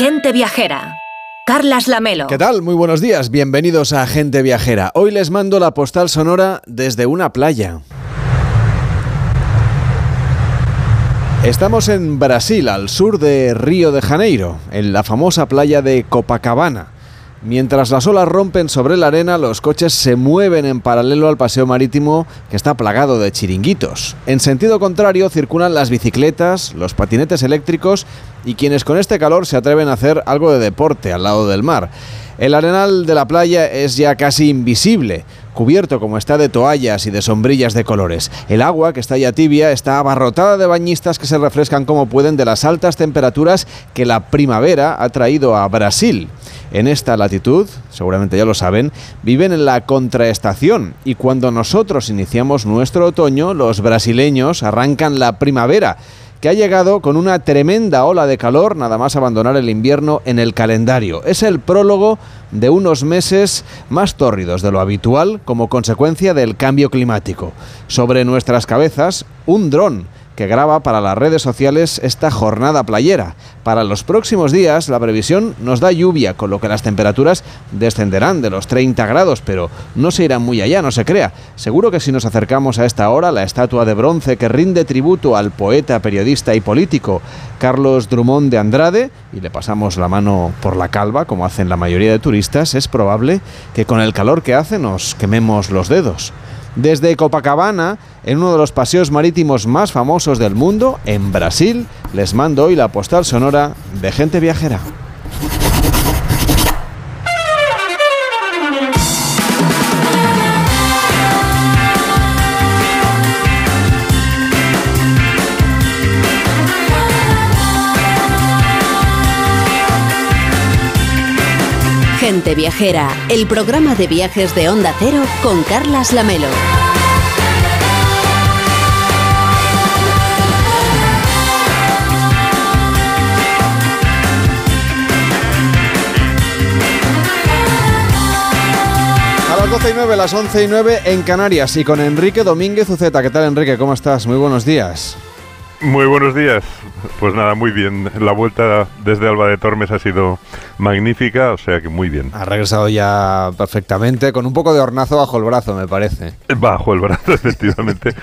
Gente Viajera. Carlas Lamelo. ¿Qué tal? Muy buenos días. Bienvenidos a Gente Viajera. Hoy les mando la postal sonora desde una playa. Estamos en Brasil, al sur de Río de Janeiro, en la famosa playa de Copacabana. Mientras las olas rompen sobre la arena, los coches se mueven en paralelo al paseo marítimo que está plagado de chiringuitos. En sentido contrario circulan las bicicletas, los patinetes eléctricos y quienes con este calor se atreven a hacer algo de deporte al lado del mar. El arenal de la playa es ya casi invisible, cubierto como está de toallas y de sombrillas de colores. El agua, que está ya tibia, está abarrotada de bañistas que se refrescan como pueden de las altas temperaturas que la primavera ha traído a Brasil. En esta latitud, seguramente ya lo saben, viven en la contraestación y cuando nosotros iniciamos nuestro otoño, los brasileños arrancan la primavera que ha llegado con una tremenda ola de calor, nada más abandonar el invierno en el calendario. Es el prólogo de unos meses más tórridos de lo habitual como consecuencia del cambio climático. Sobre nuestras cabezas, un dron que graba para las redes sociales esta jornada playera. Para los próximos días la previsión nos da lluvia, con lo que las temperaturas descenderán de los 30 grados, pero no se irán muy allá, no se crea. Seguro que si nos acercamos a esta hora, la estatua de bronce que rinde tributo al poeta, periodista y político Carlos Drummond de Andrade, y le pasamos la mano por la calva, como hacen la mayoría de turistas, es probable que con el calor que hace nos quememos los dedos. Desde Copacabana, en uno de los paseos marítimos más famosos del mundo, en Brasil, les mando hoy la postal sonora de gente viajera. Gente Viajera, el programa de viajes de Onda Cero con Carlas Lamelo. A las 12 y 9, las 11 y 9 en Canarias y con Enrique Domínguez Uceta. ¿Qué tal, Enrique? ¿Cómo estás? Muy buenos días. Muy buenos días. Pues nada, muy bien. La vuelta desde Alba de Tormes ha sido magnífica, o sea que muy bien. Ha regresado ya perfectamente, con un poco de hornazo bajo el brazo, me parece. Bajo el brazo, efectivamente.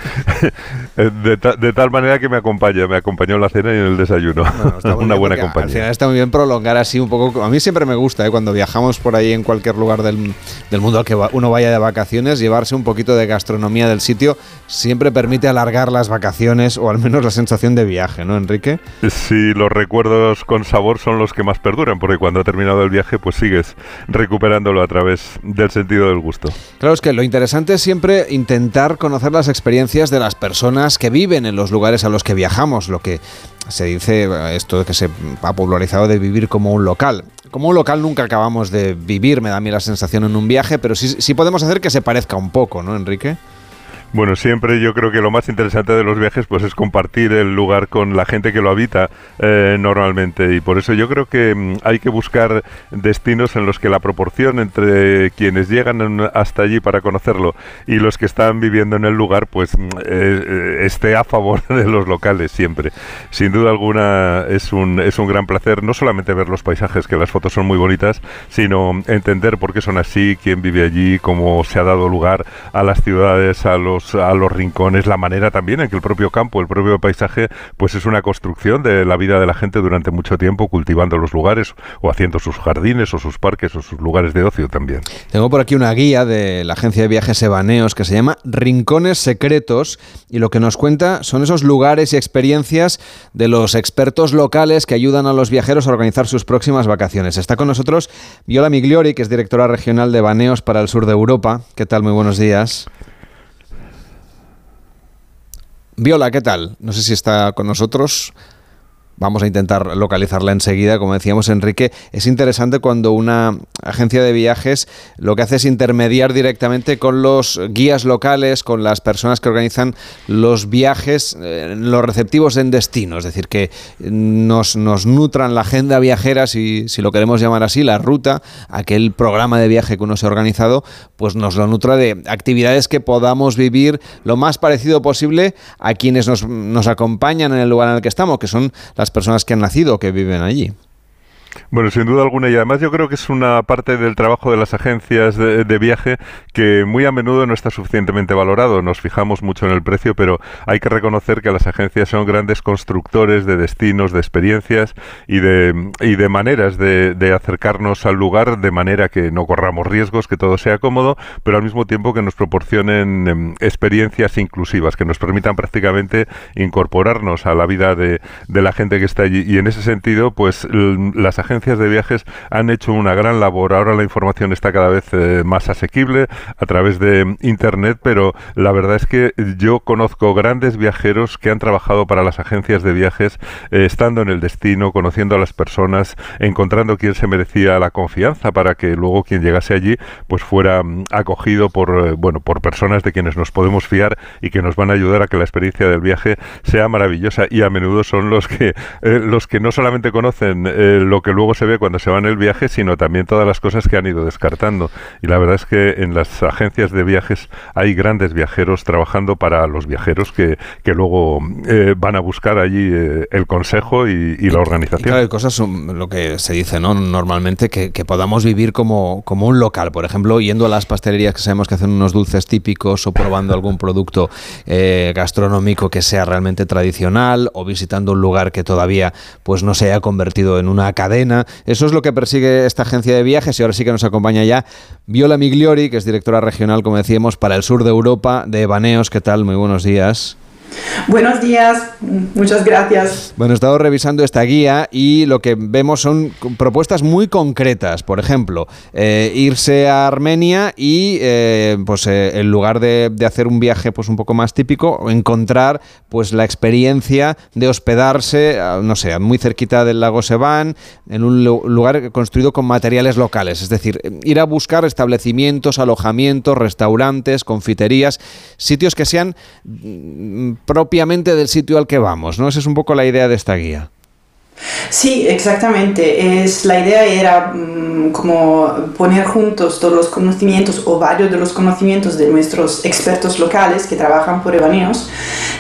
de, tal manera que me acompaña, me acompañó en la cena y en el desayuno. Una buena compañía. Al final está muy bien prolongar así un poco. A mí siempre me gusta, ¿eh? cuando viajamos por ahí en cualquier lugar del, del mundo al que uno vaya de vacaciones, llevarse un poquito de gastronomía del sitio siempre permite alargar las vacaciones o al menos la sensación de viaje, ¿no, Enrique? Sí, los recuerdos con sabor son los que más perduran, porque cuando ha terminado el viaje, pues sigues recuperándolo a través del sentido del gusto. Claro, es que lo interesante es siempre intentar conocer las experiencias de las personas que viven en los lugares a los que viajamos, lo que se dice, esto que se ha popularizado de vivir como un local. Como un local nunca acabamos de vivir, me da a mí la sensación en un viaje, pero sí, sí podemos hacer que se parezca un poco, ¿no, Enrique? Bueno, siempre yo creo que lo más interesante de los viajes pues es compartir el lugar con la gente que lo habita eh, normalmente y por eso yo creo que mm, hay que buscar destinos en los que la proporción entre quienes llegan hasta allí para conocerlo y los que están viviendo en el lugar pues mm, eh, esté a favor de los locales siempre. Sin duda alguna es un, es un gran placer no solamente ver los paisajes, que las fotos son muy bonitas, sino entender por qué son así, quién vive allí, cómo se ha dado lugar a las ciudades, a los a los rincones, la manera también en que el propio campo, el propio paisaje, pues es una construcción de la vida de la gente durante mucho tiempo, cultivando los lugares o haciendo sus jardines o sus parques o sus lugares de ocio también. Tengo por aquí una guía de la agencia de viajes Ebaneos que se llama Rincones Secretos y lo que nos cuenta son esos lugares y experiencias de los expertos locales que ayudan a los viajeros a organizar sus próximas vacaciones. Está con nosotros Viola Migliori, que es directora regional de Baneos para el sur de Europa. ¿Qué tal? Muy buenos días. Viola, ¿qué tal? No sé si está con nosotros. Vamos a intentar localizarla enseguida. Como decíamos, Enrique, es interesante cuando una agencia de viajes lo que hace es intermediar directamente con los guías locales, con las personas que organizan los viajes, eh, los receptivos en destino. Es decir, que nos, nutran la agenda viajera, si, si, lo queremos llamar así, la ruta, aquel programa de viaje que uno se ha organizado, pues nos lo nutra de actividades que podamos vivir lo más parecido posible a quienes nos, nos acompañan en el lugar en el que estamos, que son las personas que han nacido o que viven allí. Bueno, sin duda alguna, y además yo creo que es una parte del trabajo de las agencias de, viaje que muy a menudo no está suficientemente valorado. Nos fijamos mucho en el precio, pero hay que reconocer que las agencias son grandes constructores de destinos, de experiencias y de, y de maneras de, acercarnos al lugar de manera que no corramos riesgos, que todo sea cómodo, pero al mismo tiempo que nos proporcionen em, experiencias inclusivas, que nos permitan prácticamente incorporarnos a la vida de, de la gente que está allí. Y en ese sentido, pues las agencias de viajes han hecho una gran labor. Ahora la información está cada vez eh, más asequible a través de Internet, pero la verdad es que yo conozco grandes viajeros que han trabajado para las agencias de viajes, eh, estando en el destino, conociendo a las personas, encontrando quién se merecía la confianza para que luego quien llegase allí pues fuera mm, acogido por eh, bueno por personas de quienes nos podemos fiar y que nos van a ayudar a que la experiencia del viaje sea maravillosa y a menudo son los que los que no solamente conocen lo que luego se ve cuando se va en el viaje, sino también todas las cosas que han ido descartando. Y la verdad es que en las agencias de viajes hay grandes viajeros trabajando para los viajeros que, que luego eh, van a buscar allí eh, el consejo y, la organización. claro, hay cosas, lo que se dice ¿no? normalmente, que, podamos vivir como, como un local. Por ejemplo, yendo a las pastelerías que sabemos que hacen unos dulces típicos o probando algún producto eh, gastronómico que sea realmente tradicional o visitando un lugar que todavía pues no se haya convertido en una cadena eso es lo que persigue esta agencia de viajes y ahora sí que nos acompaña ya Viola Migliori, que es directora regional, como decíamos, para el sur de Europa de Baneos. ¿Qué tal? Muy buenos días. Buenos días, muchas gracias. Bueno, he estado revisando esta guía y lo que vemos son propuestas muy concretas. Por ejemplo, eh, irse a Armenia y, eh, pues, eh, en lugar de, hacer un viaje, pues, un poco más típico, encontrar, pues, la experiencia de hospedarse, no sé, muy cerquita del lago Sevan, en un lugar construido con materiales locales. Es decir, ir a buscar establecimientos, alojamientos, restaurantes, confiterías, sitios que sean mm, propiamente del sitio al que vamos, ¿no? Esa es un poco la idea de esta guía. Sí, exactamente. Es, la idea era mm, como poner juntos todos los conocimientos o varios de los conocimientos de nuestros expertos locales que trabajan por Ebaneos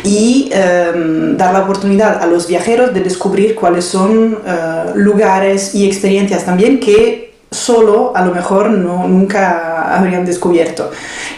y em, dar la oportunidad a los viajeros de descubrir cuáles son eh, lugares y experiencias también que solo a lo mejor no, nunca habrían descubierto.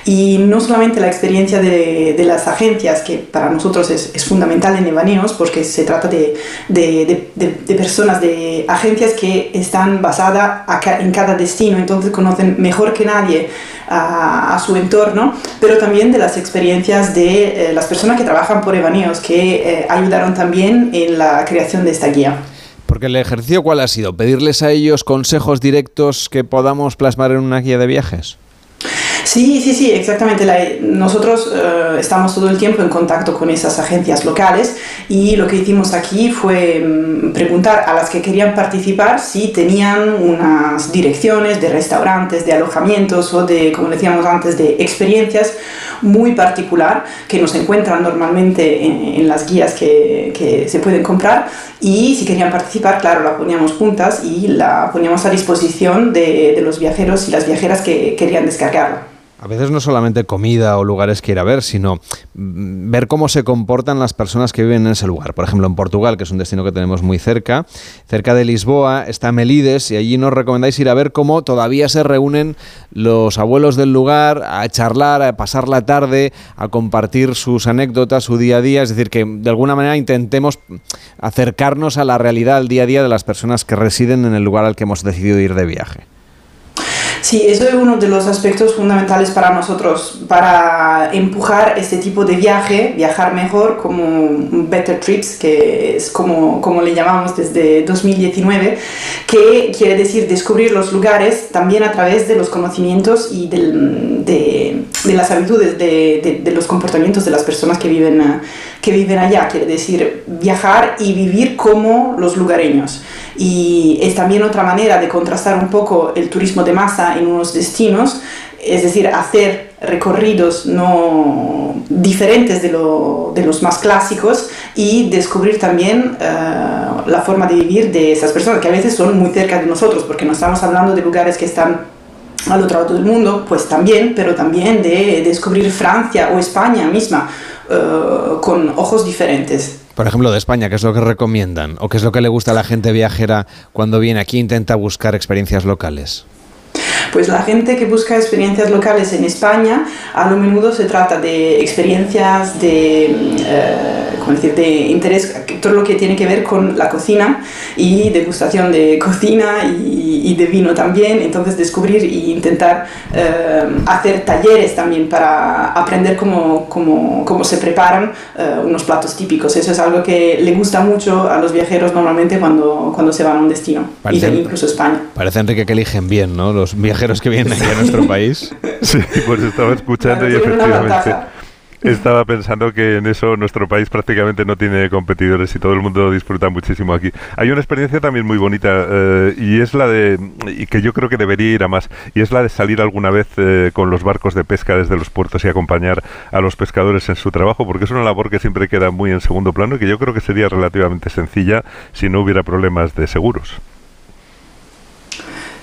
Y no solamente la experiencia de, las agencias, que para nosotros es, fundamental en Evaneos, porque se trata de, de, de, personas, de agencias que están basadas en cada destino, entonces conocen mejor que nadie a, su entorno, pero también de las experiencias de eh, las personas que trabajan por Evaneos, que eh, ayudaron también en la creación de esta guía. Porque el ejercicio, ¿cuál ha sido? ¿Pedirles a ellos consejos directos que podamos plasmar en una guía de viajes? Sí, sí, sí, exactamente. nosotros eh, estamos todo el tiempo en contacto con esas agencias locales y lo que hicimos aquí fue mm, preguntar a las que querían participar si tenían unas direcciones de restaurantes, de alojamientos o de, como decíamos antes, de experiencias muy particular que nos encuentran normalmente en, las guías que, que, se pueden comprar y si querían participar, claro, la poníamos juntas y la poníamos a disposición de, de los viajeros y las viajeras que querían descargarla. A veces no solamente comida o lugares que ir a ver, sino mm, ver cómo se comportan las personas que viven en ese lugar. Por ejemplo, en Portugal, que es un destino que tenemos muy cerca, cerca de Lisboa está Melides y allí nos recomendáis ir a ver cómo todavía se reúnen los abuelos del lugar a charlar, a pasar la tarde, a compartir sus anécdotas, su día a día. Es decir, que de alguna manera intentemos acercarnos a la realidad, al día a día de las personas que residen en el lugar al que hemos decidido ir de viaje. Sí, eso es uno de los aspectos fundamentales para nosotros, para empujar este tipo de viaje, viajar mejor como Better Trips, que es como, como le llamamos desde 2019, que quiere decir descubrir los lugares también a través de los conocimientos y del, de, de, las habitudes, de, de, los comportamientos de las personas que viven, que viven allá, quiere decir viajar y vivir como los lugareños. Y es también otra manera de contrastar un poco el turismo de masa en unos destinos, es decir, hacer recorridos no diferentes de, los más clásicos y descubrir también eh, la forma de vivir de esas personas que a veces son muy cerca de nosotros porque no estamos hablando de lugares que están al otro lado del mundo, pues también, pero también de descubrir Francia o España misma eh, con ojos diferentes. Por ejemplo, de España, ¿qué es lo que recomiendan? ¿O qué es lo que le gusta a la gente viajera cuando viene aquí e intenta buscar experiencias locales? Pues la gente que busca experiencias locales en España, a lo menudo se trata de experiencias de, eh, decir? de interés, todo lo que tiene que ver con la cocina y degustación de cocina y, de vino también. Entonces descubrir e intentar eh, hacer talleres también para aprender cómo, cómo, cómo se preparan eh, unos platos típicos. Eso es algo que le gusta mucho a los viajeros normalmente cuando, cuando se van a un destino, incluso España. Parece, Enrique, que eligen bien, ¿no? Los viajeros que vienen aquí a nuestro país. Sí, pues estaba escuchando y efectivamente estaba pensando que en eso nuestro país prácticamente no tiene competidores y todo el mundo disfruta muchísimo aquí. Hay una experiencia también muy bonita eh, y es la de, y que yo creo que debería ir a más, y es la de salir alguna vez eh, con los barcos de pesca desde los puertos y acompañar a los pescadores en su trabajo, porque es una labor que siempre queda muy en segundo plano y que yo creo que sería relativamente sencilla si no hubiera problemas de seguros.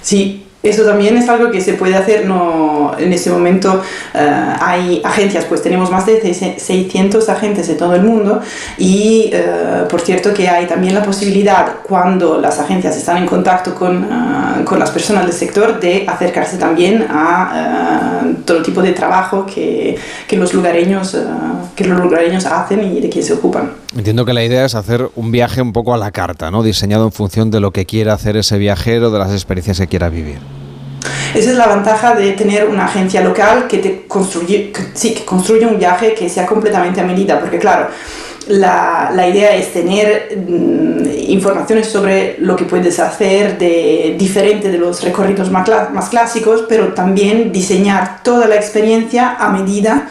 Sí, eso también es algo que se puede hacer, no, en este momento eh, hay agencias, pues tenemos más de 600 agentes de todo el mundo y eh, por cierto que hay también la posibilidad cuando las agencias están en contacto con, eh, con las personas del sector de acercarse también a todo tipo de trabajo que, que los lugareños, que los lugareños hacen y de qué se ocupan. Entiendo que la idea es hacer un viaje un poco a la carta, ¿no? diseñado en función de lo que quiera hacer ese viajero, de las experiencias que quiera vivir. Esa es la ventaja de tener una agencia local que te construye, sí, que construye un viaje que sea completamente a medida, porque claro, la, la, idea es tener mm, informaciones sobre lo que puedes hacer de diferente de los recorridos más, más clásicos, pero también diseñar toda la experiencia a medida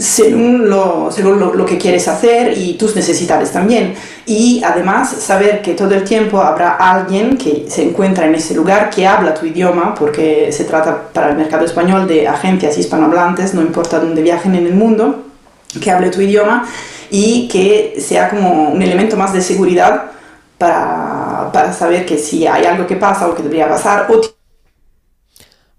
según, lo, según lo, que quieres hacer y tus necesidades también. Y además saber que todo el tiempo habrá alguien que se encuentra en ese lugar que habla tu idioma, porque se trata para el mercado español de agencias hispanohablantes, no importa dónde viajen en el mundo, que hable tu idioma y que sea como un elemento más de seguridad para, para saber que si hay algo que pasa o que debería pasar,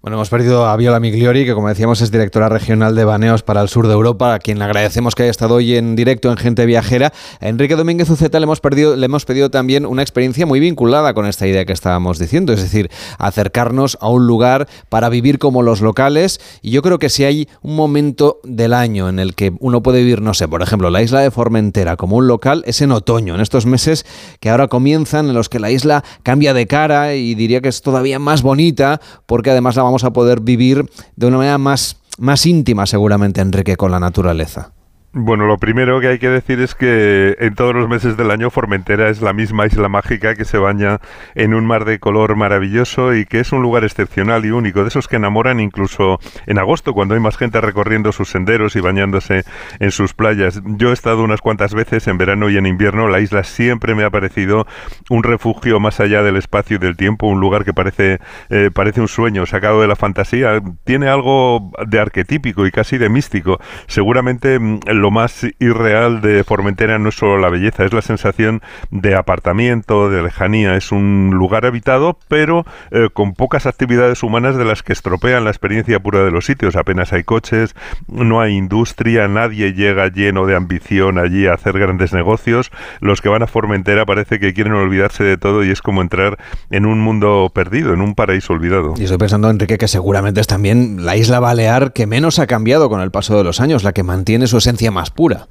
bueno, hemos perdido a Viola Migliori, que como decíamos es directora regional de Baneos para el sur de Europa, a quien le agradecemos que haya estado hoy en directo en Gente Viajera. A Enrique Domínguez Uceta le hemos, perdido, le hemos pedido también una experiencia muy vinculada con esta idea que estábamos diciendo, es decir, acercarnos a un lugar para vivir como los locales. Y yo creo que si hay un momento del año en el que uno puede vivir, no sé, por ejemplo, la isla de Formentera como un local, es en otoño, en estos meses que ahora comienzan, en los que la isla cambia de cara y diría que es todavía más bonita, porque además la vamos a poder vivir de una manera más, más íntima seguramente, Enrique, con la naturaleza. Bueno, lo primero que hay que decir es que en todos los meses del año Formentera es la misma isla mágica que se baña en un mar de color maravilloso y que es un lugar excepcional y único, de esos que enamoran incluso en agosto, cuando hay más gente recorriendo sus senderos y bañándose en sus playas. Yo he estado unas cuantas veces en verano y en invierno, la isla siempre me ha parecido un refugio más allá del espacio y del tiempo, un lugar que parece, eh, parece un sueño sacado de la fantasía. Tiene algo de arquetípico y casi de místico. Seguramente mm, lo más irreal de Formentera no es solo la belleza, es la sensación de apartamiento, de lejanía. Es un lugar habitado, pero eh, con pocas actividades humanas de las que estropean la experiencia pura de los sitios. Apenas hay coches, no hay industria, nadie llega lleno de ambición allí a hacer grandes negocios. Los que van a Formentera parece que quieren olvidarse de todo y es como entrar en un mundo perdido, en un paraíso olvidado. Y estoy pensando, Enrique, que seguramente es también la isla balear que menos ha cambiado con el paso de los años, la que mantiene su esencia más pura.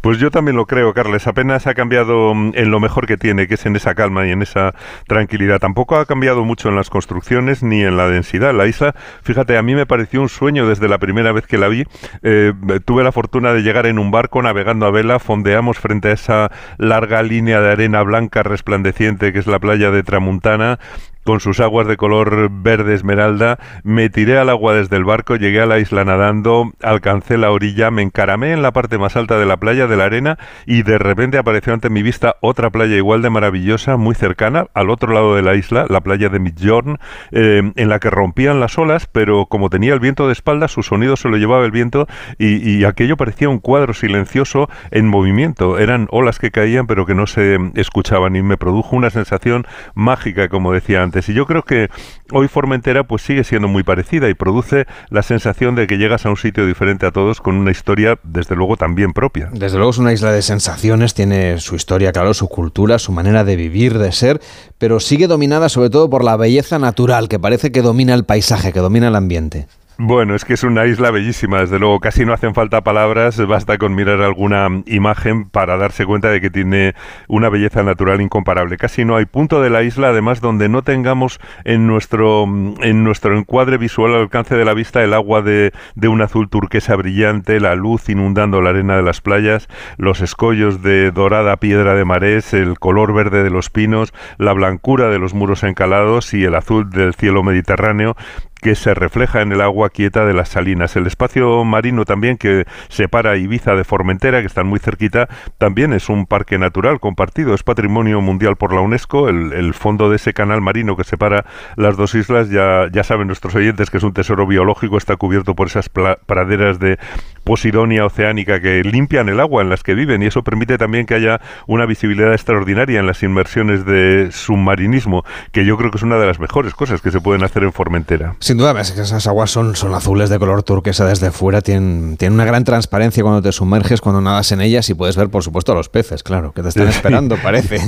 Pues yo también lo creo, Carles. Apenas ha cambiado mm, en lo mejor que tiene, que es en esa calma y en esa tranquilidad. Tampoco ha cambiado mucho en las construcciones ni en la densidad. La isla, fíjate, a mí me pareció un sueño desde la primera vez que la vi. Eh, tuve la fortuna de llegar en un barco navegando a vela, fondeamos frente a esa larga línea de arena blanca resplandeciente que es la playa de Tramuntana con sus aguas de color verde esmeralda, me tiré al agua desde el barco, llegué a la isla nadando, alcancé la orilla, me encaramé en la parte más alta de la playa de la arena y de repente apareció ante mi vista otra playa igual de maravillosa, muy cercana, al otro lado de la isla, la playa de Midjorn, eh, en la que rompían las olas, pero como tenía el viento de espalda, su sonido se lo llevaba el viento y, y aquello parecía un cuadro silencioso en movimiento. Eran olas que caían pero que no se escuchaban y me produjo una sensación mágica, como decía y yo creo que hoy Formentera pues sigue siendo muy parecida y produce la sensación de que llegas a un sitio diferente a todos con una historia desde luego también propia. Desde luego es una isla de sensaciones, tiene su historia, claro, su cultura, su manera de vivir, de ser, pero sigue dominada sobre todo por la belleza natural, que parece que domina el paisaje, que domina el ambiente. Bueno, es que es una isla bellísima, desde luego, casi no hacen falta palabras, basta con mirar alguna imagen para darse cuenta de que tiene una belleza natural incomparable. Casi no hay punto de la isla, además, donde no tengamos en nuestro, en nuestro encuadre visual al alcance de la vista el agua de, de un azul turquesa brillante, la luz inundando la arena de las playas, los escollos de dorada piedra de marés, el color verde de los pinos, la blancura de los muros encalados y el azul del cielo mediterráneo que se refleja en el agua quieta de las salinas. El espacio marino también que separa Ibiza de Formentera, que están muy cerquita, también es un parque natural compartido, es patrimonio mundial por la UNESCO. El, fondo de ese canal marino que separa las dos islas, ya, ya saben nuestros oyentes que es un tesoro biológico, está cubierto por esas praderas de posidonia oceánica que limpian el agua en las que viven y eso permite también que haya una visibilidad extraordinaria en las inmersiones de submarinismo, que yo creo que es una de las mejores cosas que se pueden hacer en Formentera. Sin duda, esas aguas son, son azules de color turquesa desde fuera, tienen, tienen una gran transparencia cuando te sumerges, cuando nadas en ellas y puedes ver, por supuesto, a los peces, claro, que te están esperando, parece.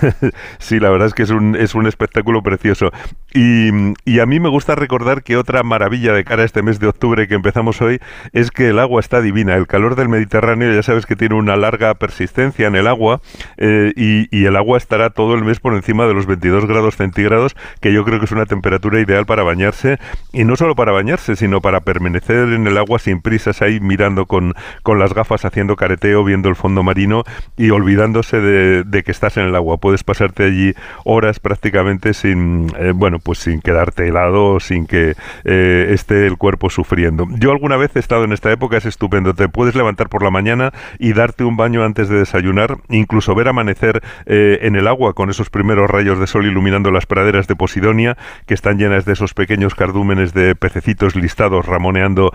sí, la verdad es que es un, es un espectáculo precioso. Y, y, a mí me gusta recordar que otra maravilla de cara a este mes de octubre que empezamos hoy es que el agua está divina. El calor del Mediterráneo ya sabes que tiene una larga persistencia en el agua eh, y, y el agua estará todo el mes por encima de los 22 grados centígrados, que yo creo que es una temperatura ideal para bañarse y no solo para bañarse, sino para permanecer en el agua sin prisas ahí mirando con, con las gafas haciendo careteo, viendo el fondo marino y olvidándose de, que estás en el agua. Puedes pasarte allí horas prácticamente sin, eh, bueno, pues sin quedarte helado, sin que eh, esté el cuerpo sufriendo. Yo alguna vez he estado en esta época, es estupendo. Te puedes levantar por la mañana y darte un baño antes de desayunar, incluso ver amanecer eh, en el agua con esos primeros rayos de sol iluminando las praderas de Posidonia, que están llenas de esos pequeños cardúmenes de pececitos listados ramoneando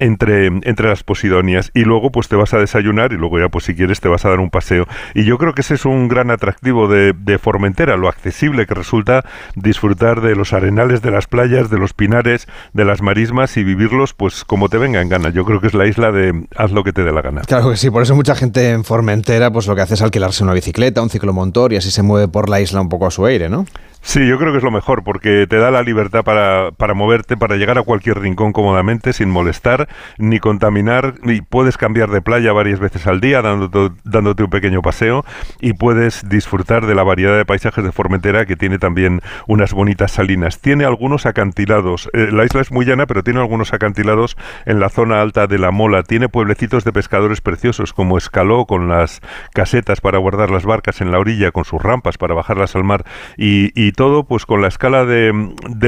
entre, entre las posidonias y luego pues te vas a desayunar y luego ya pues si quieres te vas a dar un paseo y yo creo que ese es un gran atractivo de, de Formentera, lo accesible que resulta disfrutar de los arenales de las playas, de los pinares, de las marismas y vivirlos pues como te venga en gana. Yo creo que es la isla de haz lo que te dé la gana. Claro que sí, por eso mucha gente en Formentera pues lo que hace es alquilarse una bicicleta, un ciclomotor y así se mueve por la isla un poco a su aire, ¿no? Sí, yo creo que es lo mejor porque te da la libertad para, para, moverte, para llegar a cualquier rincón cómodamente sin molestar ni contaminar y puedes cambiar de playa varias veces al día dándote, dándote un pequeño paseo y puedes disfrutar de la variedad de paisajes de Formentera que tiene también unas bonitas salinas. Tiene algunos acantilados. Eh, la isla es muy llana pero tiene algunos acantilados en la zona alta de la Mola. Tiene pueblecitos de pescadores preciosos como Escaló con las casetas para guardar las barcas en la orilla con sus rampas para bajarlas al mar y, y todo pues con la escala de,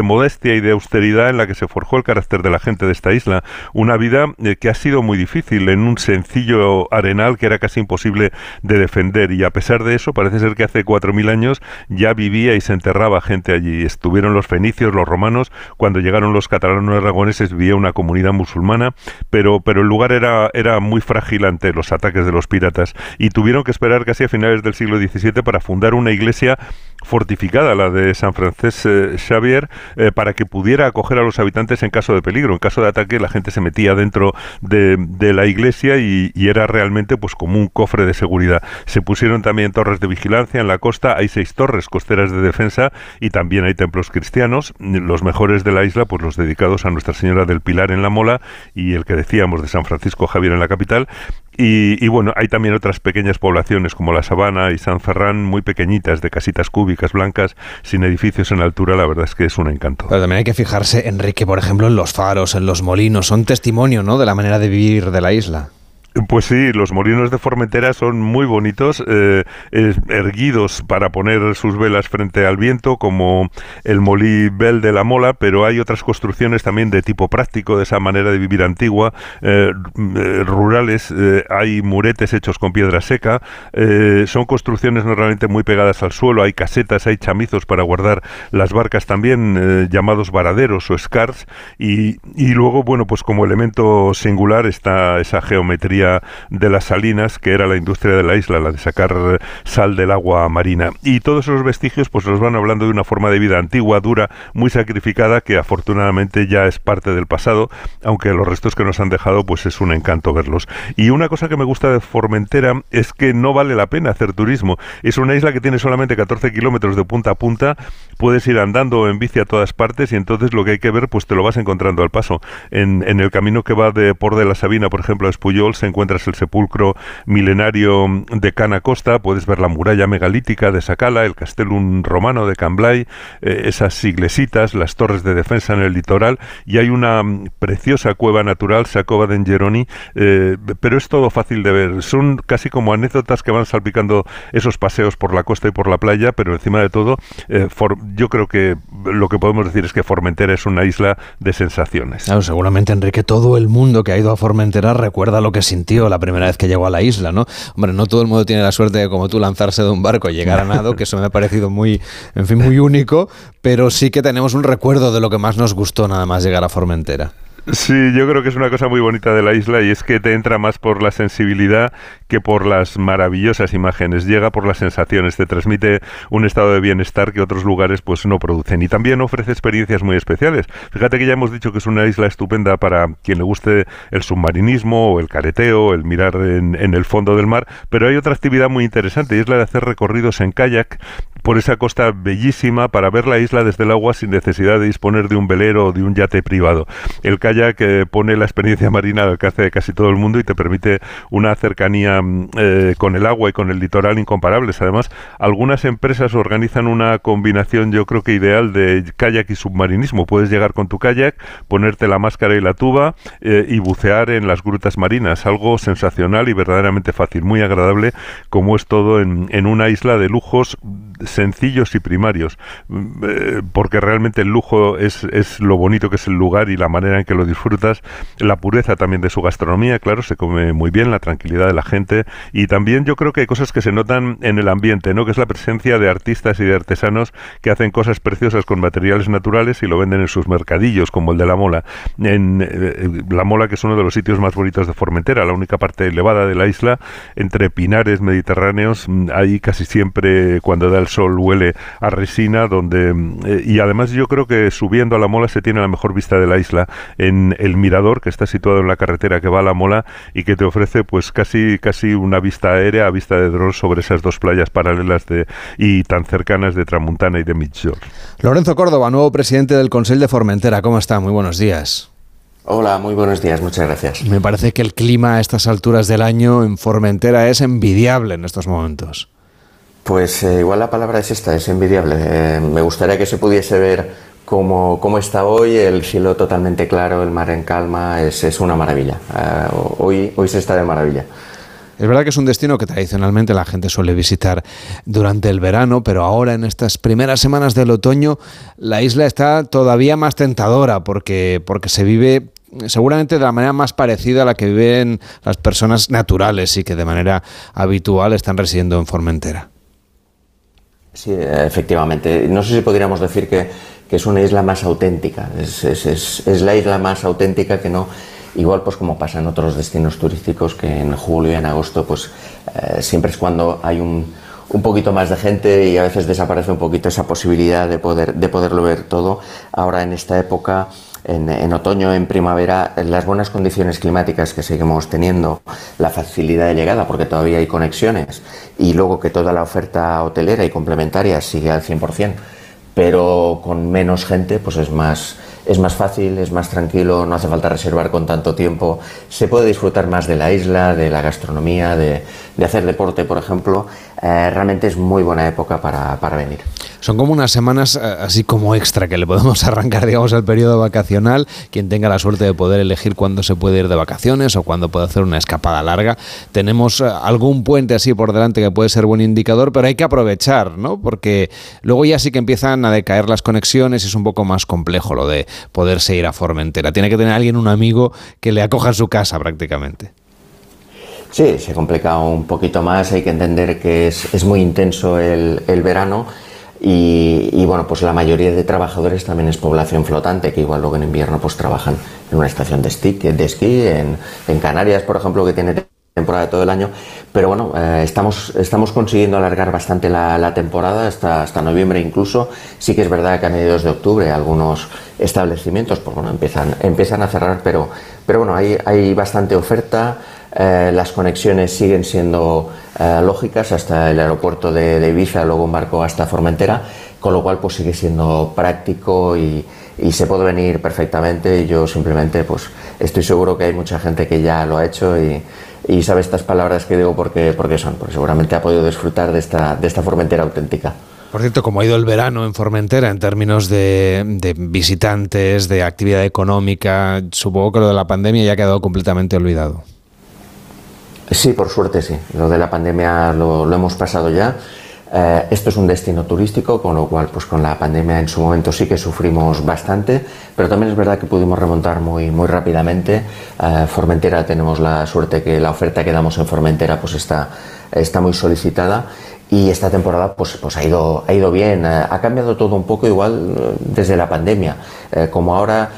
modestia y de austeridad en la que se forjó el carácter de la gente de esta isla. Una vida eh, que ha sido muy difícil en un sencillo arenal que era casi imposible de defender y a pesar de eso parece ser que hace 4.000 años ya vivía y se enterraba gente allí. Estuvieron los fenicios, los romanos, cuando llegaron los catalanos aragoneses vivía una comunidad musulmana, pero, pero el lugar era, era muy frágil ante los ataques de los piratas y tuvieron que esperar casi a finales del siglo XVII para fundar una iglesia fortificada, la de San Francisco eh, Xavier, eh, para que pudiera acoger a los habitantes en caso de peligro. En caso de ataque, la gente se metía dentro de, la iglesia y, era realmente pues como un cofre de seguridad. Se pusieron también torres de vigilancia en la costa, hay seis torres costeras de defensa y también hay templos cristianos, los mejores de la isla, pues los dedicados a Nuestra Señora del Pilar en la Mola y el que decíamos de San Francisco Javier en la capital, y, bueno, hay también otras pequeñas poblaciones como La Sabana y San Ferran, muy pequeñitas, de casitas cúbicas blancas, sin edificios en altura, la verdad es que es un encanto. Pero también hay que fijarse, Enrique, por ejemplo, en los faros, en los molinos, son testimonio ¿no? de la manera de vivir de la isla. Pues sí, los molinos de Formentera son muy bonitos, eh, erguidos para poner sus velas frente al viento, como el molí Bel de la Mola, pero hay otras construcciones también de tipo práctico, de esa manera de vivir antigua, eh, eh, rurales, hay muretes hechos con piedra seca, son construcciones normalmente muy pegadas al suelo, hay casetas, hay chamizos para guardar las barcas también, llamados varaderos o scars, y, y luego, bueno, pues como elemento singular está esa geometría de las salinas, que era la industria de la isla, la de sacar sal del agua marina. Y todos esos vestigios pues nos van hablando de una forma de vida antigua, dura, muy sacrificada, que afortunadamente ya es parte del pasado, aunque los restos que nos han dejado pues es un encanto verlos. Y una cosa que me gusta de Formentera es que no vale la pena hacer turismo. Es una isla que tiene solamente 14 kilómetros de punta a punta, puedes ir andando en bici a todas partes y entonces lo que hay que ver pues te lo vas encontrando al paso. En, en el camino que va de Por de la Sabina, por ejemplo, a Espuyol, se encuentras el sepulcro milenario de Cana Costa, puedes ver la muralla megalítica de Sacala, el castellum romano de Camblay, eh, esas iglesitas, las torres de defensa en el litoral y hay una preciosa cueva natural, Sacova de Geroni, eh, pero es todo fácil de ver. Son casi como anécdotas que van salpicando esos paseos por la costa y por la playa, pero encima de todo, eh, yo creo que lo que podemos decir es que Formentera es una isla de sensaciones. Claro, seguramente, Enrique, todo el mundo que ha ido a Formentera recuerda lo que sintió la primera vez que llegó a la isla, ¿no? Hombre, no todo el mundo tiene la suerte de, como tú, lanzarse de un barco y llegar a nado, que eso me ha parecido muy, en fin, muy único, pero sí que tenemos un recuerdo de lo que más nos gustó nada más llegar a Formentera. Sí, yo creo que es una cosa muy bonita de la isla y es que te entra más por la sensibilidad que por las maravillosas imágenes. Llega por las sensaciones, te transmite un estado de bienestar que otros lugares pues no producen y también ofrece experiencias muy especiales. Fíjate que ya hemos dicho que es una isla estupenda para quien le guste el submarinismo o el careteo, el mirar en, en el fondo del mar, pero hay otra actividad muy interesante y es la de hacer recorridos en kayak por esa costa bellísima para ver la isla desde el agua sin necesidad de disponer de un velero o de un yate privado. El kayak eh, pone la experiencia marina al alcance de casi todo el mundo y te permite una cercanía mm, eh, con el agua y con el litoral incomparables. Además, algunas empresas organizan una combinación, yo creo que ideal, de kayak y submarinismo. Puedes llegar con tu kayak, ponerte la máscara y la tuba eh, y bucear en las grutas marinas. Algo sensacional y verdaderamente fácil, muy agradable, como es todo en, en una isla de lujos sencillos y primarios, mm, eh, porque realmente el lujo es, es lo bonito que es el lugar y la manera en que lo disfrutas, la pureza también de su gastronomía, claro, se come muy bien, la tranquilidad de la gente y también yo creo que hay cosas que se notan en el ambiente, ¿no? que es la presencia de artistas y de artesanos que hacen cosas preciosas con materiales naturales y lo venden en sus mercadillos, como el de La Mola. En eh, La Mola, que es uno de los sitios más bonitos de Formentera, la única parte elevada de la isla, entre pinares mediterráneos, mm, ahí casi siempre cuando da el sol huele a resina, donde eh, y además yo creo que subiendo a la mola se tiene la mejor vista de la isla en el mirador que está situado en la carretera que va a la mola y que te ofrece pues casi casi una vista aérea a vista de dron sobre esas dos playas paralelas de y tan cercanas de Tramuntana y de Migjorn. Lorenzo Córdoba, nuevo presidente del Consejo de Formentera, ¿cómo está? Muy buenos días. Hola, muy buenos días, muchas gracias. Me parece que el clima a estas alturas del año en Formentera es envidiable en estos momentos. Pues eh, igual la palabra es esta, es envidiable. Eh, me gustaría que se pudiese ver cómo, cómo, está hoy, el cielo totalmente claro, el mar en calma, es, es una maravilla. Eh, hoy, hoy se está de maravilla. Es verdad que es un destino que tradicionalmente la gente suele visitar durante el verano, pero ahora en estas primeras semanas del otoño la isla está todavía más tentadora porque, porque se vive seguramente de la manera más parecida a la que viven las personas naturales y que de manera habitual están residiendo en Formentera. Sí, efectivamente. No sé si podríamos decir que, es una isla más auténtica. Es, la isla más auténtica que no. Igual, pues como pasa en otros destinos turísticos, que en julio y en agosto, pues eh, siempre es cuando hay un, un poquito más de gente y a veces desaparece un poquito esa posibilidad de, poder, de poderlo ver todo. Ahora, en esta época, en, otoño, en primavera, las buenas condiciones climáticas que seguimos teniendo, la facilidad de llegada, porque todavía hay conexiones, y luego que toda la oferta hotelera y complementaria sigue al 100%, pero con menos gente, pues es más, es más fácil, es más tranquilo, no hace falta reservar con tanto tiempo, se puede disfrutar más de la isla, de la gastronomía, de, de hacer deporte, por ejemplo. Eh, realmente es muy buena época para, para, venir. Son como unas semanas eh, así como extra que le podemos arrancar, digamos, al periodo vacacional. Quien tenga la suerte de poder elegir cuándo se puede ir de vacaciones o cuándo puede hacer una escapada larga. Tenemos eh, algún puente así por delante que puede ser buen indicador, pero hay que aprovechar, ¿no? Porque luego ya sí que empiezan a decaer las conexiones y es un poco más complejo lo de poderse ir a Formentera. Tiene que tener alguien, un amigo, que le acoja en su casa prácticamente. Sí, se complica un poquito más, hay que entender que es, es muy intenso el, el verano y, bueno, pues la mayoría de trabajadores también es población flotante, que igual luego en invierno pues trabajan en una estación de esquí, de esquí en, en Canarias, por ejemplo, que tiene temporada todo el año, pero bueno, eh, estamos, estamos consiguiendo alargar bastante la, temporada hasta, hasta noviembre incluso. Sí que es verdad que a mediados de octubre algunos establecimientos pues bueno, empiezan, empiezan a cerrar, pero, pero bueno, hay, hay bastante oferta. Eh, las conexiones siguen siendo eh, lógicas hasta el aeropuerto de, de, luego un hasta Formentera, con lo cual pues sigue siendo práctico y, y se puede venir perfectamente. Yo simplemente pues estoy seguro que hay mucha gente que ya lo ha hecho y, y sabe estas palabras que digo porque, porque son, porque seguramente ha podido disfrutar de esta, de esta Formentera auténtica. Por cierto, como ha ido el verano en Formentera en términos de, de, visitantes, de actividad económica, supongo que lo de la pandemia ya ha quedado completamente olvidado. Sí, por suerte sí. Lo de la pandemia lo, hemos pasado ya. Eh, esto es un destino turístico, con lo cual, pues con la pandemia en su momento sí que sufrimos bastante, pero también es verdad que pudimos remontar muy, muy rápidamente. Eh, Formentera tenemos la suerte que la oferta que damos en Formentera pues está, está muy solicitada y esta temporada pues, pues ha, ido, ha ido bien. Eh, ha cambiado todo un poco igual eh, desde la pandemia. Como ahora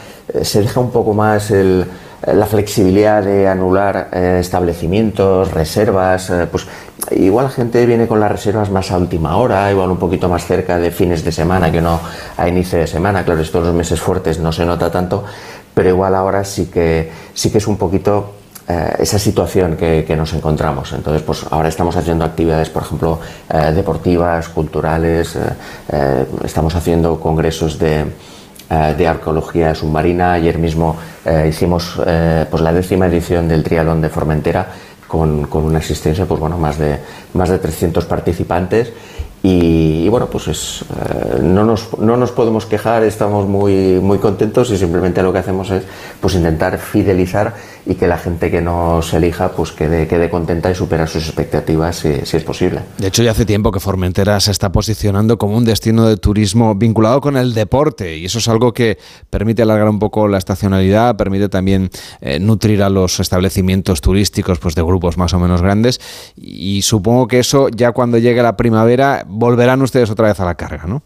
se deja un poco más el la flexibilidad de anular eh, establecimientos, reservas, eh, pues igual la gente viene con las reservas más a última hora, igual un poquito más cerca de fines de semana que no a inicio de semana, claro, estos los meses fuertes no se nota tanto, pero igual ahora sí que, sí que es un poquito eh, esa situación que, que, nos encontramos. Entonces, pues ahora estamos haciendo actividades, por ejemplo, eh, deportivas, culturales, eh, estamos haciendo congresos de eh, de arqueología submarina. Ayer mismo eh, hicimos eh, pues la décima edición del Trialón de Formentera con, con, una asistencia, pues bueno, más de, más de 300 participantes. Y, bueno, pues es, eh, no, nos, no nos podemos quejar, estamos muy, muy contentos y simplemente lo que hacemos es pues intentar fidelizar y que la gente que nos elija pues quede, quede contenta y superar sus expectativas si, si, es posible. De hecho, ya hace tiempo que Formentera se está posicionando como un destino de turismo vinculado con el deporte y eso es algo que permite alargar un poco la estacionalidad, permite también eh, nutrir a los establecimientos turísticos pues de grupos más o menos grandes y supongo que eso ya cuando llegue la primavera volverán ustedes otra vez a la carga, ¿no?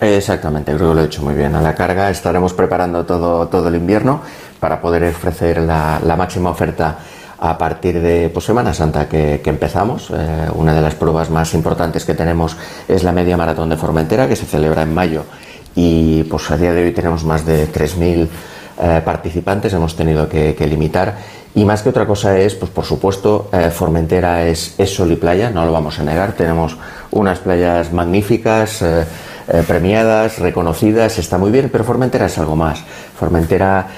Exactamente, creo que lo he hecho muy bien. A la carga estaremos preparando todo, todo el invierno para poder ofrecer la, máxima oferta a partir de pues, Semana Santa que, empezamos. Eh, una de las pruebas más importantes que tenemos es la media maratón de Formentera que se celebra en mayo y pues a día de hoy tenemos más de 3.000 eh, participantes, hemos tenido que, limitar y más que otra cosa es, pues por supuesto, eh, Formentera es, es sol y playa, no lo vamos a negar, tenemos unas playas magníficas. Eh, eh, premiadas, reconocidas, está muy bien, pero Formentera es algo más. Formentera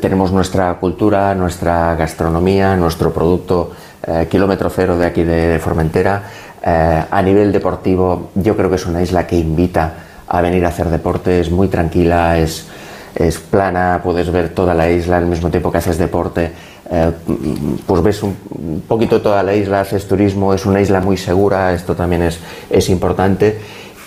tenemos nuestra cultura, nuestra gastronomía, nuestro producto kilómetro cero de aquí de, Formentera. A nivel deportivo, yo creo que es una isla que invita a venir a hacer deporte, es muy tranquila, es, es plana, puedes ver toda la isla al mismo tiempo que haces deporte. Eh, pues ves un poquito toda la isla, haces turismo, es una isla muy segura, esto también es, es importante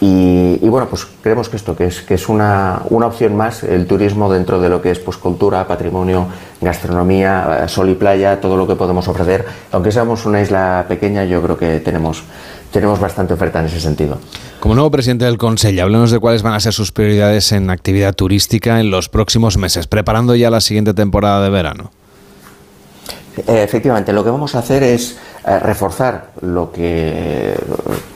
y, y, bueno, pues creemos que esto que es, que es una, una, opción más, el turismo dentro de lo que es pues, cultura, patrimonio, gastronomía, eh, sol y playa, todo lo que podemos ofrecer. Aunque seamos una isla pequeña, yo creo que tenemos, tenemos bastante oferta en ese sentido. Como nuevo presidente del Consejo, háblenos de cuáles van a ser sus prioridades en actividad turística en los próximos meses, preparando ya la siguiente temporada de verano. Eh, efectivamente, lo que vamos a hacer es eh, reforzar lo que,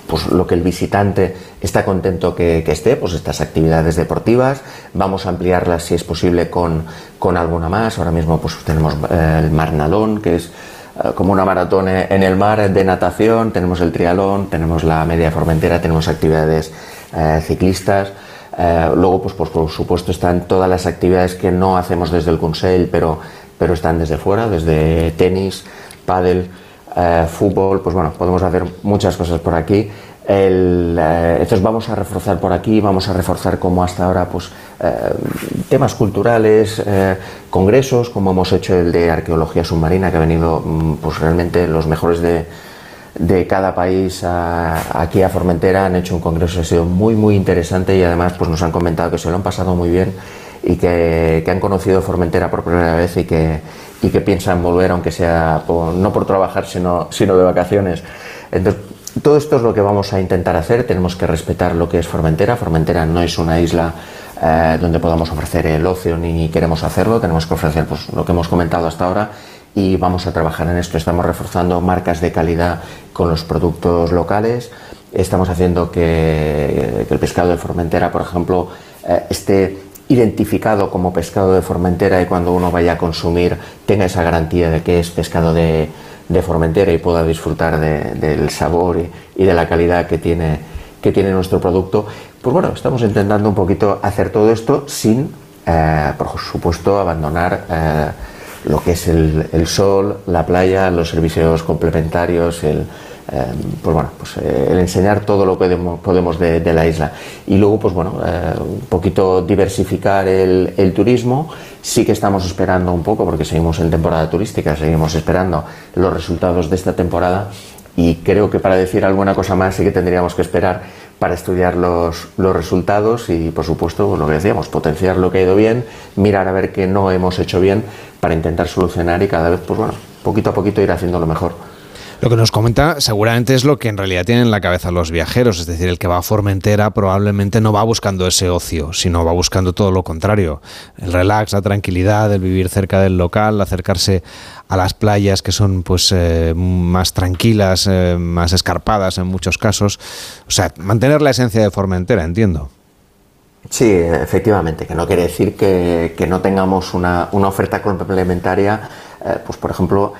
pues, lo que el visitante está contento que, esté, pues estas actividades deportivas. Vamos a ampliarlas si es posible con, con alguna más. Ahora mismo pues, tenemos eh, el Marnalón, que es eh, como una maratón en el mar de natación. Tenemos el trialón, tenemos la media formentera, tenemos actividades ciclistas. luego, pues, pues, por supuesto, están todas las actividades que no hacemos desde el Consell, pero pero están desde fuera, desde tenis, pádel, eh, fútbol, pues bueno, podemos hacer muchas cosas por aquí. Eh, entonces vamos a reforzar por aquí, vamos a reforzar como hasta ahora pues eh, temas culturales, congresos, como hemos hecho el de arqueología submarina, que ha venido mm, pues realmente los mejores de, de cada país aquí a Formentera, han hecho un congreso, ha sido muy muy interesante y además pues nos han comentado que se lo han pasado muy bien y que, que, han conocido Formentera por primera vez y que, y que piensan volver, aunque sea por, no por trabajar, sino, sino de vacaciones. Entonces, todo esto es lo que vamos a intentar hacer. Tenemos que respetar lo que es Formentera. Formentera no es una isla eh, donde podamos ofrecer el ocio ni queremos hacerlo. Tenemos que ofrecer pues, lo que hemos comentado hasta ahora, y vamos a trabajar en esto. Estamos reforzando marcas de calidad con los productos locales. Estamos haciendo que, el pescado de Formentera, por ejemplo, eh, esté identificado como pescado de Formentera y cuando uno vaya a consumir tenga esa garantía de que es pescado de, Formentera y pueda disfrutar del sabor y, de la calidad que tiene, que tiene nuestro producto. Pues bueno, estamos intentando un poquito hacer todo esto sin, eh, por supuesto, abandonar eh, lo que es el, sol, la playa, los servicios complementarios, el, pues bueno, pues, el enseñar todo lo que podemos, de, la isla. Y luego, pues bueno, un poquito diversificar el, turismo. Sí que estamos esperando un poco, porque seguimos en temporada turística, seguimos esperando los resultados de esta temporada. Y creo que para decir alguna cosa más sí que tendríamos que esperar para estudiar los, resultados y, por supuesto, lo que decíamos, potenciar lo que ha ido bien, mirar a ver qué no hemos hecho bien para intentar solucionar y cada vez, pues bueno, poquito a poquito ir haciendo lo mejor. Lo que nos comenta seguramente es lo que en realidad tienen en la cabeza los viajeros, es decir, el que va a Formentera probablemente no va buscando ese ocio, sino va buscando todo lo contrario, el relax, la tranquilidad, el vivir cerca del local, acercarse a las playas que son pues eh, más tranquilas, eh, más escarpadas en muchos casos, o sea, mantener la esencia de Formentera, entiendo. Sí, efectivamente, que no quiere decir que, no tengamos una, oferta complementaria, eh, pues por ejemplo,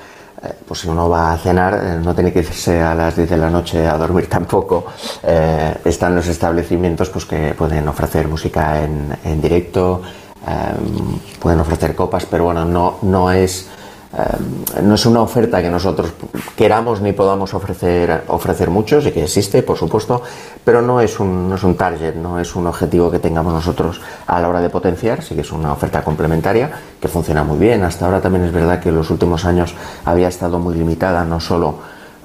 pues si uno va a cenar, eh, no tiene que irse a las 10 de la noche a dormir tampoco. Eh, están los establecimientos pues, que pueden ofrecer música en, en directo, pueden ofrecer copas, pero bueno, no, no es Em, no es una oferta que nosotros queramos ni podamos ofrecer, ofrecer mucho, sí que existe, por supuesto, pero no es, un, no es un target, no es un objetivo que tengamos nosotros a la hora de potenciar, sí que es una oferta complementaria que funciona muy bien. Hasta ahora también es verdad que en los últimos años había estado muy limitada, no solo,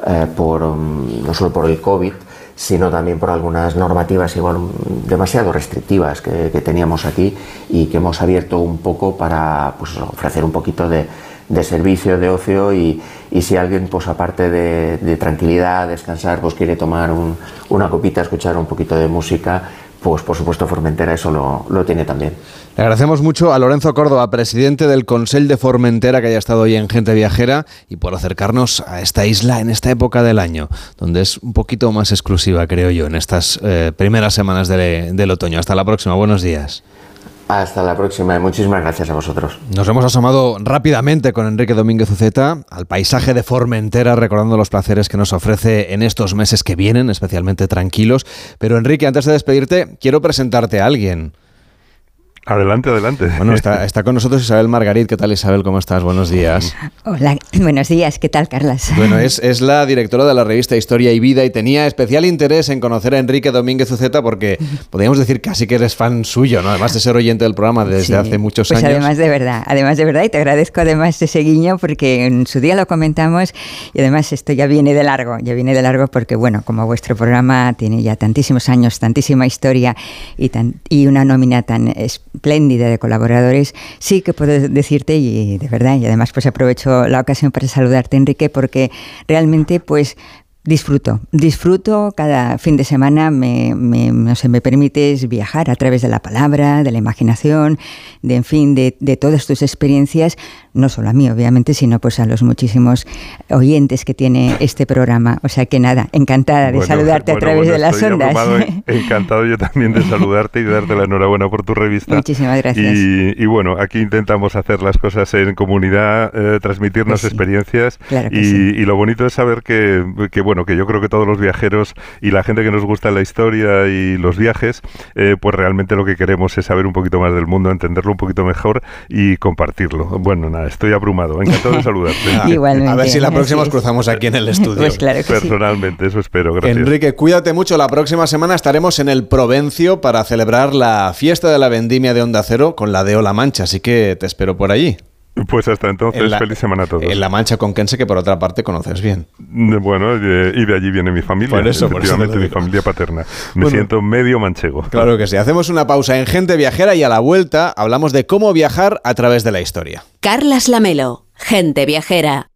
eh, por, mm, no solo por el COVID, sino también por algunas normativas igual demasiado restrictivas que, que teníamos aquí y que hemos abierto un poco para pues, ofrecer un poquito de, de servicio, de ocio y, y si alguien, pues aparte de, de, tranquilidad, descansar, pues quiere tomar un, una copita, escuchar un poquito de música, pues por supuesto Formentera eso lo, lo, tiene también. Le agradecemos mucho a Lorenzo Córdoba, presidente del Consell de Formentera, que haya estado hoy en Gente Viajera y por acercarnos a esta isla en esta época del año, donde es un poquito más exclusiva, creo yo, en estas eh, primeras semanas de, del otoño. Hasta la próxima, buenos días. Hasta la próxima y muchísimas gracias a vosotros. Nos hemos asomado rápidamente con Enrique Domínguez Uceta al paisaje de Formentera, recordando los placeres que nos ofrece en estos meses que vienen, especialmente tranquilos. Pero Enrique, antes de despedirte, quiero presentarte a alguien. Adelante, adelante. Bueno, está, con nosotros Isabel Margarit. ¿Qué tal, Isabel? ¿Cómo estás? Buenos días. Hola, buenos días. ¿Qué tal, Carlas? Bueno, es, es la directora de la revista Historia y Vida y tenía especial interés en conocer a Enrique Domínguez Uceta porque podríamos decir casi que eres fan suyo, ¿no? Además de ser oyente del programa desde hace muchos pues años. Además de verdad, además de verdad, y te agradezco además ese guiño porque en su día lo comentamos y además esto ya viene de largo, ya viene de largo porque, bueno, como vuestro programa tiene ya tantísimos años, tantísima historia y, tan, y una nómina tan espléndida de colaboradores, sí que puedo decirte, y de verdad, y además pues aprovecho la ocasión para saludarte, Enrique, porque realmente pues Disfruto, disfruto cada fin de semana, me, me, no sé, me permites viajar a través de la palabra, de la imaginación, de en fin, de, de, todas tus experiencias, no solo a mí, obviamente, sino pues a los muchísimos oyentes que tiene este programa. O sea que nada, encantada de saludarte a través de las ondas. encantado yo también de saludarte y de darte la enhorabuena por tu revista. Muchísimas gracias. Y, bueno, aquí intentamos hacer las cosas en comunidad, eh, transmitirnos pues experiencias y, y, lo bonito es saber que, que bueno, bueno, que yo creo que todos los viajeros y la gente que nos gusta la historia y los viajes, eh, pues realmente lo que queremos es saber un poquito más del mundo, entenderlo un poquito mejor y compartirlo. Bueno, nada, estoy abrumado. Encantado de saludarte. Igualmente. A ver si la próxima nos cruzamos aquí en el estudio. Pues claro que Personalmente, eso espero. Gracias. Enrique, cuídate mucho. La próxima semana estaremos en el Provencio para celebrar la fiesta de la vendimia de Onda Cero con la de Ola Mancha, así que te espero por allí. Pues hasta entonces, feliz semana a todos. En La Mancha con Kense, que por otra parte conoces bien. Bueno, y de allí viene mi familia. Por eso, por eso mi familia paterna. Me siento medio manchego. Claro que sí. Hacemos una pausa en Gente Viajera y a la vuelta hablamos de cómo viajar a través de la historia. Carlas Lamelo, Gente Viajera.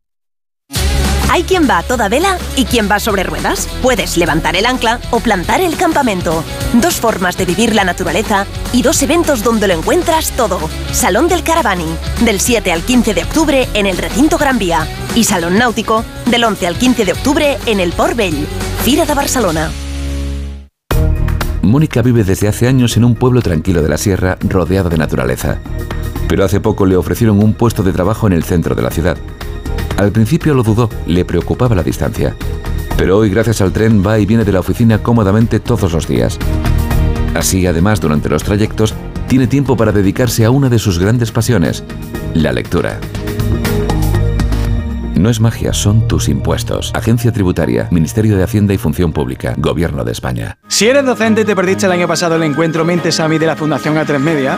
Hay quien va a toda vela y quien va sobre ruedas. Puedes levantar el ancla o plantar el campamento. Dos formas de vivir la naturaleza y dos eventos donde lo encuentras todo. Salón del Caravaning, del 7 al 15 de octubre en el Recinto Gran Vía. Y Salón Náutico, del 11 al 15 de octubre en el Port Vell. Fira de Barcelona. Mónica vive desde hace años en un pueblo tranquilo de la sierra rodeado de naturaleza. Pero hace poco le ofrecieron un puesto de trabajo en el centro de la ciudad. Al principio lo dudó, le preocupaba la distancia. Pero hoy gracias al tren va y viene de la oficina cómodamente todos los días. Así, además, durante los trayectos, tiene tiempo para dedicarse a una de sus grandes pasiones, la lectura. No es magia, son tus impuestos. Agencia Tributaria, Ministerio de Hacienda y Función Pública, Gobierno de España. Si eres docente te perdiste el año pasado el encuentro Mentes AMI de la Fundación A3 Media,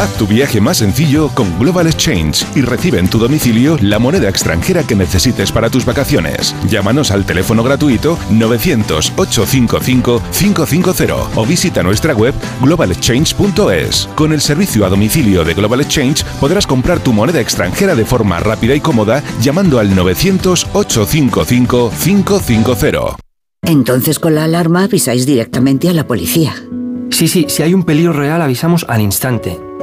Haz tu viaje más sencillo con Global Exchange y recibe en tu domicilio la moneda extranjera que necesites para tus vacaciones. Llámanos al teléfono gratuito 900-855-550 o visita nuestra web globalexchange.es. Con el servicio a domicilio de Global Exchange podrás comprar tu moneda extranjera de forma rápida y cómoda llamando al 900-855-550. Entonces con la alarma avisáis directamente a la policía. Sí, sí, si hay un peligro real avisamos al instante.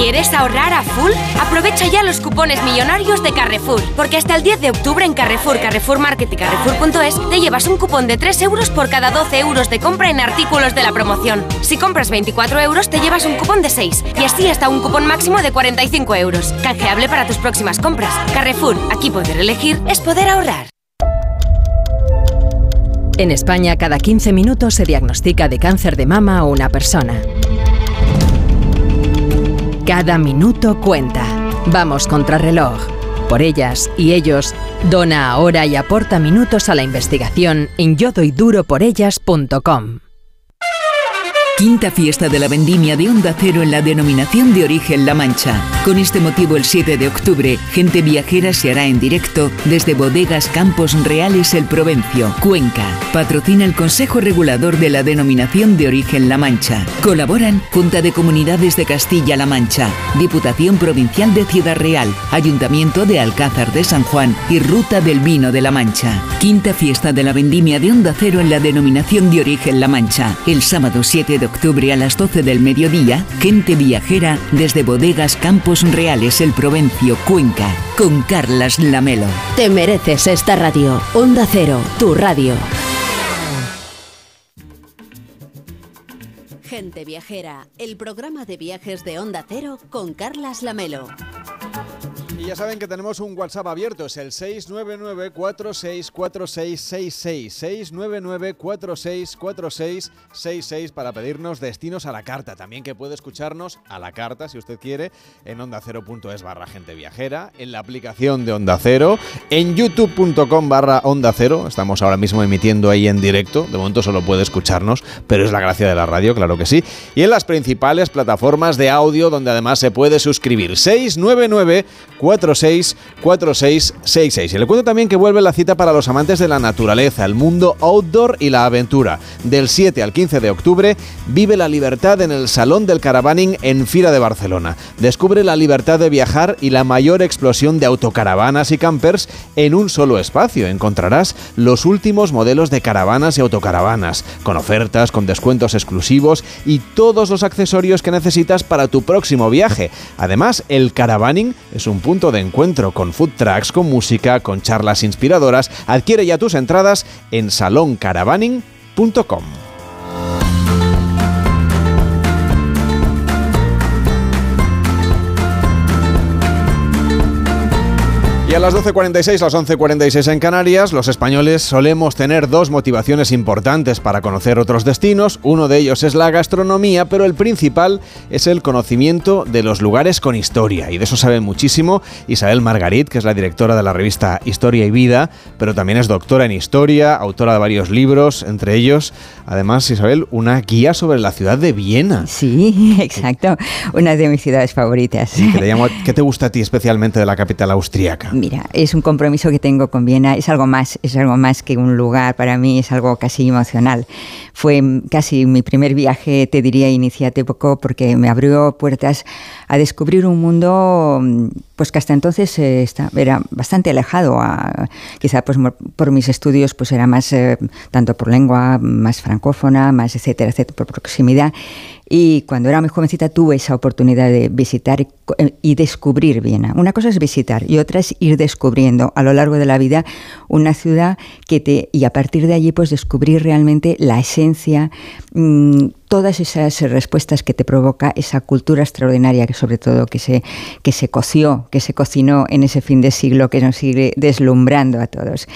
¿Quieres ahorrar a full? Aprovecha ya los cupones millonarios de Carrefour, porque hasta el 10 de octubre en Carrefour, Carrefour Market y Carrefour.es te llevas un cupón de 3 euros por cada 12 euros de compra en artículos de la promoción. Si compras 24 euros te llevas un cupón de 6 y así hasta un cupón máximo de 45 euros. Canjeable para tus próximas compras. Carrefour, aquí poder elegir es poder ahorrar. En España cada 15 minutos se diagnostica de cáncer de mama a una persona. Cada minuto cuenta. Vamos contra reloj. Por ellas y ellos, dona ahora y aporta minutos a la investigación en yodoyduroporellas.com. Quinta fiesta de la vendimia de Onda Cero en la denominación de origen La Mancha. Con este motivo, el 7 de octubre, Gente Viajera se hará en directo desde Bodegas Campos Reales El Provencio, Cuenca. Patrocina el Consejo Regulador de la denominación de origen La Mancha. Colaboran Junta de Comunidades de Castilla-La Mancha, Diputación Provincial de Ciudad Real, Ayuntamiento de Alcázar de San Juan y Ruta del Vino de La Mancha. Quinta fiesta de la vendimia de Onda Cero en la denominación de origen La Mancha. El sábado 7 de octubre a las 12 del mediodía, gente viajera desde Bodegas Campos Reales El Provencio, Cuenca, con Carlas Lamelo. Te mereces esta radio. Onda Cero, tu radio. Gente Viajera, el programa de viajes de Onda Cero con Carlas Lamelo. Y ya saben que tenemos un WhatsApp abierto, es el 699-464666. 699-464666 para pedirnos destinos a la carta. También que puede escucharnos a la carta, si usted quiere, en onda cero.es barra gente viajera, en la aplicación de Onda Cero, en youtube.com barra Onda Cero. Estamos ahora mismo emitiendo ahí en directo. De momento solo puede escucharnos, pero es la gracia de la radio, claro que sí. Y en las principales plataformas de audio, donde además se puede suscribir. 699 464666. Y le cuento también que vuelve la cita para los amantes de la naturaleza, el mundo outdoor y la aventura. Del 7 al 15 de octubre vive la libertad en el Salón del Caravaning en Fira de Barcelona. Descubre la libertad de viajar y la mayor explosión de autocaravanas y campers en un solo espacio. Encontrarás los últimos modelos de caravanas y autocaravanas, con ofertas, con descuentos exclusivos y todos los accesorios que necesitas para tu próximo viaje. Además, el caravaning es un punto de encuentro con food trucks, con música, con charlas inspiradoras. Adquiere ya tus entradas en saloncaravaning.com. Y a las 12.46, las 11.46 en Canarias, los españoles solemos tener dos motivaciones importantes para conocer otros destinos. Uno de ellos es la gastronomía, pero el principal es el conocimiento de los lugares con historia. Y de eso sabe muchísimo Isabel Margarit, que es la directora de la revista Historia y Vida, pero también es doctora en historia, autora de varios libros, entre ellos, además, Isabel, una guía sobre la ciudad de Viena. Sí, exacto. Una de mis ciudades favoritas. ¿Qué te, ¿Qué te gusta a ti especialmente de la capital austríaca? Mira, es un compromiso que tengo con Viena, es algo más, es algo más que un lugar, para mí es algo casi emocional. Fue casi mi primer viaje, te diría, iniciate poco, porque me abrió puertas a descubrir un mundo pues que hasta entonces eh, era bastante alejado, a, quizá pues por mis estudios pues era más, eh, tanto por lengua, más francófona, más etcétera, etcétera, por proximidad. Y cuando era muy jovencita tuve esa oportunidad de visitar y descubrir Viena. Una cosa es visitar y otra es ir descubriendo a lo largo de la vida una ciudad que te y a partir de allí pues descubrir realmente la esencia mm, todas esas respuestas que te provoca esa cultura extraordinaria que sobre todo que se, que se coció, que se cocinó en ese fin de siglo que nos sigue deslumbrando a todos.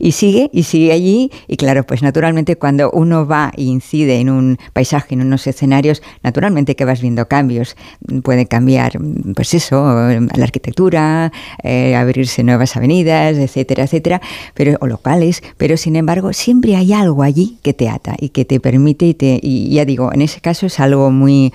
Y sigue, y sigue allí, y claro, pues naturalmente cuando uno va e incide en un paisaje, en unos escenarios, naturalmente que vas viendo cambios. Puede cambiar, pues eso, la arquitectura, eh, abrirse nuevas avenidas, etcétera, etcétera, pero, o locales, pero sin embargo siempre hay algo allí que te ata y que te permite y te, y ya digo, en ese caso es algo muy,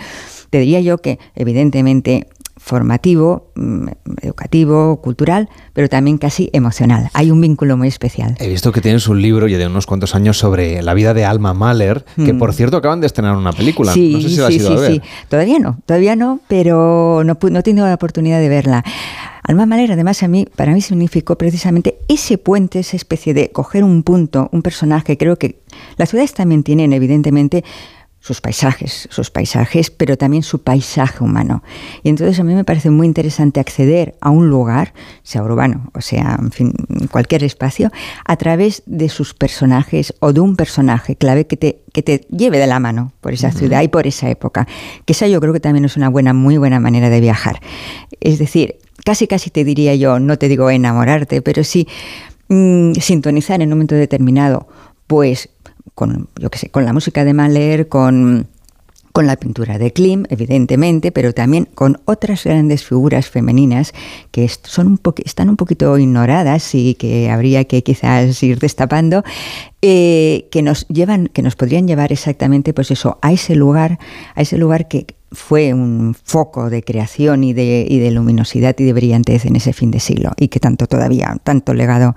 te diría yo que evidentemente formativo, mm, educativo, cultural, pero también casi emocional. Hay un vínculo muy especial. He visto que tienes un libro ya de unos cuantos años sobre la vida de Alma Mahler, que mm. por cierto acaban de estrenar una película. Sí, no sé si sí, sí, sí. Todavía no, todavía no, pero no, no he tenido la oportunidad de verla. Alma Mahler, además, a mí, para mí significó precisamente ese puente, esa especie de coger un punto, un personaje. Creo que las ciudades también tienen, evidentemente, sus paisajes, sus paisajes, pero también su paisaje humano. Y entonces a mí me parece muy interesante acceder a un lugar, sea urbano o sea, en fin, cualquier espacio, a través de sus personajes o de un personaje clave que te, que te lleve de la mano por esa ciudad y por esa época. Que esa yo creo que también es una buena, muy buena manera de viajar. Es decir, casi casi te diría yo, no te digo enamorarte, pero sí mm, sintonizar en un momento determinado, pues con, yo sé, con la música de Mahler, con, con la pintura de Klim, evidentemente, pero también con otras grandes figuras femeninas que son un están un poquito ignoradas y que habría que quizás ir destapando, eh, que nos llevan, que nos podrían llevar exactamente, pues eso, a ese lugar, a ese lugar que fue un foco de creación y de, y de, luminosidad y de brillantez en ese fin de siglo y que tanto todavía, tanto legado,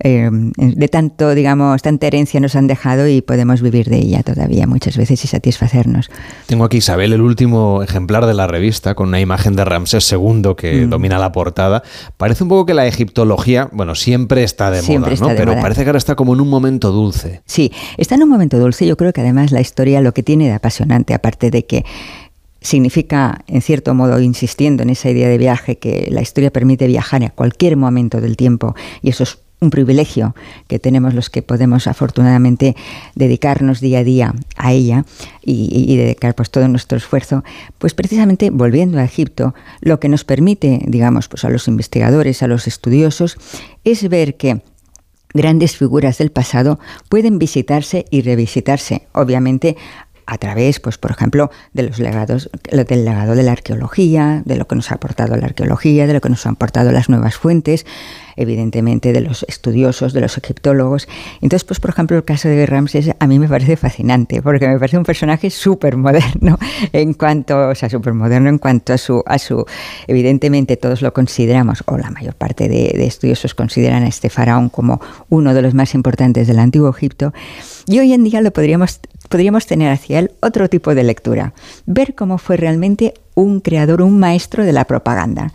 eh, de tanto, digamos, tanta herencia nos han dejado y podemos vivir de ella todavía muchas veces y satisfacernos. Tengo aquí, Isabel, el último ejemplar de la revista con una imagen de Ramsés II que mm. domina la portada. Parece un poco que la egiptología, bueno, siempre está de moda, ¿no? Pero parece que ahora está como en un momento dulce. Sí, está en un momento dulce. Yo creo que además la historia lo que tiene de apasionante, aparte de que significa, en cierto modo, insistiendo en esa idea de viaje, que la historia permite viajar a cualquier momento del tiempo y eso es un privilegio que tenemos los que podemos afortunadamente dedicarnos día a día a ella y, dedicar pues todo nuestro esfuerzo, pues precisamente volviendo a Egipto, lo que nos permite, digamos, pues a los investigadores, a los estudiosos, es ver que grandes figuras del pasado pueden visitarse y revisitarse. Obviamente a través, pues, por ejemplo, de los legados, del legado de la arqueología, de lo que nos ha aportado la arqueología, de lo que nos han aportado las nuevas fuentes, evidentemente de los estudiosos, de los egiptólogos. Entonces, pues, por ejemplo, el caso de Ramses a mí me parece fascinante, porque me parece un personaje súper moderno en cuanto, o sea, súper moderno en cuanto a su, a su, evidentemente todos lo consideramos, o la mayor parte de, de estudiosos consideran a este faraón como uno de los más importantes del antiguo Egipto, y hoy en día lo podríamos podríamos tener hacia él otro tipo de lectura, ver cómo fue realmente un creador, un maestro de la propaganda.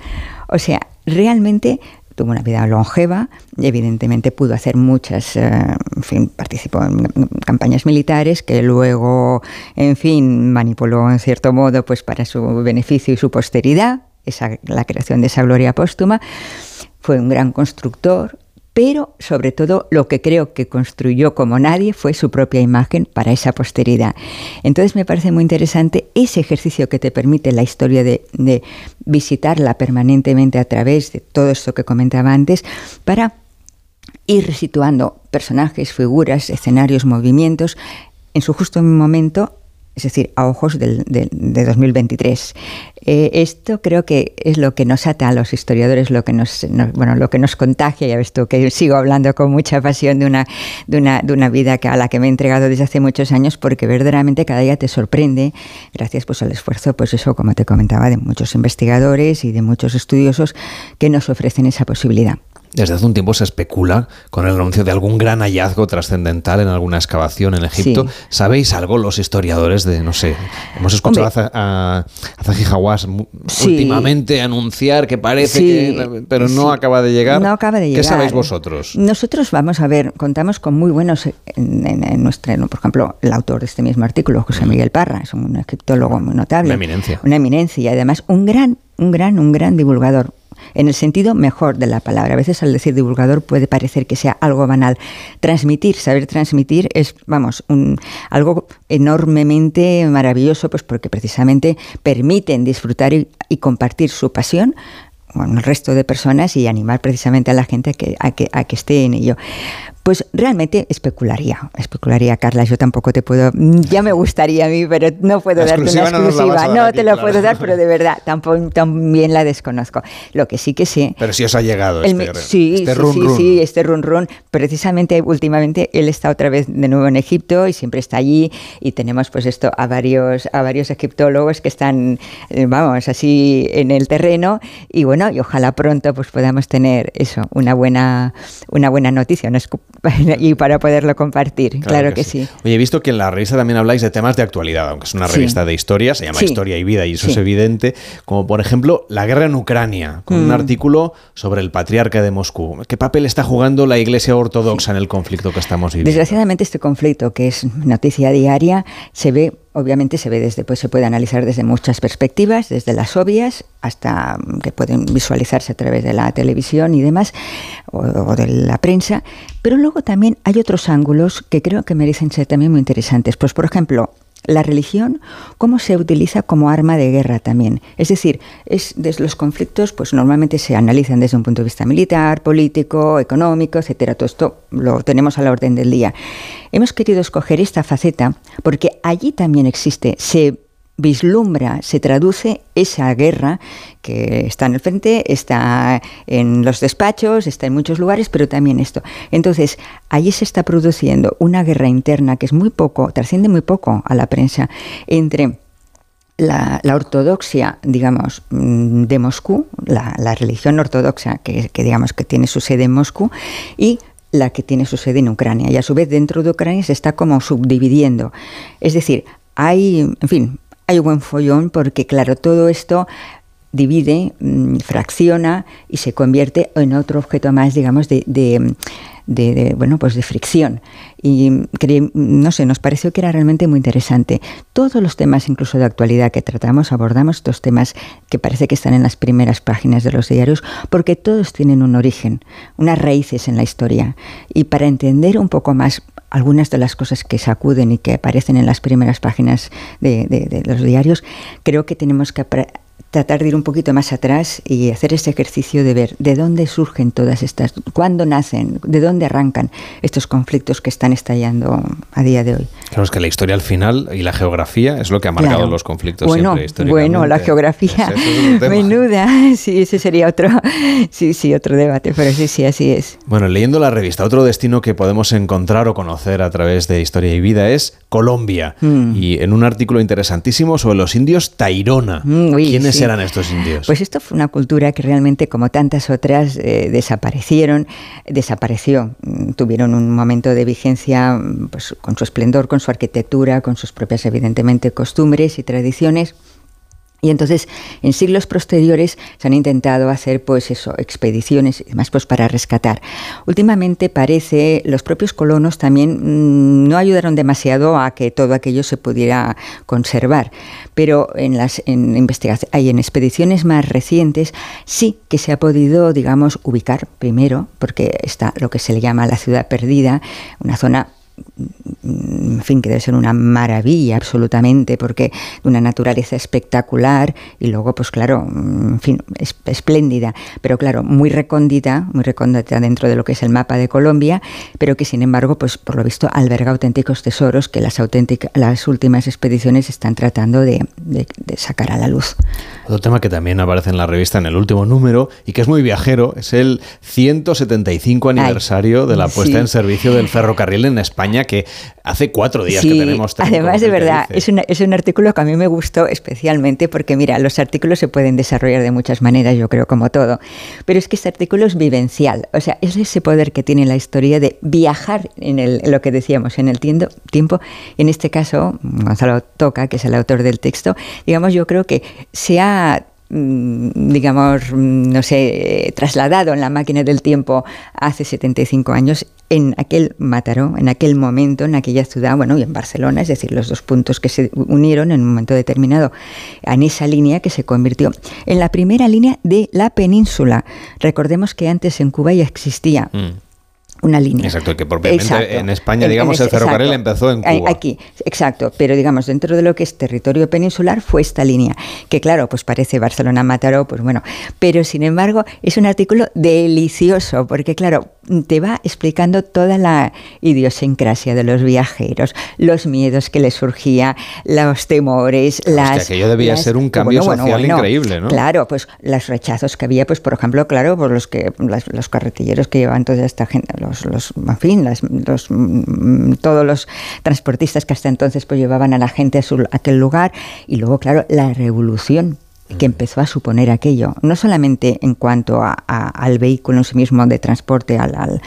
O sea, realmente tuvo una vida longeva, evidentemente pudo hacer muchas, eh, en fin, participó en campañas militares que luego, en fin, manipuló en cierto modo pues para su beneficio y su posteridad, esa, la creación de esa gloria póstuma. Fue un gran constructor, pero sobre todo lo que creo que construyó como nadie fue su propia imagen para esa posteridad. Entonces me parece muy interesante ese ejercicio que te permite la historia de, visitarla permanentemente a través de todo esto que comentaba antes para ir resituando personajes, figuras, escenarios, movimientos en su justo momento es decir, a ojos del, de 2023. Eh, esto creo que es lo que nos ata a los historiadores, lo que nos, bueno, lo que nos contagia, ya ves tú, que sigo hablando con mucha pasión de una, de una, de una vida que, a la que me he entregado desde hace muchos años, porque verdaderamente cada día te sorprende, gracias pues al esfuerzo, pues eso, como te comentaba, de muchos investigadores y de muchos estudiosos que nos ofrecen esa posibilidad. Desde hace un tiempo se especula con el anuncio de algún gran hallazgo trascendental en alguna excavación en Egipto. ¿Sabéis algo los historiadores de, no sé, hemos escuchado a, Zahi Hawass últimamente anunciar que parece que, pero no acaba de llegar. No acaba de llegar. ¿Qué sabéis vosotros? Nosotros, vamos a ver, contamos con muy buenos, en, nuestra, por ejemplo, el autor de este mismo artículo, José Miguel Parra, es un egiptólogo muy notable. Una eminencia. Una eminencia y además un gran, un gran, un gran divulgador en el sentido mejor de la palabra. A veces al decir divulgador puede parecer que sea algo banal. Transmitir, saber transmitir es, vamos, un, algo enormemente maravilloso, pues porque precisamente permiten disfrutar y, compartir su pasión con el resto de personas y animar precisamente a la gente a que, a que, a que esté en ello. Pues realmente especularía, especularía, Carla. Yo tampoco te puedo, ya me gustaría a mí, pero no puedo darte una exclusiva. No, te lo puedo dar, pero de verdad, tampoco, también la desconozco. Lo que sí que sé. Pero si os ha llegado este, sí, este run, sí, sí, este run run. Precisamente, últimamente, él está otra vez de nuevo en Egipto y siempre está allí y tenemos pues esto a varios, a varios egiptólogos que están, eh, vamos, así en el terreno y bueno, y ojalá pronto pues podamos tener eso, una buena, una buena noticia, y para poderlo compartir, claro, que, sí. Oye, he visto que en la revista también habláis de temas de actualidad, aunque es una revista de historia, se llama Historia y Vida y eso es evidente, como por ejemplo la guerra en Ucrania, con un mm. artículo sobre el patriarca de Moscú. ¿Qué papel está jugando la Iglesia Ortodoxa en el conflicto que estamos viviendo? Desgraciadamente este conflicto, que es noticia diaria, se ve obviamente se ve desde, pues se puede analizar desde muchas perspectivas, desde las obvias hasta que pueden visualizarse a través de la televisión y demás, o, de la prensa, pero luego también hay otros ángulos que creo que merecen ser también muy interesantes. Pues, por ejemplo, la religión, cómo se utiliza como arma de guerra también. Es decir, es, desde los conflictos, pues normalmente se analizan desde un punto de vista militar, político, económico, etcétera. Todo esto lo tenemos a la orden del día. Hemos querido escoger esta faceta porque allí también existe, se vislumbra, se traduce esa guerra que está en el frente, está en los despachos, está en muchos lugares, pero también esto. Entonces, allí se está produciendo una guerra interna que es muy poco, trasciende muy poco a la prensa, entre la, ortodoxia, digamos, mm, de Moscú, la, religión ortodoxa que, que, digamos que tiene su sede en Moscú, y la que tiene su sede en Ucrania. Y a su vez dentro de Ucrania se está como subdividiendo. Es decir, hay, en fin, hay buen follón porque, claro, todo esto divide, mm, fracciona y se convierte en otro objeto más, digamos, de, de, bueno, pues de fricción. Y no sé, nos pareció que era realmente muy interesante. Todos los temas, incluso de actualidad que tratamos, abordamos estos temas que parece que están en las primeras páginas de los diarios, porque todos tienen un origen, unas raíces en la historia. Y para entender un poco más algunas de las cosas que sacuden y que aparecen en las primeras páginas de, de los diarios, creo que tenemos que tratar de ir un poquito más atrás y hacer ese ejercicio de ver de dónde surgen todas estas, cuándo nacen, de dónde arrancan estos conflictos que están estallando a día de hoy. Claro, es que la historia al final y la geografía es lo que ha marcado los conflictos bueno, siempre Bueno, la geografía menuda, sí, ese sería otro, sí, sí, otro debate, pero sí, sí, así es. Bueno, leyendo la revista, otro destino que podemos encontrar o conocer a través de Historia y Vida es Colombia. Mm. Y en un artículo interesantísimo sobre los indios Tairona. Mm, ¿Quiénes estos indios? Pues esto fue una cultura que realmente, como tantas otras, eh, desaparecieron, desapareció. Mm, tuvieron un momento de vigencia pues, con su esplendor, con su arquitectura, con sus propias, evidentemente, costumbres y tradiciones Y entonces, en siglos posteriores se han intentado hacer, pues eso, expediciones y demás, pues para rescatar. Últimamente parece, los propios colonos también mm, no ayudaron demasiado a que todo aquello se pudiera conservar. Pero en las en investigaciones, en expediciones más recientes sí que se ha podido, digamos, ubicar primero, porque está lo que se le llama la ciudad perdida, una zona en fin, que debe ser una maravilla absolutamente, porque una naturaleza espectacular y luego, pues claro, en fin, es, espléndida, pero claro, muy recóndita, muy recóndita dentro de lo que es el mapa de Colombia, pero que sin embargo, pues por lo visto alberga auténticos tesoros que las, auténticas, las últimas expediciones están tratando de sacar a la luz. Otro tema que también aparece en la revista en el último número y que es muy viajero es el 175 aniversario Ay, de la puesta sí. en servicio del ferrocarril en España, que hace cuatro días que tenemos. además de verdad, es, una- es un artículo que a mí me gustó especialmente porque, mira, los artículos se pueden desarrollar de muchas maneras, yo creo, como todo, pero es que este artículo es vivencial, o sea, es ese poder que tiene la historia de viajar en, el, en lo que decíamos, en el tiendo- tiempo. En este caso, Gonzalo Toca, que es el autor del texto, digamos, yo creo que se ha mm, digamos, mm, no sé, trasladado en la máquina del tiempo hace 75 años en aquel Mataró, en aquel momento, en aquella ciudad, bueno, y en Barcelona, es decir, los dos puntos que se unieron en un momento determinado en esa línea que se convirtió en la primera línea de la península. Recordemos que antes en Cuba ya existía Mm. Una línea. Exacto, que propiamente Exacto. en España, digamos, en el ferrocarril exacto. empezó en Cuba. Aquí, exacto, pero digamos, dentro de lo que es territorio peninsular fue esta línea, que claro, pues parece Barcelona-Mataró, pues bueno, pero sin embargo es un artículo delicioso, porque claro, te va explicando toda la idiosincrasia de los viajeros, los miedos que les surgía, los temores, las... aquello debía las- ser un que cambio social increíble, ¿no? Claro, pues los rechazos que había, pues por ejemplo, claro, por los que las- los carretilleros que llevaban toda esta gente, los, los en fin, las- los, mm, todos los transportistas que hasta entonces pues llevaban a la gente a, su- a aquel lugar y luego, claro, la revolución que empezó a suponer aquello, no solamente en cuanto a- al vehículo en sí mismo de transporte, al, al-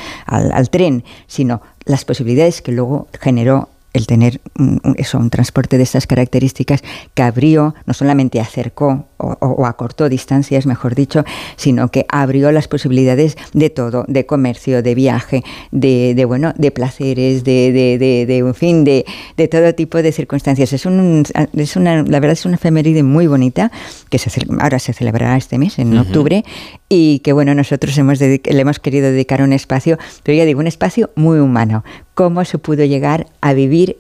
al- tren, sino las posibilidades que luego generó el tener un- eso, un transporte de estas características que abrió, no solamente acercó o, o- acortó distancias, mejor dicho, sino que abrió las posibilidades de todo, de comercio, de viaje, de, de, bueno, de placeres, de, de, de- de, en fin, de, de todo tipo de circunstancias. Es un, es una, la verdad es una efeméride muy bonita que se, ahora se celebrará este mes, en octubre, y que bueno, nosotros hemos le hemos querido dedicar un espacio, pero ya digo, un espacio muy humano. Cómo se pudo llegar a vivir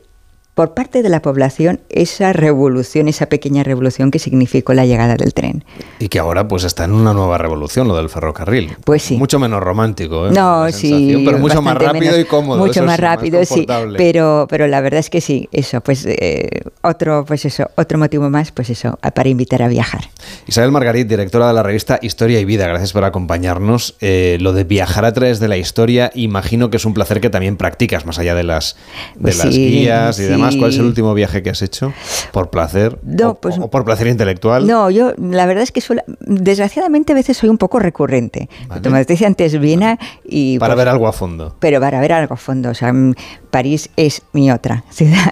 por parte de la población esa revolución, esa pequeña revolución que significó la llegada del tren. Y que ahora pues está en una nueva revolución, lo del ferrocarril. Pues sí. Mucho menos romántico, ¿eh? No, sí, pero mucho más rápido menos- y cómodo. Mucho más rápido, sí. Pero, pero la verdad es que sí, eso, pues eh, otro, pues eso, otro motivo más, pues eso, para invitar a viajar. Isabel Margarit, directora de la revista Historia y Vida, gracias por acompañarnos. Eh, lo de viajar a través de la historia, imagino que es un placer que también practicas, más allá de las, de Pues las sí, guías y sí. demás. ¿Cuál es el último viaje que has hecho? ¿Por placer? No, o, pues- o por placer intelectual? No, yo la verdad es que suelo- desgraciadamente a veces soy un poco recurrente. Como te decía antes, Viena y... Para pues, ver algo a fondo. Pero para ver algo a fondo, o sea, mm, París es mi otra ciudad.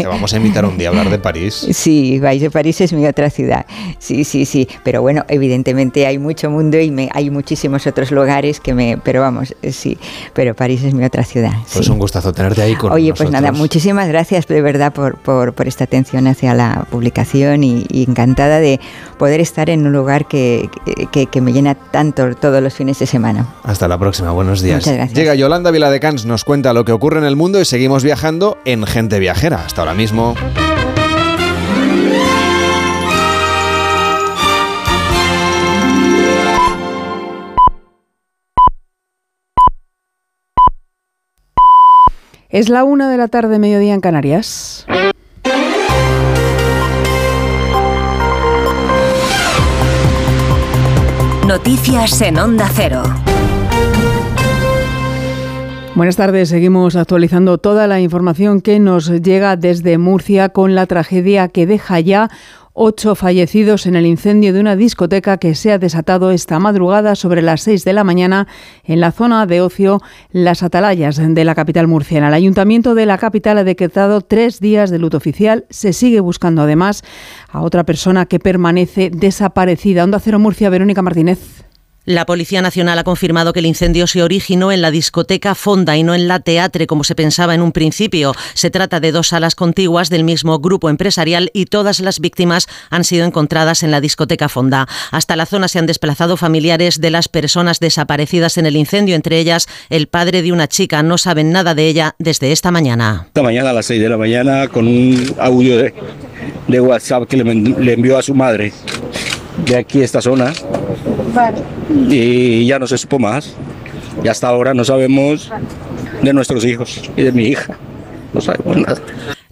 Te vamos a invitar un día a hablar de París. Sí, vais de París es mi otra ciudad. Sí, sí, sí. Pero bueno, evidentemente hay mucho mundo y me, hay muchísimos otros lugares que me. Pero vamos, eh, sí. Pero París es mi otra ciudad. Pues sí. un gustazo tenerte ahí con Oye, pues nada, nosotros. muchísimas gracias de verdad por, por, por esta atención hacia la publicación y, y encantada de poder estar en un lugar que, que, que me llena tanto todos los fines de semana. Hasta la próxima, buenos días. Muchas gracias. Llega Yolanda Viladecans, nos cuenta lo que ocurre en el mundo y seguimos viajando en Gente Viajera. Hasta ahora mismo. Es la una de la tarde, mediodía en Canarias. Noticias en Onda Cero. Buenas tardes, seguimos actualizando toda la información que nos llega desde Murcia con la tragedia que deja ya ocho fallecidos en el incendio de una discoteca que se ha desatado esta madrugada sobre las seis de la mañana en la zona de ocio Las Atalayas de la capital murciana. El ayuntamiento de la capital ha decretado tres días de luto oficial. Se sigue buscando además a otra persona que permanece desaparecida. Onda Cero Murcia, Verónica Martínez. La Policía Nacional ha confirmado que el incendio se originó en la discoteca Fonda y no en la Teatre, como se pensaba en un principio. Se trata de dos salas contiguas del mismo grupo empresarial y todas las víctimas han sido encontradas en la discoteca Fonda. Hasta la zona se han desplazado familiares de las personas desaparecidas en el incendio, entre ellas el padre de una chica. No saben nada de ella desde esta mañana. Esta mañana a las 6 de la mañana con un audio de, WhatsApp que le, le envió a su madre de aquí esta zona y ya no se supo más. Y hasta ahora no sabemos de nuestros hijos y de mi hija. No sabemos nada.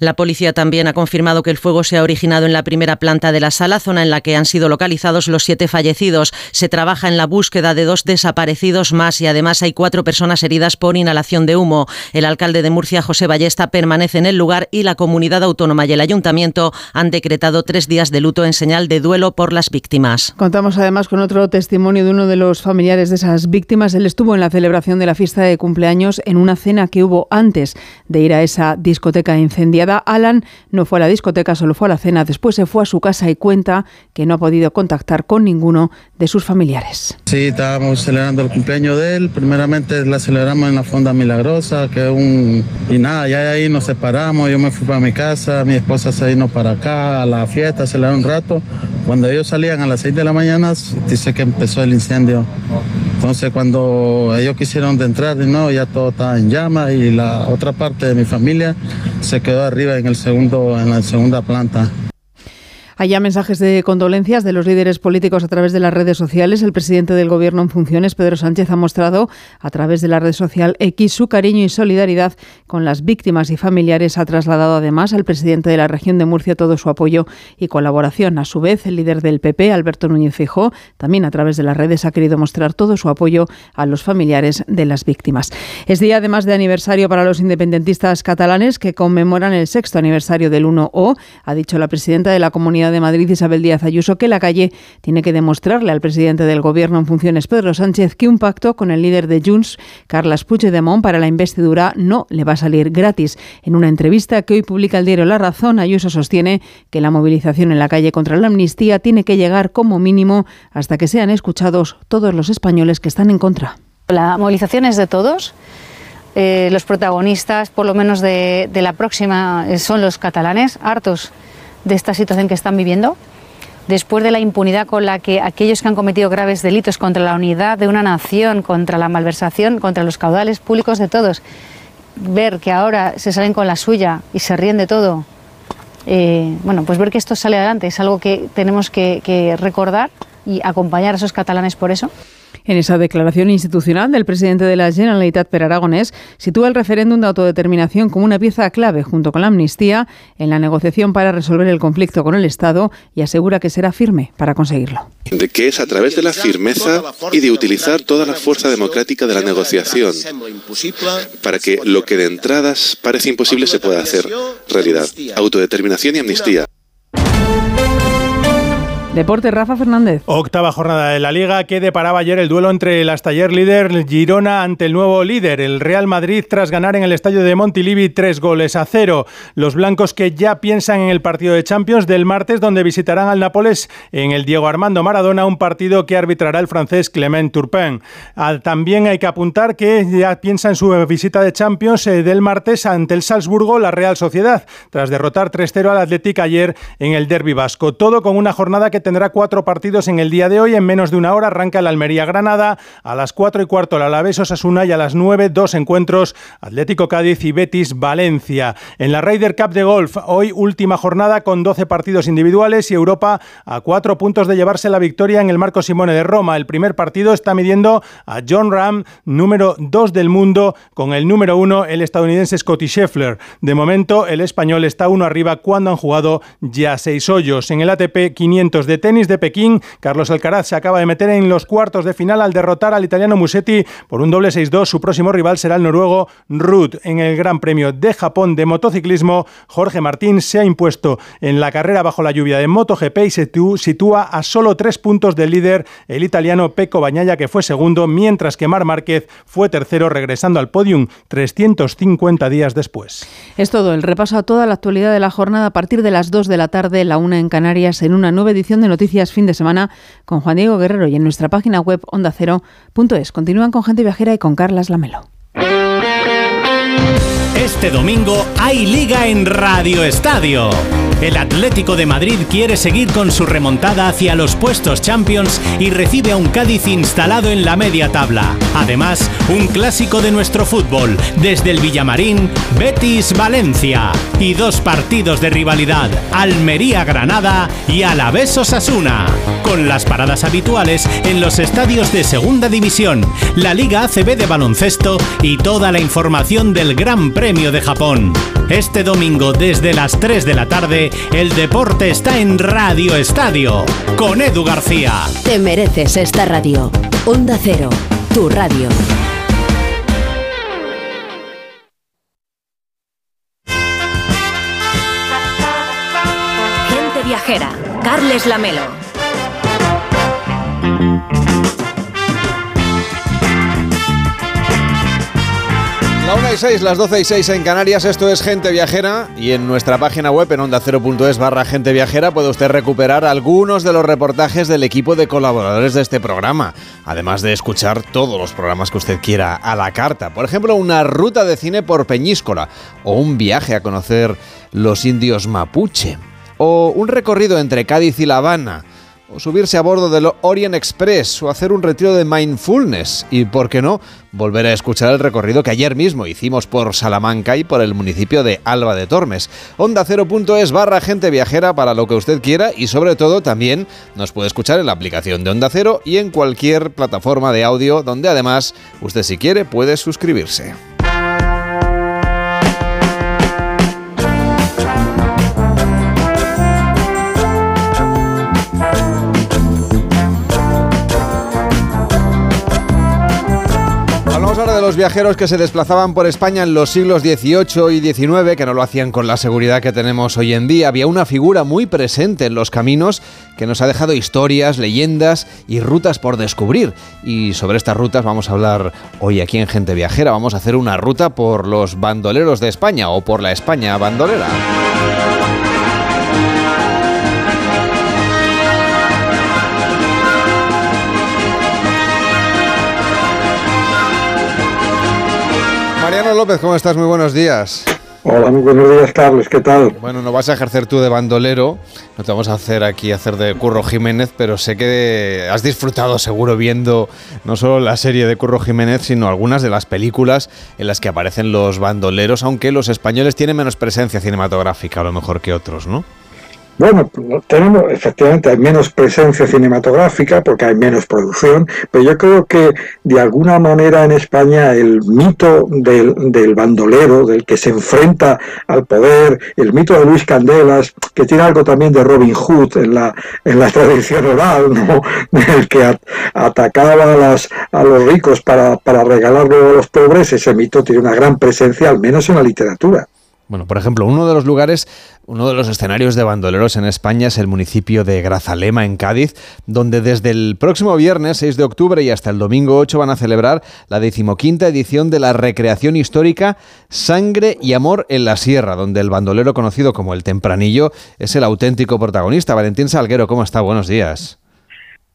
La policía también ha confirmado que el fuego se ha originado en la primera planta de la sala, zona en la que han sido localizados los siete fallecidos. Se trabaja en la búsqueda de dos desaparecidos más y además hay cuatro personas heridas por inhalación de humo. El alcalde de Murcia, José Ballesta, permanece en el lugar y la comunidad autónoma y el ayuntamiento han decretado tres días de luto en señal de duelo por las víctimas. Contamos además con otro testimonio de uno de los familiares de esas víctimas. Él estuvo en la celebración de la fiesta de cumpleaños en una cena que hubo antes de ir a esa discoteca incendiada. Alan no fue a la discoteca, solo fue a la cena. Después se fue a su casa y cuenta que no ha podido contactar con ninguno de sus familiares. Sí, estábamos celebrando el cumpleaños de él. Primeramente la celebramos en la Fonda Milagrosa, que es un... Y nada, ya ahí nos separamos, yo me fui para mi casa, mi esposa se vino para acá a la fiesta, celebrar un rato. Cuando ellos salían a las 6 de la mañana, dice que empezó el incendio. Entonces cuando ellos quisieron de entrar, no, ya todo estaba en llamas y la otra parte de mi familia se quedó arriba en el segundo, en la segunda planta. Hay ya mensajes de condolencias de los líderes políticos a través de las redes sociales. El presidente del Gobierno en funciones, Pedro Sánchez, ha mostrado a través de la red social X su cariño y solidaridad con las víctimas y familiares. Ha trasladado además al presidente de la región de Murcia todo su apoyo y colaboración. A su vez, el líder del PP, Alberto Núñez Fijó, también a través de las redes ha querido mostrar todo su apoyo a los familiares de las víctimas. Es día además de aniversario para los independentistas catalanes que conmemoran el sexto aniversario del 1O, ha dicho la presidenta de la comunidad de Madrid, Isabel Díaz Ayuso, que la calle tiene que demostrarle al presidente del Gobierno en funciones, Pedro Sánchez, que un pacto con el líder de Junts, Carles Puigdemont, para la investidura no le va a salir gratis. En una entrevista que hoy publica el diario La Razón, Ayuso sostiene que la movilización en la calle contra la amnistía tiene que llegar como mínimo hasta que sean escuchados todos los españoles que están en contra. La movilización es de todos. Eh, los protagonistas, por lo menos de, la próxima, eh, son los catalanes, hartos de esta situación que están viviendo, después de la impunidad con la que aquellos que han cometido graves delitos contra la unidad de una nación, contra la malversación, contra los caudales públicos de todos, ver que ahora se salen con la suya y se ríen de todo, eh, bueno, pues ver que esto sale adelante es algo que tenemos que, que recordar y acompañar a esos catalanes por eso. En esa declaración institucional del presidente de la Generalitat per Aragonés sitúa el referéndum de autodeterminación como una pieza clave junto con la amnistía en la negociación para resolver el conflicto con el Estado y asegura que será firme para conseguirlo. De que es a través de la firmeza y de utilizar toda la fuerza democrática de la negociación para que lo que de entradas parece imposible se pueda hacer realidad. Autodeterminación y amnistía. Deporte, Rafa Fernández. Octava jornada de la Liga que deparaba ayer el duelo entre el hasta ayer líder Girona ante el nuevo líder, el Real Madrid, tras ganar en el estadio de Montilivi tres goles a cero. Los blancos que ya piensan en el partido de Champions del martes, donde visitarán al Nápoles en el Diego Armando Maradona, un partido que arbitrará el francés Clement Turpin. Ah, también hay que apuntar que ya piensa en su visita de Champions eh, del martes ante el Salzburgo, la Real Sociedad, tras derrotar 3-0 al Atlético ayer en el Derby Vasco. Todo con una jornada que tendrá cuatro partidos en el día de hoy. En menos de una hora arranca el Almería Granada, a las cuatro y cuarto el Alavés Osasuna y a las nueve dos encuentros Atlético Cádiz y Betis Valencia. En la Ryder Cup de golf, hoy última jornada con 12 partidos individuales y Europa a cuatro puntos de llevarse la victoria en el Marco Simone de Roma. El primer partido está midiendo a John Ram, número dos del mundo, con el número uno, el estadounidense Scotty Scheffler. De momento, el español está uno arriba cuando han jugado ya seis hoyos. En el ATP 500 de tenis de Pekín, Carlos Alcaraz se acaba de meter en los cuartos de final al derrotar al italiano Musetti por un doble 6-2. Su próximo rival será el noruego Ruth. En el Gran Premio de Japón de motociclismo, Jorge Martín se ha impuesto en la carrera bajo la lluvia de MotoGP y se sitúa a solo tres puntos del líder, el italiano Pecco Bagnaia, que fue segundo, mientras que Mar Márquez fue tercero, regresando al podium 350 días después. Es todo el repaso a toda la actualidad de la jornada a partir de las 2 de la tarde, la una en Canarias, en una nueva edición de Noticias Fin de Semana con Juan Diego Guerrero y en nuestra página web ondacero.es. Continúan con Gente Viajera y con Carlas Lamelo. Este domingo hay liga en Radio Estadio. El Atlético de Madrid quiere seguir con su remontada hacia los puestos Champions y recibe a un Cádiz instalado en la media tabla. Además, un clásico de nuestro fútbol, desde el Villamarín, Betis Valencia. Y dos partidos de rivalidad, Almería Granada y Alavés Osasuna. Con las paradas habituales en los estadios de Segunda División, la Liga ACB de baloncesto y toda la información del Gran Premio de Japón. Este domingo desde las 3 de la tarde, el deporte está en Radio Estadio con Edu García. Te mereces esta radio. Onda Cero, tu radio. Gente viajera, Carles Lamelo. La 1 y 6, las 12 y 6 en Canarias, esto es Gente Viajera y en nuestra página web en onda0.es barra Gente Viajera puede usted recuperar algunos de los reportajes del equipo de colaboradores de este programa, además de escuchar todos los programas que usted quiera a la carta. Por ejemplo, una ruta de cine por Peñíscola o un viaje a conocer los indios mapuche o un recorrido entre Cádiz y La Habana o subirse a bordo del Orient Express o hacer un retiro de mindfulness y, por qué no, volver a escuchar el recorrido que ayer mismo hicimos por Salamanca y por el municipio de Alba de Tormes. Onda 0.es barra gente viajera para lo que usted quiera y sobre todo también nos puede escuchar en la aplicación de Onda Cero y en cualquier plataforma de audio donde además usted si quiere puede suscribirse. Los viajeros que se desplazaban por España en los siglos XVIII y XIX, que no lo hacían con la seguridad que tenemos hoy en día. Había una figura muy presente en los caminos que nos ha dejado historias, leyendas y rutas por descubrir. Y sobre estas rutas vamos a hablar hoy aquí en Gente Viajera. Vamos a hacer una ruta por los bandoleros de España o por la España bandolera. López, ¿cómo estás? Muy buenos días. Hola, muy buenos días, Carlos. ¿Qué tal? Bueno, no vas a ejercer tú de bandolero, no te vamos a hacer aquí hacer de Curro Jiménez, pero sé que has disfrutado seguro viendo no solo la serie de Curro Jiménez, sino algunas de las películas en las que aparecen los bandoleros, aunque los españoles tienen menos presencia cinematográfica a lo mejor que otros, ¿no? Bueno, tenemos, efectivamente, hay menos presencia cinematográfica porque hay menos producción, pero yo creo que de alguna manera en España el mito del, bandolero, del que se enfrenta al poder, el mito de Luis Candelas, que tiene algo también de Robin Hood en la, en la tradición oral, ¿no? el que atacaba a, las, a los ricos para, para regalarlo a los pobres, ese mito tiene una gran presencia, al menos en la literatura. Bueno, por ejemplo, uno de los lugares, uno de los escenarios de bandoleros en España es el municipio de Grazalema, en Cádiz, donde desde el próximo viernes 6 de octubre y hasta el domingo 8 van a celebrar la decimoquinta edición de la recreación histórica Sangre y Amor en la Sierra, donde el bandolero conocido como el Tempranillo es el auténtico protagonista. Valentín Salguero, ¿cómo está? Buenos días.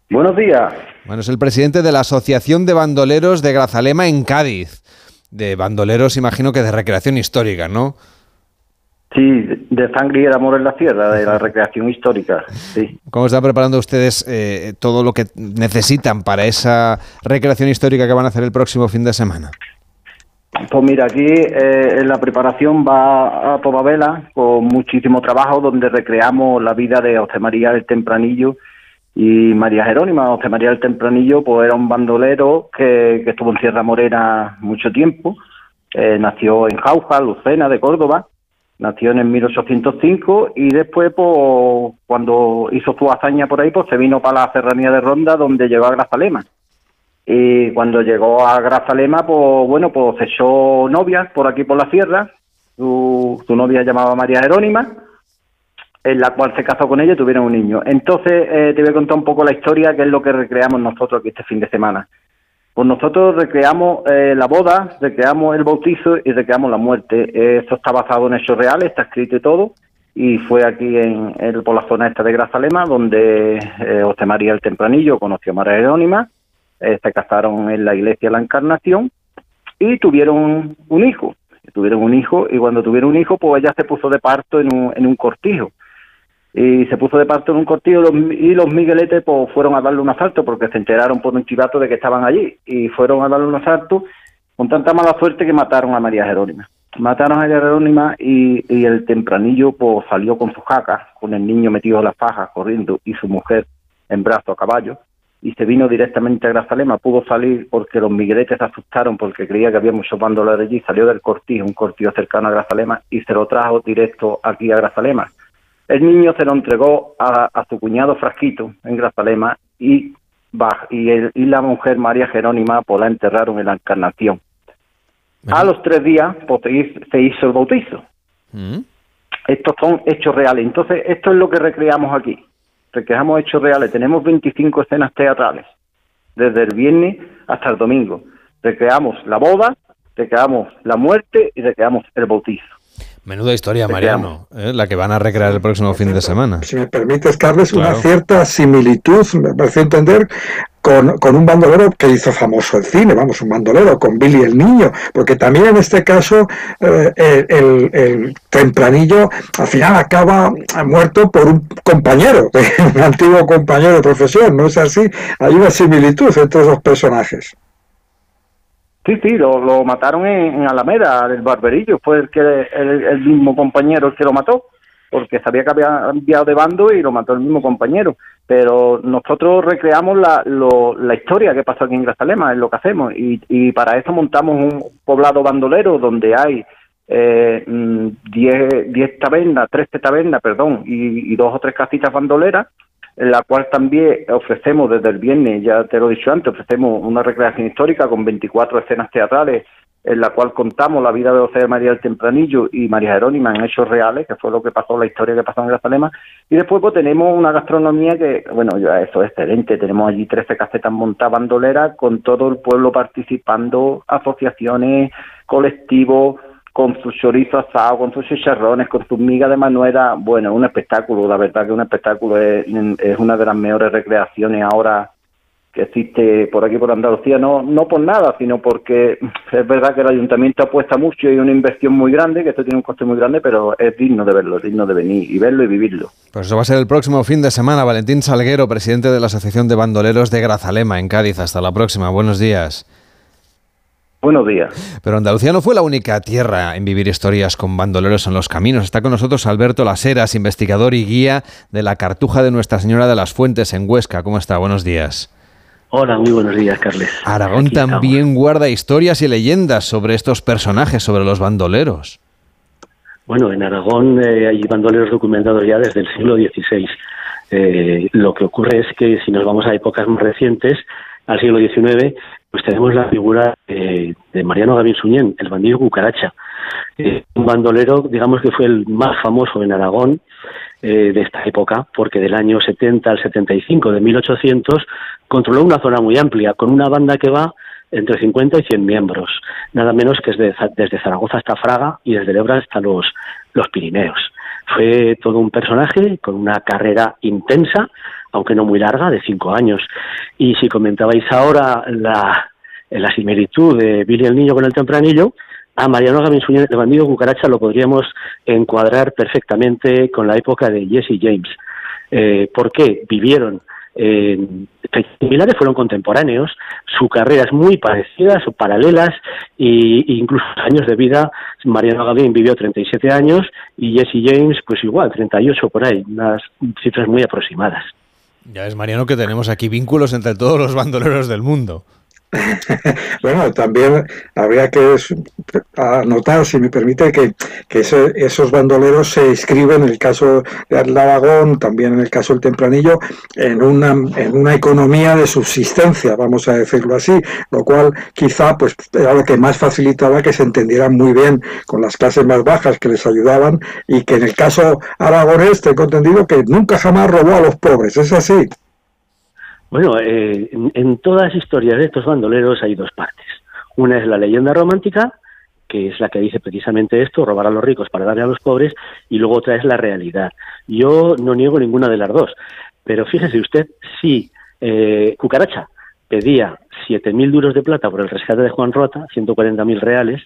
Buenos días. Bueno, es el presidente de la Asociación de Bandoleros de Grazalema en Cádiz. De bandoleros, imagino que de recreación histórica, ¿no? Sí, de sangre y de amor en la sierra, de la recreación histórica. Sí. ¿Cómo están preparando ustedes eh, todo lo que necesitan para esa recreación histórica que van a hacer el próximo fin de semana? Pues mira, aquí eh, la preparación va a toda vela, con muchísimo trabajo, donde recreamos la vida de José María del Tempranillo y María Jerónima. José María del Tempranillo pues era un bandolero que, que estuvo en Sierra Morena mucho tiempo, eh, nació en Jauja, Lucena, de Córdoba, Nació en 1805 y después, pues, cuando hizo su hazaña por ahí, pues se vino para la serranía de Ronda, donde llegó a Grazalema. Y cuando llegó a Grazalema, pues bueno, pues echó novia por aquí por la sierra. Su, su novia llamaba María Jerónima, en la cual se casó con ella y tuvieron un niño. Entonces, eh, te voy a contar un poco la historia, que es lo que recreamos nosotros aquí este fin de semana. Pues nosotros recreamos eh, la boda, recreamos el bautizo y recreamos la muerte. Eso está basado en hechos reales, está escrito y todo. Y fue aquí en, por la zona esta de Grazalema, donde eh, José María el Tempranillo conoció a María Jerónima, eh, se casaron en la iglesia de la Encarnación y tuvieron un hijo. Tuvieron un hijo y cuando tuvieron un hijo, pues ella se puso de parto en un, en un cortijo y se puso de parto en un cortillo y los migueletes pues fueron a darle un asalto porque se enteraron por un chivato de que estaban allí y fueron a darle un asalto con tanta mala suerte que mataron a María Jerónima. Mataron a María Jerónima y, el tempranillo pues salió con su jaca, con el niño metido en la faja corriendo y su mujer en brazo a caballo y se vino directamente a Grazalema. Pudo salir porque los migueletes se asustaron porque creía que había muchos bandoleros allí. Salió del cortijo, un cortillo cercano a Grazalema y se lo trajo directo aquí a Grazalema el niño se lo entregó a, su cuñado Frasquito en Grazalema y, y, y la mujer María Jerónima pues la enterraron en la Encarnación. A los tres días pues, se hizo el bautizo. Mm. Estos son hechos reales. Entonces, esto es lo que recreamos aquí. Recreamos hechos reales. Tenemos 25 escenas teatrales, desde el viernes hasta el domingo. Recreamos la boda, recreamos la muerte y recreamos el bautizo. Menuda historia, Mariano, ¿eh? la que van a recrear el próximo fin de semana. Si me permites, Carles, una cierta similitud, me parece entender, con, un bandolero que hizo famoso el cine, vamos, un bandolero, con Billy el Niño, porque también en este caso eh, el, tempranillo al final acaba muerto por un compañero, un antiguo compañero de profesión, ¿no es así? Hay una similitud entre esos personajes. Sí, sí, lo, mataron en, Alameda, el barberillo, fue el, que, el, mismo compañero el que lo mató, porque sabía que había enviado de bando y lo mató el mismo compañero. Pero nosotros recreamos la, la historia que pasó aquí en Grazalema, es lo que hacemos, y, y para eso montamos un poblado bandolero donde hay eh, 10 mm, tabernas, 13 tabernas, perdón, y dos o tres casitas bandoleras, en la cual también ofrecemos desde el viernes, ya te lo he dicho antes, ofrecemos una recreación histórica con 24 escenas teatrales en la cual contamos la vida de José María del Tempranillo y María Jerónima en hechos reales, que fue lo que pasó, la historia que pasó en Grazalema, y después pues tenemos una gastronomía que, bueno, ya eso es excelente, tenemos allí 13 casetas montadas bandoleras con todo el pueblo participando, asociaciones, colectivos, con su chorizo asado, con sus chicharrones, con sus migas de manuela. Bueno, un espectáculo, la verdad que un espectáculo es, una de las mejores recreaciones ahora que existe por aquí por Andalucía, no, no por nada, sino porque es verdad que el ayuntamiento apuesta mucho y una inversión muy grande, que esto tiene un coste muy grande, pero es digno de verlo, digno de venir y verlo y vivirlo. Pues eso va a ser el próximo fin de semana. Valentín Salguero, presidente de la Asociación de Bandoleros de Grazalema, en Cádiz. Hasta la próxima. Buenos días. Buenos días. Pero Andalucía no fue la única tierra en vivir historias con bandoleros en los caminos. Está con nosotros Alberto Laseras, investigador y guía de la Cartuja de Nuestra Señora de las Fuentes en Huesca. ¿Cómo está? Buenos días. Hola, muy buenos días, Carles. Aragón también guarda historias y leyendas sobre estos personajes, sobre los bandoleros. Bueno, en Aragón eh, hay bandoleros documentados ya desde el siglo XVI. Eh, lo que ocurre es que si nos vamos a épocas más recientes, al siglo XIX, pues tenemos la figura de Mariano Gavín Suñén, el bandido cucaracha, eh, un bandolero, digamos que fue el más famoso en Aragón eh, de esta época, porque del año 70 al 75 de 1800 controló una zona muy amplia, con una banda que va entre 50 y 100 miembros, nada menos que desde, desde Zaragoza hasta Fraga y desde Lebra hasta los, los Pirineos. Fue todo un personaje con una carrera intensa, aunque no muy larga, de cinco años. Y si comentabais ahora la, similitud de Billy el Niño con el Tempranillo, a Mariano Gavinsuña, el bandido cucaracha, lo podríamos encuadrar perfectamente con la época de Jesse James. Eh, ¿Por qué? Vivieron eh, similares, fueron contemporáneos, su carrera es muy parecida, son paralelas, e incluso años de vida, Mariano Gavin vivió 37 años y Jesse James, pues igual, 38 por ahí, unas cifras muy aproximadas. Ya es, Mariano, que tenemos aquí vínculos entre todos los bandoleros del mundo. bueno, también habría que anotar, si me permite, que, esos bandoleros se inscriben en el caso de Aragón, también en el caso del Tempranillo, en una, en una economía de subsistencia, vamos a decirlo así, lo cual quizá pues era lo que más facilitaba que se entendieran muy bien con las clases más bajas que les ayudaban y que en el caso aragonés tengo entendido que nunca jamás robó a los pobres, ¿es así? Bueno, eh, en, todas las historias de estos bandoleros hay dos partes. Una es la leyenda romántica, que es la que dice precisamente esto, robar a los ricos para darle a los pobres, y luego otra es la realidad. Yo no niego ninguna de las dos, pero fíjese usted, si eh, Cucaracha pedía 7.000 duros de plata por el rescate de Juan Rota, 140.000 reales,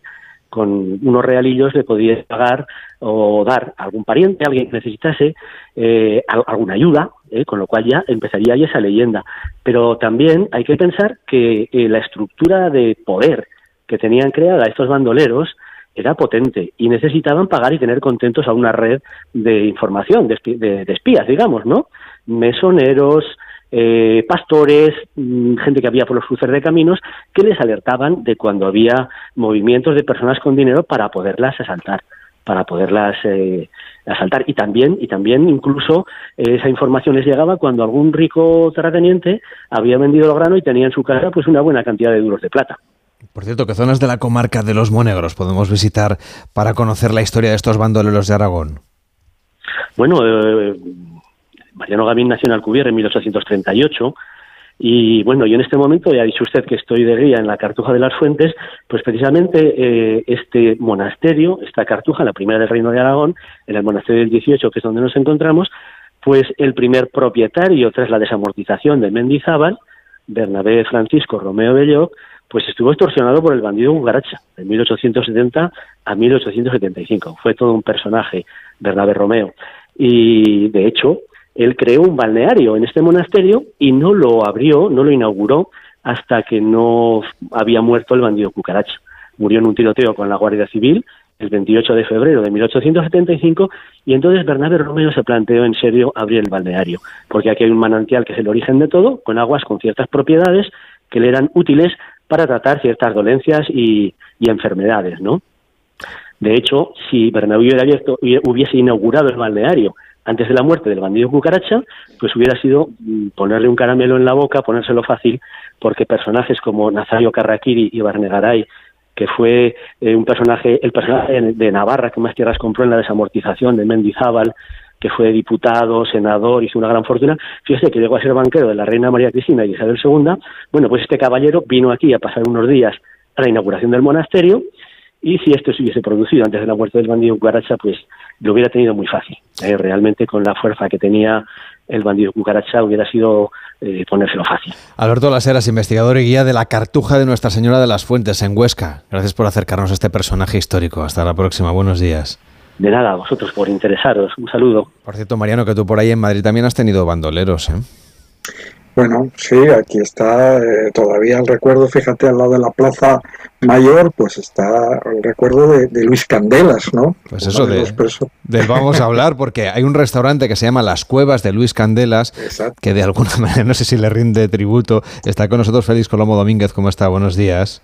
con unos realillos le podía pagar o dar a algún pariente, a alguien que necesitase eh, alguna ayuda, eh, con lo cual ya empezaría ahí esa leyenda. Pero también hay que pensar que eh, la estructura de poder que tenían creada estos bandoleros era potente y necesitaban pagar y tener contentos a una red de información, de, espías, digamos, ¿no? Mesoneros, eh, pastores, mm, gente que había por los cruces de caminos, que les alertaban de cuando había movimientos de personas con dinero para poderlas asaltar para poderlas eh, asaltar y también y también incluso eh, esa información les llegaba cuando algún rico terrateniente había vendido el grano y tenía en su casa pues una buena cantidad de duros de plata. Por cierto, ¿qué zonas de la comarca de los Monegros podemos visitar para conocer la historia de estos bandoleros de Aragón? Bueno, eh, Mariano Gavín nació en Alcubierre en 1838 y bueno, yo en este momento, ya ha dicho usted que estoy de guía en la Cartuja de las Fuentes, pues precisamente eh, este monasterio, esta Cartuja, la primera del Reino de Aragón, en el monasterio del 18, que es donde nos encontramos, pues el primer propietario tras la desamortización de Mendizábal, Bernabé Francisco Romeo Belloc, pues estuvo extorsionado por el bandido Ugaracha de 1870 a 1875. Fue todo un personaje, Bernabé Romeo. Y de hecho, él creó un balneario en este monasterio y no lo abrió, no lo inauguró hasta que no había muerto el bandido Cucaracha. Murió en un tiroteo con la Guardia Civil el 28 de febrero de 1875 y entonces Bernabé Romeo se planteó en serio abrir el balneario, porque aquí hay un manantial que es el origen de todo, con aguas con ciertas propiedades que le eran útiles para tratar ciertas dolencias y, y enfermedades, ¿no? De hecho, si Bernabé hubiera abierto, hubiese inaugurado el balneario antes de la muerte del bandido cucaracha, pues hubiera sido mm, ponerle un caramelo en la boca, ponérselo fácil, porque personajes como Nazario Carraquiri y Barnegaray, que fue eh, un personaje, el personaje de Navarra que más tierras compró en la desamortización de Mendizábal, que fue diputado, senador, hizo una gran fortuna, fíjese que llegó a ser banquero de la reina María Cristina y Isabel II, bueno, pues este caballero vino aquí a pasar unos días a la inauguración del monasterio, y si esto se hubiese producido antes de la muerte del bandido Cucaracha, pues lo hubiera tenido muy fácil. Eh, realmente con la fuerza que tenía el bandido Cucaracha hubiera sido eh, ponérselo fácil. Alberto Laseras, investigador y guía de la Cartuja de Nuestra Señora de las Fuentes en Huesca. Gracias por acercarnos a este personaje histórico. Hasta la próxima. Buenos días. De nada, a vosotros por interesaros. Un saludo. Por cierto, Mariano, que tú por ahí en Madrid también has tenido bandoleros, ¿eh? Bueno, sí, aquí está eh, todavía el recuerdo, fíjate, al lado de la Plaza Mayor, pues está el recuerdo de, Luis Candelas, ¿no? Pues eso de, vamos a hablar, porque hay un restaurante que se llama Las Cuevas de Luis Candelas, que de alguna manera, no sé si le rinde tributo. Está con nosotros Félix Colomo Domínguez, ¿cómo está? Buenos días.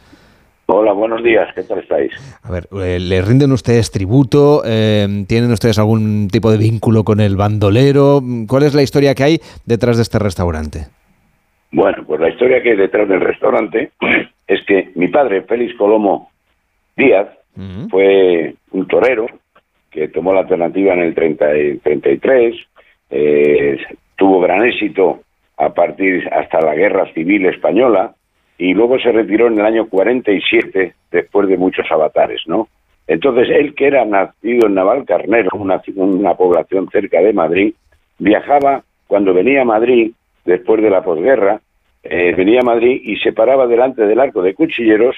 Hola, buenos días, ¿qué tal estáis? A ver, eh, ¿le rinden ustedes tributo? Eh, ¿Tienen ustedes algún tipo de vínculo con el bandolero? ¿Cuál es la historia que hay detrás de este restaurante? Bueno, pues la historia que hay detrás del restaurante es que mi padre, Félix Colomo Díaz, fue un torero que tomó la alternativa en el 33, eh, tuvo gran éxito a partir hasta la Guerra Civil Española y luego se retiró en el año 47 después de muchos avatares, ¿no? Entonces, él que era nacido en Navalcarnero, una, una población cerca de Madrid, viajaba cuando venía a Madrid después de la posguerra, eh, venía a Madrid y se paraba delante del arco de cuchilleros,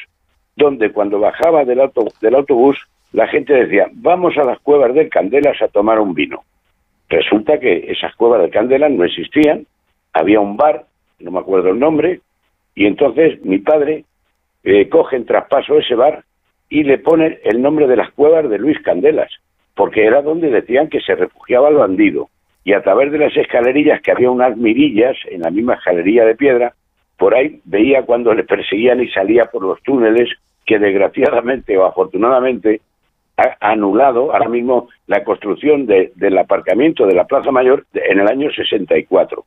donde cuando bajaba del, auto, del autobús la gente decía, vamos a las cuevas del Candelas a tomar un vino. Resulta que esas cuevas del Candelas no existían, había un bar, no me acuerdo el nombre, y entonces mi padre eh, coge en traspaso ese bar y le pone el nombre de las cuevas de Luis Candelas, porque era donde decían que se refugiaba el bandido y a través de las escalerillas, que había unas mirillas en la misma escalería de piedra, por ahí veía cuando le perseguían y salía por los túneles que desgraciadamente o afortunadamente ha anulado ahora mismo la construcción del aparcamiento de la Plaza Mayor en el año 64.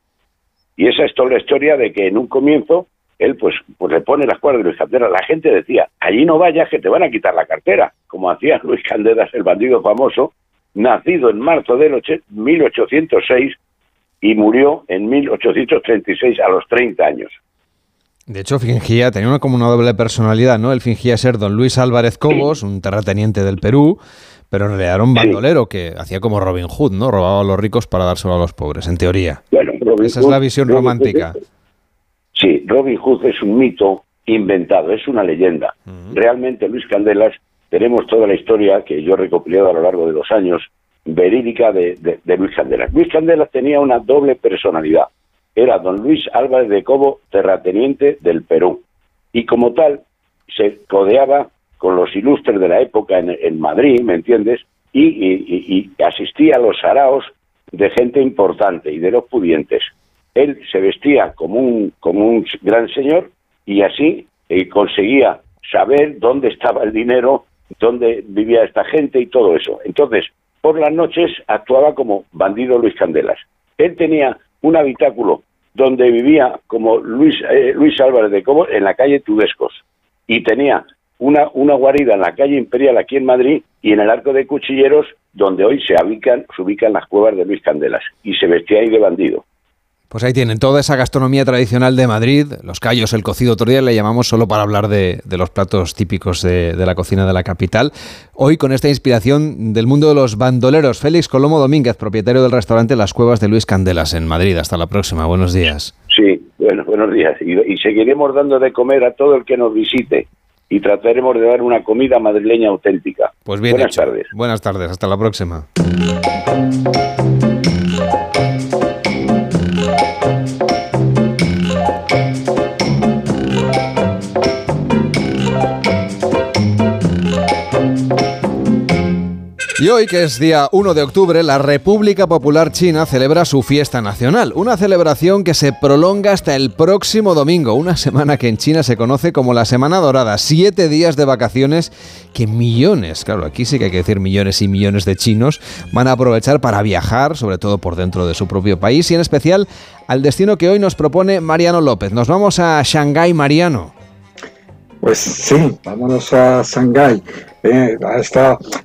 Y esa es toda la historia de que en un comienzo él pues, pues le pone las cuerdas de Luis Candelas. La gente decía, allí no vayas que te van a quitar la cartera, como hacía Luis Candelas, el bandido famoso, nacido en marzo del 1806 y murió en 1836 a los 30 años. De hecho, fingía, tenía una, como una doble personalidad, ¿no? Él fingía ser don Luis Álvarez Cobos, un terrateniente del Perú, pero en realidad era un bandolero que hacía como Robin Hood, ¿no? Robaba a los ricos para dárselo a los pobres, en teoría. Esa es la visión romántica. sí, Robin Hood es un mito inventado, es una leyenda. Realmente Luis Candelas, tenemos toda la historia que yo he recopilado a lo largo de los años, verídica de Luis Candelas. Luis Candelas tenía una doble personalidad era don Luis Álvarez de Cobo, terrateniente del Perú, y como tal se codeaba con los ilustres de la época en, Madrid, ¿me entiendes? Y, asistía a los saraos de gente importante y de los pudientes. Él se vestía como un, como un gran señor y así eh, conseguía saber dónde estaba el dinero, dónde vivía esta gente y todo eso. Entonces, por las noches actuaba como bandido Luis Candelas. Él tenía un habitáculo donde vivía como Luis, eh, Luis Álvarez de Cobo en la calle Tudescos y tenía una, una guarida en la calle Imperial aquí en Madrid y en el Arco de Cuchilleros donde hoy se ubican, se ubican las cuevas de Luis Candelas y se vestía ahí de bandido. Pues ahí tienen toda esa gastronomía tradicional de Madrid, los callos, el cocido, otro día le llamamos solo para hablar de, los platos típicos de, la cocina de la capital. Hoy con esta inspiración del mundo de los bandoleros, Félix Colomo Domínguez, propietario del restaurante Las Cuevas de Luis Candelas en Madrid. Hasta la próxima, buenos días. Sí, bueno, buenos días. Y, seguiremos dando de comer a todo el que nos visite y trataremos de dar una comida madrileña auténtica. Pues bien Buenas tardes. Buenas tardes, hasta la próxima. Y hoy, que es día 1 de octubre, la República Popular China celebra su fiesta nacional, una celebración que se prolonga hasta el próximo domingo, una semana que en China se conoce como la Semana Dorada, siete días de vacaciones que millones, claro, aquí sí que hay que decir millones y millones de chinos, van a aprovechar para viajar, sobre todo por dentro de su propio país y en especial al destino que hoy nos propone Mariano López. Nos vamos a Shanghái, Mariano. Pues sí, vámonos a Shanghái eh,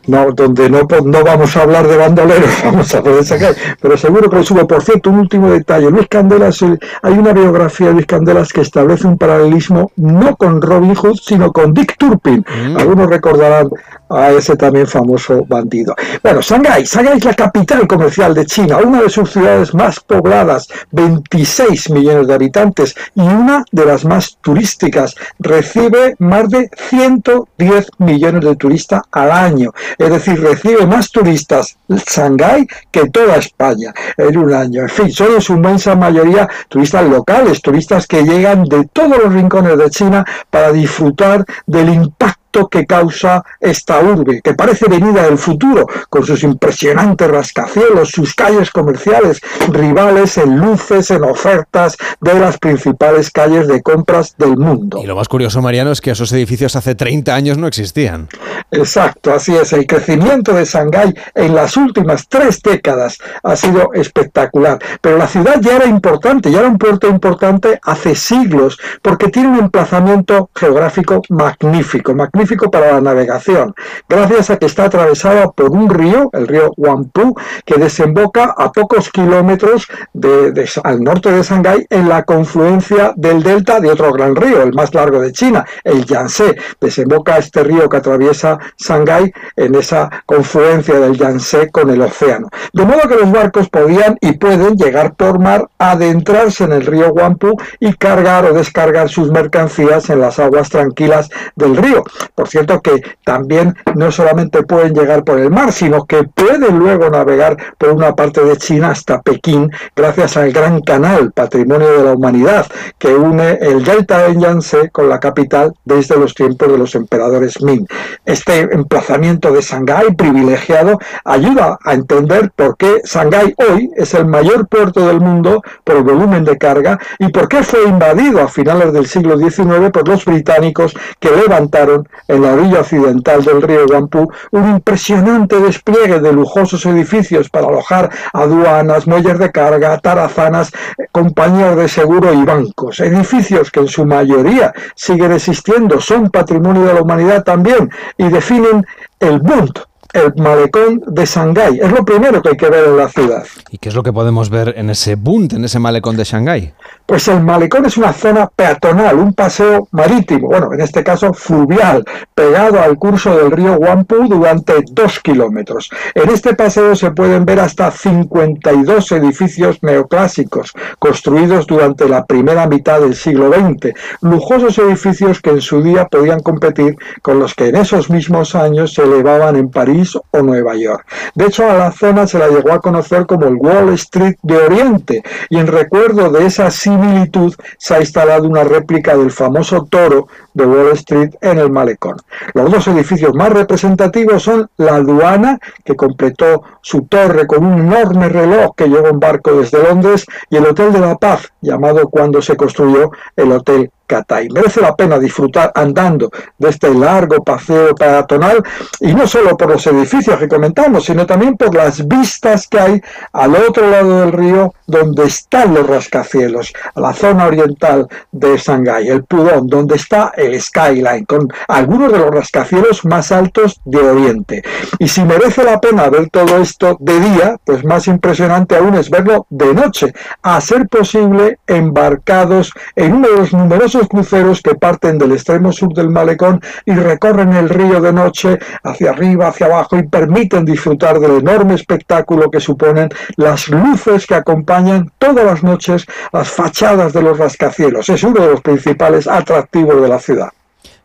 no, donde no, no vamos a hablar de bandoleros, vamos a poder sacar, pero seguro que lo subo. Por cierto, un último detalle, Luis Candelas, hay una biografía de Luis Candelas que establece un paralelismo no con Robin Hood, sino con Dick Turpin. Mm. Algunos recordarán a ese también famoso bandido. Bueno, Shanghái, Shanghái es la capital comercial de China, una de sus ciudades más pobladas, 26 millones de habitantes y una de las más turísticas. Recibe más de 110 millones de turistas al año, es decir, recibe más turistas Shanghái que toda España en un año. En fin, son en su inmensa mayoría turistas locales, turistas que llegan de todos los rincones de China para disfrutar del impacto que causa esta urbe, que parece venida del futuro, con sus impresionantes rascacielos, sus calles comerciales, rivales en luces, en ofertas de las principales calles de compras del mundo. Y lo más curioso, Mariano, es que esos edificios hace 30 años no existían. Exacto, así es. El crecimiento de Shanghái en las últimas tres décadas ha sido espectacular. Pero la ciudad ya era importante, ya era un puerto importante hace siglos, porque tiene un emplazamiento geográfico magnífico, magnífico para la navegación, gracias a que está atravesada por un río, el río Huangpu, que desemboca a pocos kilómetros de, al norte de Shanghái en la confluencia del delta de otro gran río, el más largo de China, el Yangtze. Desemboca este río que atraviesa Shanghái en esa confluencia del Yangtze con el océano. De modo que los barcos podían y pueden llegar por mar, adentrarse en el río Huangpu y cargar o descargar sus mercancías en las aguas tranquilas del río. Por cierto que también no solamente pueden llegar por el mar, sino que pueden luego navegar por una parte de China hasta Pekín, gracias al gran canal Patrimonio de la Humanidad, que une el delta de Yangtze con la capital desde los tiempos de los emperadores Ming. Este emplazamiento de Shanghái privilegiado ayuda a entender por qué Shanghái hoy es el mayor puerto del mundo por el volumen de carga y por qué fue invadido a finales del siglo XIX por los británicos que levantaron en la orilla occidental del río Guampú un impresionante despliegue de lujosos edificios para alojar aduanas, muelles de carga, tarazanas, compañías de seguro y bancos. Edificios que en su mayoría siguen existiendo, son patrimonio de la humanidad también y definen el Bund, el malecón de Shanghái. Es lo primero que hay que ver en la ciudad. ¿Y qué es lo que podemos ver en ese Bund, en ese malecón de Shanghái? Pues el malecón es una zona peatonal, un paseo marítimo, bueno, en este caso fluvial, pegado al curso del río Huangpu durante dos kilómetros. En este paseo se pueden ver hasta 52 edificios neoclásicos construidos durante la primera mitad del siglo XX, lujosos edificios que en su día podían competir con los que en esos mismos años se elevaban en París o Nueva York. De hecho, a la zona se la llegó a conocer como el Wall Street de Oriente y en recuerdo de esa similitud se ha instalado una réplica del famoso toro de Wall Street en el malecón. Los dos edificios más representativos son la aduana, que completó su torre con un enorme reloj que llegó en barco desde Londres, y el Hotel de la Paz, llamado cuando se construyó el Hotel Catay. Merece la pena disfrutar andando de este largo paseo peatonal y no solo por los edificios que comentamos, sino también por las vistas que hay al otro lado del río donde están los rascacielos, a la zona oriental de Shanghái, el Pudong, donde está skyline, con algunos de los rascacielos más altos de Oriente. Y si merece la pena ver todo esto de día, pues más impresionante aún es verlo de noche, a ser posible embarcados en uno de los numerosos cruceros que parten del extremo sur del malecón y recorren el río de noche hacia arriba, hacia abajo y permiten disfrutar del enorme espectáculo que suponen las luces que acompañan todas las noches las fachadas de los rascacielos. Es uno de los principales atractivos de la ciudad.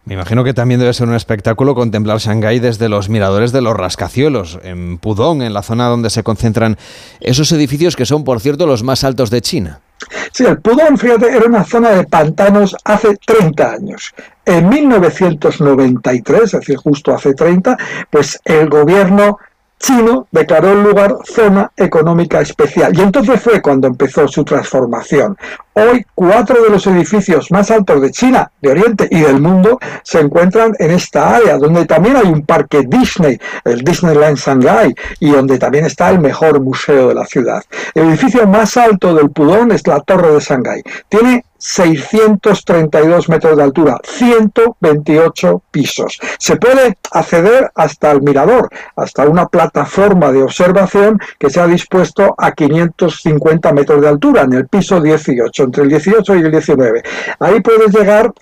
Me imagino que también debe ser un espectáculo contemplar Shanghái desde los miradores de los rascacielos, en Pudong, en la zona donde se concentran esos edificios que son, por cierto, los más altos de China. Sí, el Pudong, fíjate, era una zona de pantanos hace 30 años. En 1993, es decir, justo hace 30, pues el gobierno chino declaró el lugar zona económica especial. Y entonces fue cuando empezó su transformación. Hoy cuatro de los edificios más altos de China, de Oriente y del mundo se encuentran en esta área, donde también hay un parque Disney, el Disneyland Shanghai, y donde también está el mejor museo de la ciudad. El edificio más alto del Pudong es la Torre de Shanghai. Tiene 632 metros de altura, 128 pisos. Se puede acceder hasta el mirador, hasta una plataforma de observación que se ha dispuesto a 550 metros de altura, en el piso 18, entre el 18 y el 19. Ahí puedes llegar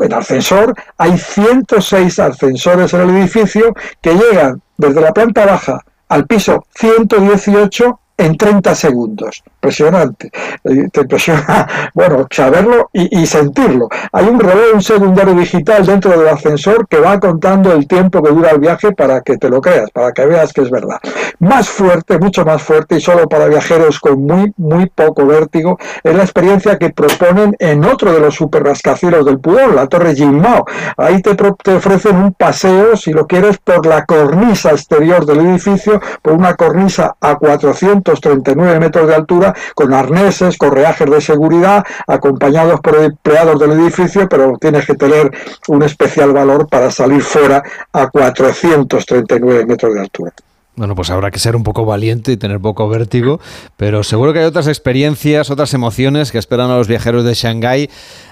en ascensor, hay 106 ascensores en el edificio que llegan desde la planta baja al piso 118 en 30 segundos. Impresionante. Eh, te impresiona, bueno, saberlo y, sentirlo. Hay un reloj, un secundario digital dentro del ascensor que va contando el tiempo que dura el viaje para que te lo creas, para que veas que es verdad. Más fuerte, mucho más fuerte y solo para viajeros con muy, muy poco vértigo, es la experiencia que proponen en otro de los super rascacielos del Pudong, la Torre Jinmao. Ahí te, te ofrecen un paseo, si lo quieres, por la cornisa exterior del edificio, por una cornisa a 400 39 metros de altura, con arneses, correajes de seguridad, acompañados por empleados del edificio, pero tienes que tener un especial valor para salir fuera a 439 metros de altura. Bueno, pues habrá que ser un poco valiente y tener poco vértigo, pero seguro que hay otras experiencias, otras emociones que esperan a los viajeros de Shanghái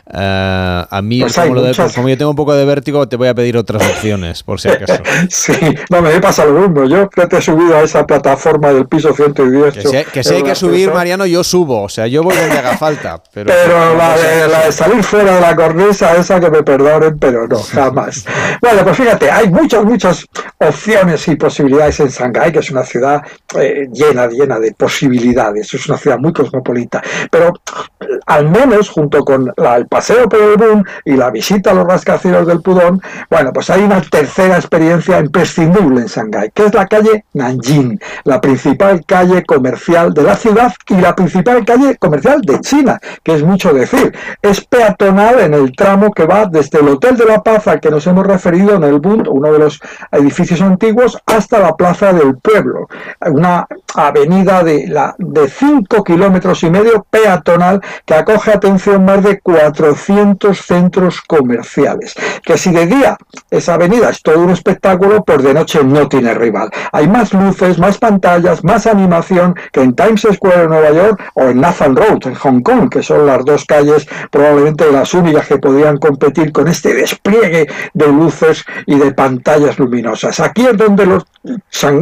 Uh, a mí, pues como, como, yo tengo un poco de vértigo, te voy a pedir otras opciones, por si acaso. sí, no, me pasa lo mismo. Yo que te he subido a esa plataforma del piso 110. Que si, que si hay que subir, Mariano, yo subo. O sea, yo voy donde haga falta. Pero, pero la, de, la, de, salir fuera de la cornisa, esa que me perdonen, pero no, jamás. bueno, pues fíjate, hay muchas, muchas opciones y posibilidades en Shanghái, que es una ciudad eh, llena, llena de posibilidades. Es una ciudad muy cosmopolita. Pero al menos junto con el paseo por el Boom y la visita a los rascacielos del Pudón, bueno, pues hay una tercera experiencia imprescindible en Shanghái, que es la calle Nanjing, la principal calle comercial de la ciudad y la principal calle comercial de China, que es mucho decir. Es peatonal en el tramo que va desde el Hotel de la Paz al que nos hemos referido en el Bund, uno de los edificios antiguos, hasta la Plaza del Pueblo, una avenida de, la, de 5 kilómetros y medio peatonal que acoge, atención, más de 400 centros comerciales. Que si de día esa avenida es todo un espectáculo, por de noche no tiene rival. Hay más luces, más pantallas, más animación que en Times Square en Nueva York o en Nathan Road en Hong Kong, que son las dos calles probablemente las únicas que podían competir con este despliegue de luces y de pantallas luminosas. Aquí es donde los,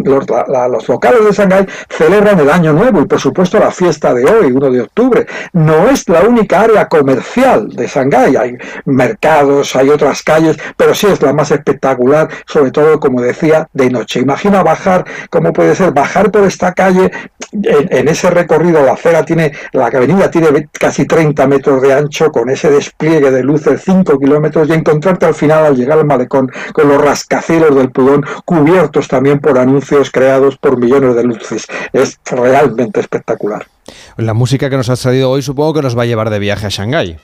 los, locales de Shanghái celebran el Año Nuevo y por supuesto la fiesta de hoy, 1 de octubre. No es la única área comercial de Shanghái, hay mercados, hay otras calles, pero sí es la más espectacular, sobre todo, como decía, de noche. Imagina bajar, ¿cómo puede ser? Bajar por esta calle, en, ese recorrido, la acera tiene, la avenida tiene casi 30 metros de ancho, con ese despliegue de luces, 5 kilómetros, y encontrarte al final, al llegar al malecón, con los rascacielos del Pudón, cubiertos también por anuncios creados por millones de luces. Es realmente espectacular. La música que nos has traído hoy supongo que nos va a llevar de viaje a Shanghái.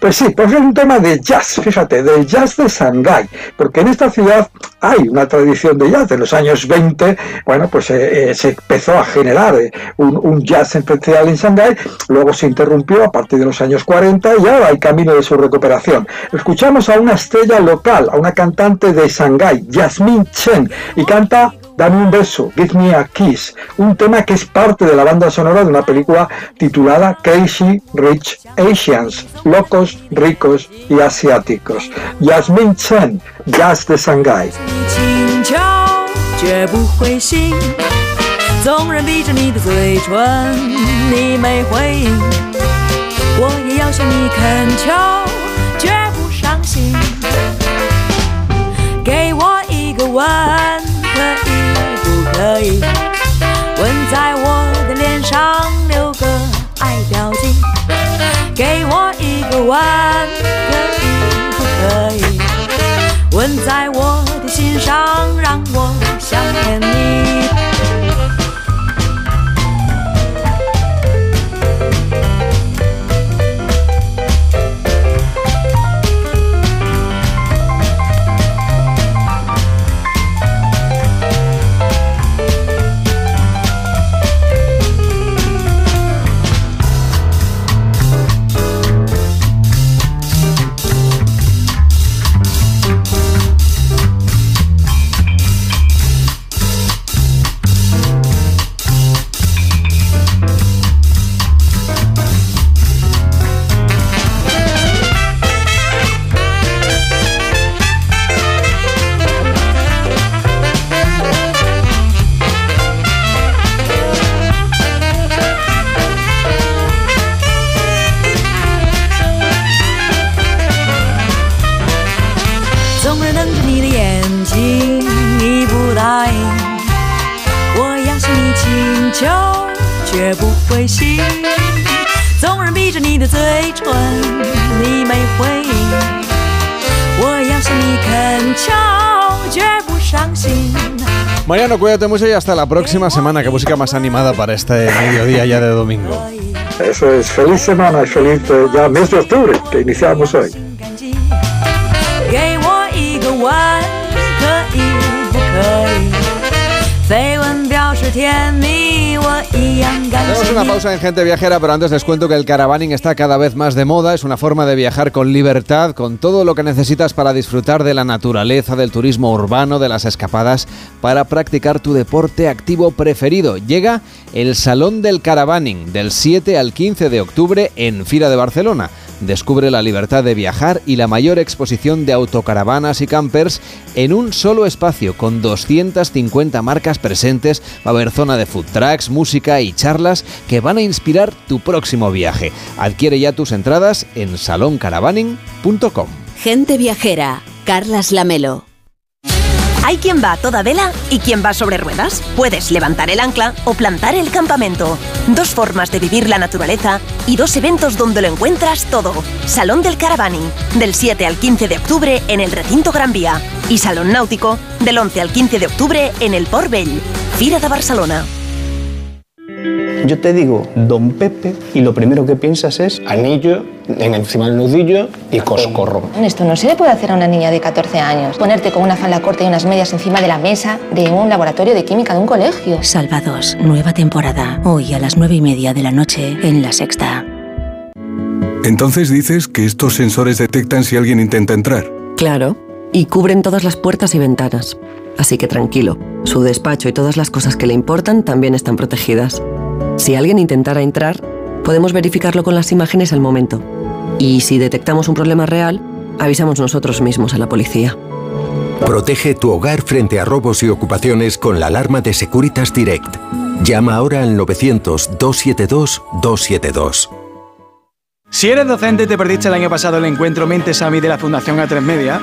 Pues sí, pues es un tema de jazz, fíjate, del jazz de Shanghái, porque en esta ciudad hay una tradición de jazz. En los años 20, bueno, pues eh, eh, se empezó a generar eh, un, jazz especial en Shanghái, luego se interrumpió a partir de los años 40 y ahora hay camino de su recuperación. Escuchamos a una estrella local, a una cantante de Shanghái, Yasmin Chen, y canta Dame un beso, Give Me a Kiss, un tema que es parte de la banda sonora de una película titulada Crazy Rich Asians, locos, ricos y asiáticos. Yasmin Chen, Jazz de Shanghai. 可以吻 吻在我的脸上，留个爱表情。给我一个吻，可以不可以？吻在我的心上，让我想念你。Cuídate mucho y hasta la próxima semana. Qué música más animada para este mediodía ya de domingo. Eso es, feliz semana y feliz eh, ya mes de octubre que iniciamos hoy. Tenemos una pausa en Gente Viajera, pero antes les cuento que el caravaning está cada vez más de moda. Es una forma de viajar con libertad, con todo lo que necesitas para disfrutar de la naturaleza, del turismo urbano, de las escapadas, para practicar tu deporte activo preferido. Llega el Salón del Caravaning del 7 al 15 de octubre en Fira de Barcelona. Descubre la libertad de viajar y la mayor exposición de autocaravanas y campers en un solo espacio con 250 marcas presentes. Va a haber zona de food trucks, música y charlas que van a inspirar tu próximo viaje. Adquiere ya tus entradas en saloncaravaning.com. Gente viajera, Carlas Lamelo. Hay quien va a toda vela y quien va sobre ruedas. Puedes levantar el ancla o plantar el campamento. Dos formas de vivir la naturaleza y dos eventos donde lo encuentras todo. Salón del Caravaning, del 7 al 15 de octubre en el Recinto Gran Vía. Y Salón Náutico, del 11 al 15 de octubre en el Port Vell. Fira de Barcelona. Yo te digo Don Pepe y lo primero que piensas es anillo en encima del nudillo y coscorro. Esto no se le puede hacer a una niña de 14 años. Ponerte con una falda corta y unas medias encima de la mesa de un laboratorio de química de un colegio. Salvados, nueva temporada. Hoy a las nueve y media de la noche en La Sexta. Entonces dices que estos sensores detectan si alguien intenta entrar. Claro, y cubren todas las puertas y ventanas. Así que tranquilo, su despacho y todas las cosas que le importan también están protegidas. Si alguien intentara entrar, podemos verificarlo con las imágenes al momento. Y si detectamos un problema real, avisamos nosotros mismos a la policía. Protege tu hogar frente a robos y ocupaciones con la alarma de Securitas Direct. Llama ahora al 900-272-272. Si eres docente y te perdiste el año pasado el encuentro Mentes AMI de la Fundación A3 Media,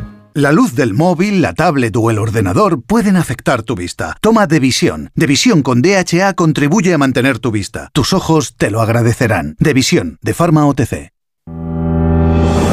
La luz del móvil, la tablet o el ordenador pueden afectar tu vista. Toma Devisión. Devisión con DHA contribuye a mantener tu vista. Tus ojos te lo agradecerán. Devisión, de Pharma OTC.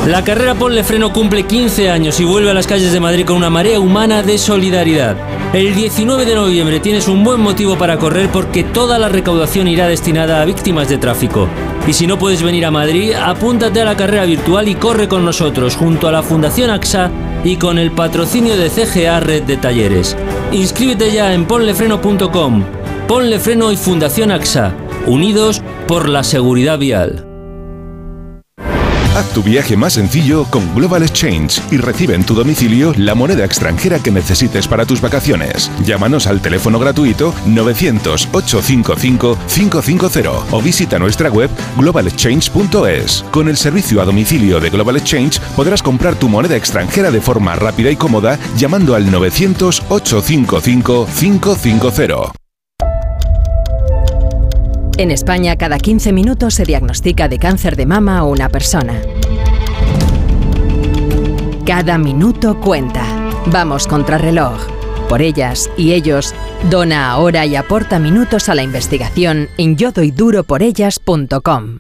La carrera Ponle Freno cumple 15 años y vuelve a las calles de Madrid con una marea humana de solidaridad. El 19 de noviembre tienes un buen motivo para correr porque toda la recaudación irá destinada a víctimas de tráfico. Y si no puedes venir a Madrid, apúntate a la carrera virtual y corre con nosotros junto a la Fundación AXA y con el patrocinio de CGA Red de Talleres. Inscríbete ya en ponlefreno.com. Ponle Freno y Fundación AXA, unidos por la seguridad vial. Haz tu viaje más sencillo con Global Exchange y recibe en tu domicilio la moneda extranjera que necesites para tus vacaciones. Llámanos al teléfono gratuito 900-855-550 o visita nuestra web globalexchange.es. Con el servicio a domicilio de Global Exchange podrás comprar tu moneda extranjera de forma rápida y cómoda llamando al 900-855-550. En España, cada 15 minutos se diagnostica de cáncer de mama a una persona. Cada minuto cuenta. Vamos contra reloj. Por ellas y ellos, dona ahora y aporta minutos a la investigación en yodoyduroporellas.com.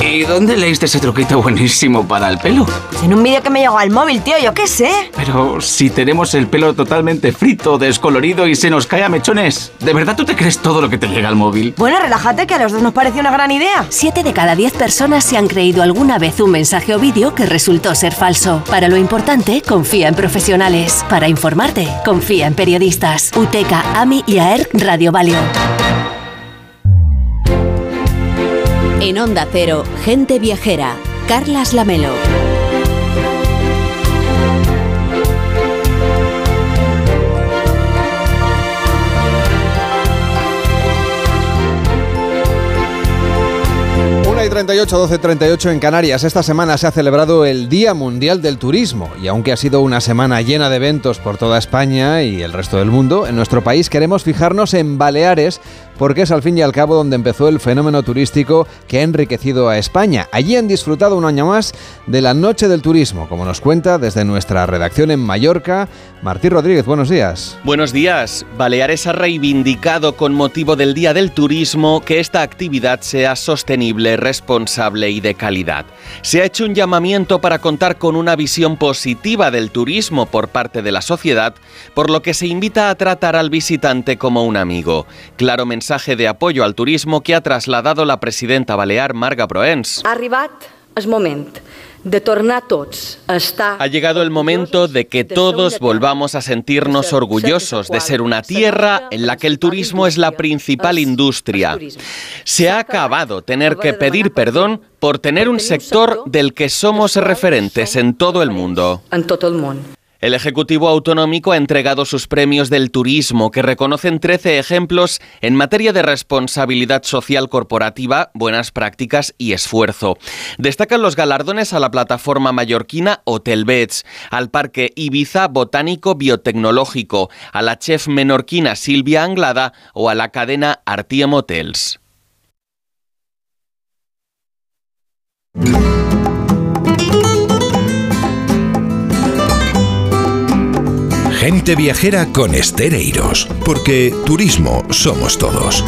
¿Y dónde leíste ese truquito buenísimo para el pelo? Pues en un vídeo que me llegó al móvil, tío, yo qué sé. Pero si tenemos el pelo totalmente frito, descolorido y se nos cae a mechones, ¿de verdad tú te crees todo lo que te llega al móvil? Bueno, relájate, que a los dos nos pareció una gran idea. Siete de cada diez personas se han creído alguna vez un mensaje o vídeo que resultó ser falso. Para lo importante, confía en profesionales. Para informarte, confía en periodistas. UTECA, AMI y AER Radio Valio. En Onda Cero, Gente Viajera, Carlas Lamelo. Y 38, 12, 38 en Canarias. Esta semana se ha celebrado el Día Mundial del Turismo y aunque ha sido una semana llena de eventos por toda España y el resto del mundo, en nuestro país queremos fijarnos en Baleares porque es al fin y al cabo donde empezó el fenómeno turístico que ha enriquecido a España. Allí han disfrutado un año más de la Noche del Turismo, como nos cuenta desde nuestra redacción en Mallorca, Martí Rodríguez. Buenos días. Buenos días. Baleares ha reivindicado con motivo del Día del Turismo que esta actividad sea sostenible, responsable y de calidad. Se ha hecho un llamamiento para contar con una visión positiva del turismo por parte de la sociedad, por lo que se invita a tratar al visitante como un amigo. Claro mensaje de apoyo al turismo que ha trasladado la presidenta balear Marga Proens. Ha arribat el moment de tornar tots a estar... Ha llegado el momento de que todos volvamos a sentirnos orgullosos de ser una tierra en la que el turismo es la principal industria. Se ha acabado tener que pedir perdón por tener un sector del que somos referentes en todo el mundo. En el. El Ejecutivo Autonómico ha entregado sus premios del turismo, que reconocen 13 ejemplos en materia de responsabilidad social corporativa, buenas prácticas y esfuerzo. Destacan los galardones a la plataforma mallorquina Hotelbeds, al Parque Ibiza Botánico Biotecnológico, a la chef menorquina Silvia Anglada o a la cadena Artiem Hotels. Gente viajera con Estereiros, porque turismo somos todos.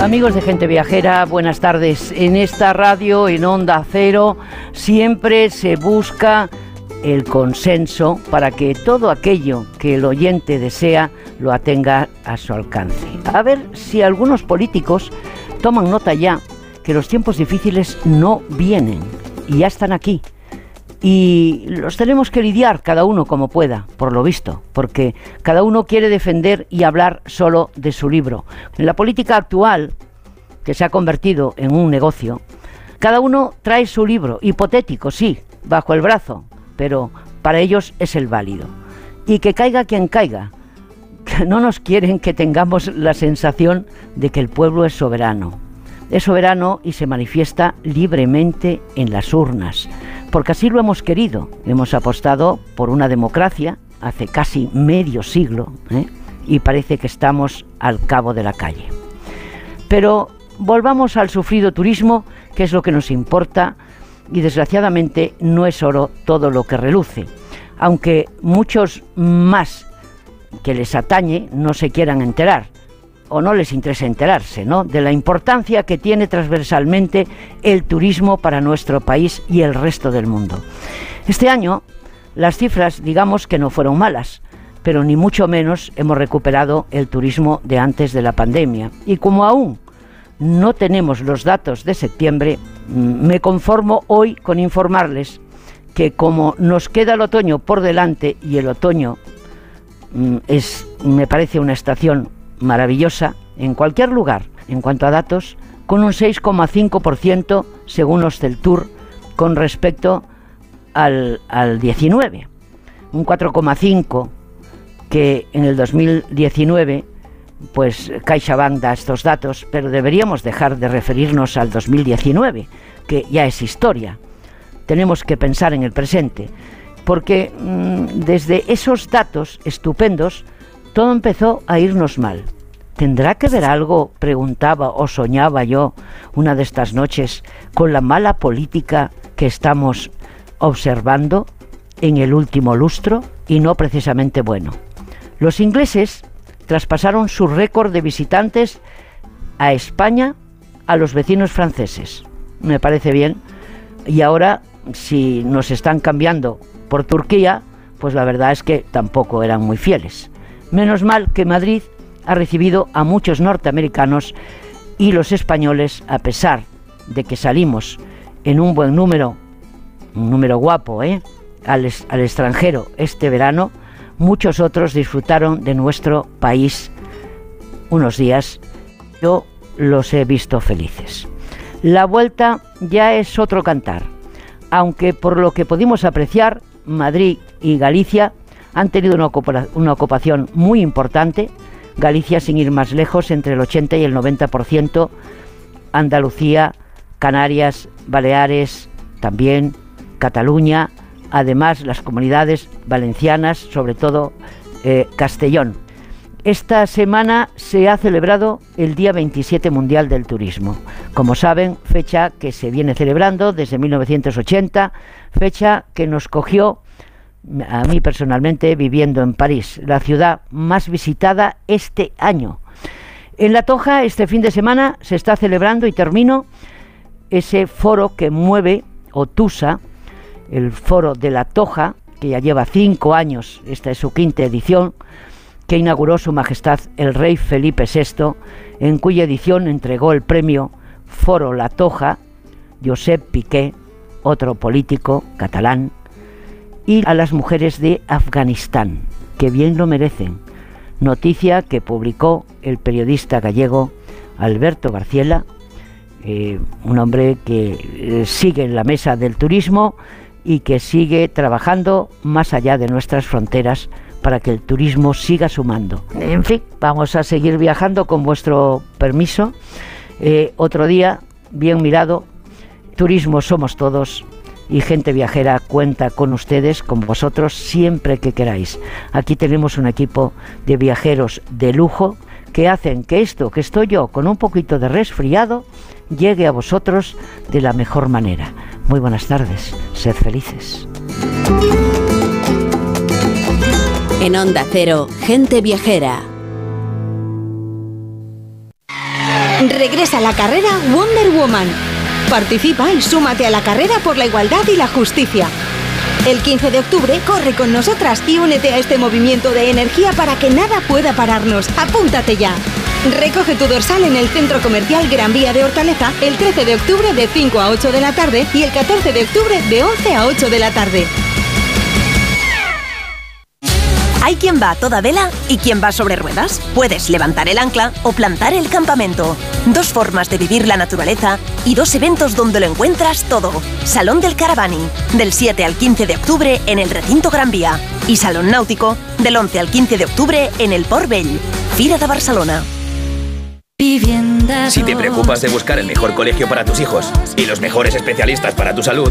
Amigos de Gente Viajera, buenas tardes. En esta radio, en Onda Cero, siempre se busca el consenso para que todo aquello que el oyente desea lo atenga a su alcance. A ver si algunos políticos toman nota ya que los tiempos difíciles no vienen y ya están aquí y los tenemos que lidiar cada uno como pueda, por lo visto, porque cada uno quiere defender y hablar solo de su libro. En la política actual, que se ha convertido en un negocio, cada uno trae su libro, hipotético, sí, bajo el brazo, pero para ellos es el válido. Y que caiga quien caiga, no nos quieren que tengamos la sensación de que el pueblo es soberano. Es soberano y se manifiesta libremente en las urnas porque así lo hemos querido. Hemos apostado por una democracia hace casi medio siglo ¿eh? y parece que estamos al cabo de la calle. Pero volvamos al sufrido turismo, que es lo que nos importa y desgraciadamente no es oro todo lo que reluce, aunque muchos más que les atañe no se quieran enterar o no les interesa enterarse, ¿no? De la importancia que tiene transversalmente el turismo para nuestro país y el resto del mundo. Este año las cifras, digamos que no fueron malas, pero ni mucho menos hemos recuperado el turismo de antes de la pandemia. Y como aún no tenemos los datos de septiembre, mm, me conformo hoy con informarles que como nos queda el otoño por delante y el otoño mm, es, me parece una estación maravillosa en cualquier lugar en cuanto a datos, con un 6,5% según Tour con respecto al, al 19, un 4,5% que en el 2019 pues CaixaBank da estos datos, pero deberíamos dejar de referirnos al 2019, que ya es historia. Tenemos que pensar en el presente, porque mm, desde esos datos estupendos todo empezó a irnos mal. ¿Tendrá que ver algo, preguntaba o soñaba yo una de estas noches, con la mala política que estamos observando en el último lustro y no precisamente bueno? Los ingleses traspasaron su récord de visitantes a España a los vecinos franceses. Me parece bien. Y ahora, si nos están cambiando por Turquía, pues la verdad es que tampoco eran muy fieles. Menos mal que Madrid ha recibido a muchos norteamericanos y los españoles, a pesar de que salimos en un buen número, un número guapo, ¿eh? al, al extranjero este verano, muchos otros disfrutaron de nuestro país unos días. Yo los he visto felices. La vuelta ya es otro cantar, aunque por lo que pudimos apreciar, Madrid y Galicia han tenido una, ocupación muy importante. Galicia, sin ir más lejos, entre el 80 y el 90%. Andalucía, Canarias, Baleares, también Cataluña, además las comunidades valencianas, sobre todo eh, Castellón. Esta semana se ha celebrado el Día 27 Mundial del Turismo. Como saben, fecha que se viene celebrando desde 1980, fecha que nos cogió a mí personalmente viviendo en París, la ciudad más visitada este año. En La Toja este fin de semana se está celebrando y termino ese foro que mueve Otusa, el foro de La Toja, que ya lleva cinco años, esta es su quinta edición, que inauguró Su Majestad el Rey Felipe VI, en cuya edición entregó el premio Foro La Toja, Josep Piqué, otro político catalán, y a las mujeres de Afganistán, que bien lo merecen. Noticia que publicó el periodista gallego Alberto Garciela, eh, un hombre que eh, sigue en la mesa del turismo y que sigue trabajando más allá de nuestras fronteras para que el turismo siga sumando. En fin, vamos a seguir viajando con vuestro permiso. Eh, otro día, bien mirado, turismo somos todos y gente viajera cuenta con ustedes, con vosotros, siempre que queráis. Aquí tenemos un equipo de viajeros de lujo que hacen que esto que estoy yo con un poquito de resfriado llegue a vosotros de la mejor manera. Muy buenas tardes, sed felices. En Onda Cero, gente viajera. Regresa la carrera Wonder Woman. Participa y súmate a la carrera por la igualdad y la justicia. El 15 de octubre corre con nosotras y únete a este movimiento de energía para que nada pueda pararnos. Apúntate ya. Recoge tu dorsal en el Centro Comercial Gran Vía de Hortaleza el 13 de octubre de 5 a 8 de la tarde y el 14 de octubre de 11 a 8 de la tarde. Hay quien va a toda vela y quien va sobre ruedas. Puedes levantar el ancla o plantar el campamento. Dos formas de vivir la naturaleza y dos eventos donde lo encuentras todo. Salón del Caravani, del 7 al 15 de octubre en el Recinto Gran Vía. Y Salón Náutico, del 11 al 15 de octubre en el Port Vell. Fira de Barcelona. Si te preocupas de buscar el mejor colegio para tus hijos y los mejores especialistas para tu salud,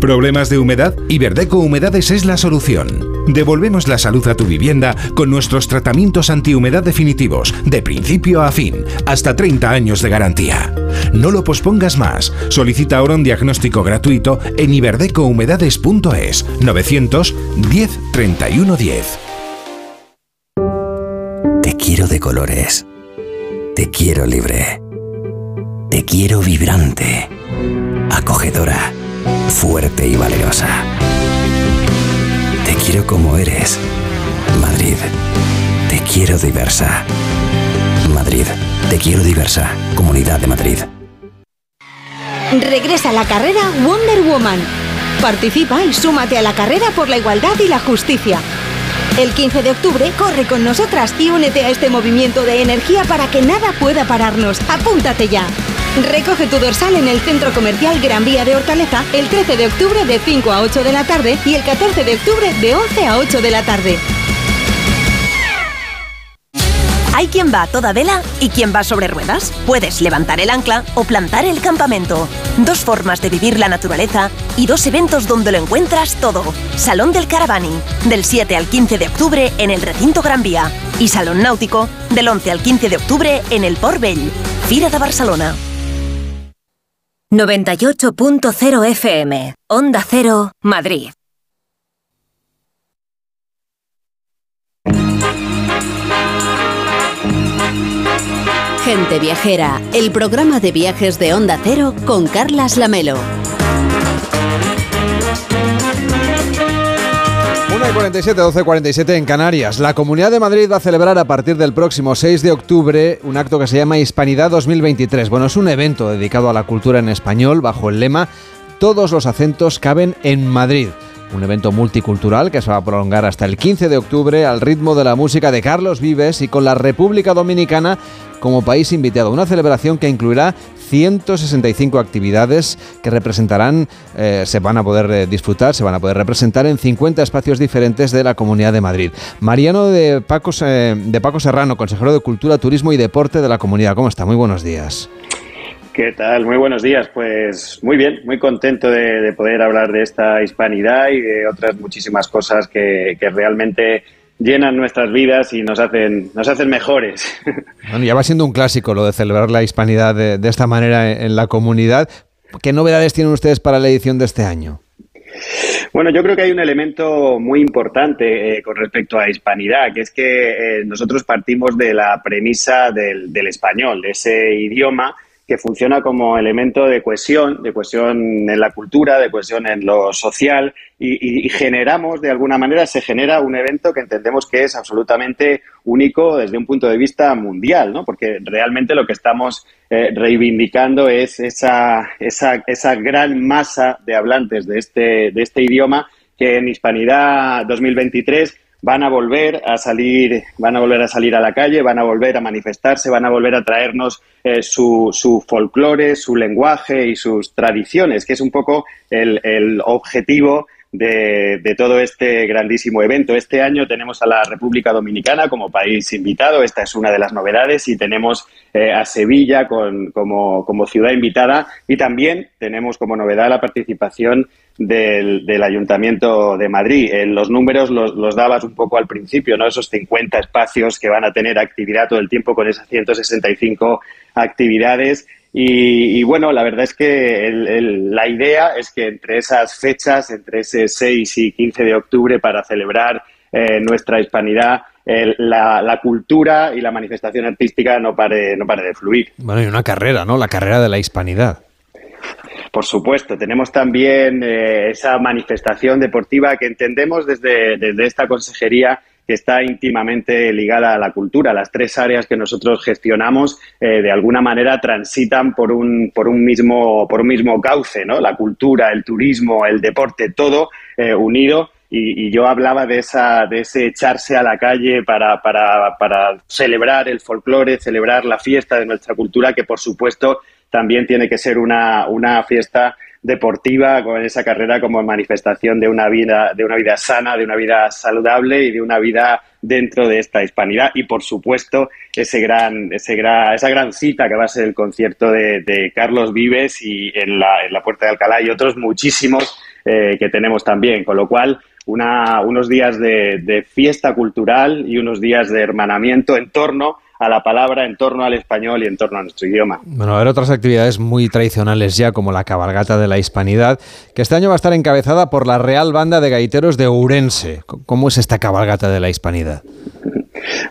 ¿Problemas de humedad? Iberdeco Humedades es la solución. Devolvemos la salud a tu vivienda con nuestros tratamientos antihumedad definitivos, de principio a fin, hasta 30 años de garantía. No lo pospongas más. Solicita ahora un diagnóstico gratuito en iberdecohumedades.es 910 31 10. Te quiero de colores. Te quiero libre. Te quiero vibrante. Acogedora. Fuerte y valerosa. Te quiero como eres. Madrid. Te quiero diversa. Madrid. Te quiero diversa. Comunidad de Madrid. Regresa a la carrera Wonder Woman. Participa y súmate a la carrera por la igualdad y la justicia. El 15 de octubre corre con nosotras y únete a este movimiento de energía para que nada pueda pararnos. Apúntate ya. Recoge tu dorsal en el Centro Comercial Gran Vía de Hortaleza el 13 de octubre de 5 a 8 de la tarde y el 14 de octubre de 11 a 8 de la tarde. Hay quien va a toda vela y quien va sobre ruedas. Puedes levantar el ancla o plantar el campamento. Dos formas de vivir la naturaleza y dos eventos donde lo encuentras todo. Salón del Caravani, del 7 al 15 de octubre en el Recinto Gran Vía. Y Salón Náutico, del 11 al 15 de octubre en el Port Vell. Fira de Barcelona. 98.0 FM. Onda Cero, Madrid. Gente Viajera, el programa de viajes de Onda Cero con Carlas Lamelo. 1 y 47, 12 47 en Canarias. La Comunidad de Madrid va a celebrar a partir del próximo 6 de octubre un acto que se llama Hispanidad 2023. Bueno, es un evento dedicado a la cultura en español bajo el lema Todos los acentos caben en Madrid. Un evento multicultural que se va a prolongar hasta el 15 de octubre al ritmo de la música de Carlos Vives y con la República Dominicana como país invitado. Una celebración que incluirá 165 actividades que representarán, eh, se van a poder eh, disfrutar, se van a poder representar en 50 espacios diferentes de la Comunidad de Madrid. Mariano de Paco, de Paco Serrano, consejero de Cultura, Turismo y Deporte de la Comunidad. ¿Cómo está? Muy buenos días. ¿Qué tal? Muy buenos días. Pues muy bien, muy contento de, de poder hablar de esta hispanidad y de otras muchísimas cosas que, que realmente llenan nuestras vidas y nos hacen, nos hacen mejores. Bueno, ya va siendo un clásico lo de celebrar la hispanidad de, de esta manera en, en la comunidad. ¿Qué novedades tienen ustedes para la edición de este año? Bueno, yo creo que hay un elemento muy importante eh, con respecto a hispanidad, que es que eh, nosotros partimos de la premisa del, del español, de ese idioma que funciona como elemento de cohesión, de cohesión en la cultura, de cohesión en lo social y, generamos, de alguna manera, se genera un evento que entendemos que es absolutamente único desde un punto de vista mundial, ¿no? Porque realmente lo que estamos eh, reivindicando es esa, esa, esa gran masa de hablantes de este, de este idioma que en Hispanidad 2023 van a volver a salir, van a volver a salir a la calle, van a volver a manifestarse, van a volver a traernos eh, su, su folclore, su lenguaje y sus tradiciones, que es un poco el, el objetivo de, de, todo este grandísimo evento. Este año tenemos a la República Dominicana como país invitado, esta es una de las novedades, y tenemos eh, a Sevilla con, como, como, ciudad invitada, y también tenemos como novedad la participación del, del Ayuntamiento de Madrid. Los números los, los, dabas un poco al principio, ¿no? Esos 50 espacios que van a tener actividad todo el tiempo con esas 165 actividades. Y, y, bueno, la verdad es que la idea es que entre esas fechas, entre ese 6 y 15 de octubre, para celebrar eh, nuestra hispanidad, la, la, cultura y la manifestación artística no pare, no pare de fluir. Bueno, y una carrera, ¿no? La carrera de la hispanidad. Por supuesto, tenemos también eh, esa manifestación deportiva que entendemos desde, desde esta consejería que está íntimamente ligada a la cultura. Las tres áreas que nosotros gestionamos eh, de alguna manera transitan por un, por un, mismo, por un mismo cauce, ¿no? La cultura, el turismo, el deporte, todo eh, unido. Y, y, yo hablaba de, esa, de ese echarse a la calle para, para, para celebrar el folclore, celebrar la fiesta de nuestra cultura, que por supuesto también tiene que ser una, una fiesta deportiva con esa carrera como manifestación de una vida de una vida sana de una vida saludable y de una vida dentro de esta hispanidad. Y por supuesto ese gran ese gran esa gran cita que va a ser el concierto de, de Carlos Vives y en la, en la Puerta de Alcalá y otros muchísimos eh, que tenemos también. Con lo cual una, unos días de, de fiesta cultural y unos días de hermanamiento en torno a la palabra en torno al español y en torno a nuestro idioma. Bueno, a ver otras actividades muy tradicionales ya, como la cabalgata de la hispanidad, que este año va a estar encabezada por la Real Banda de Gaiteros de Ourense. ¿Cómo es esta cabalgata de la hispanidad?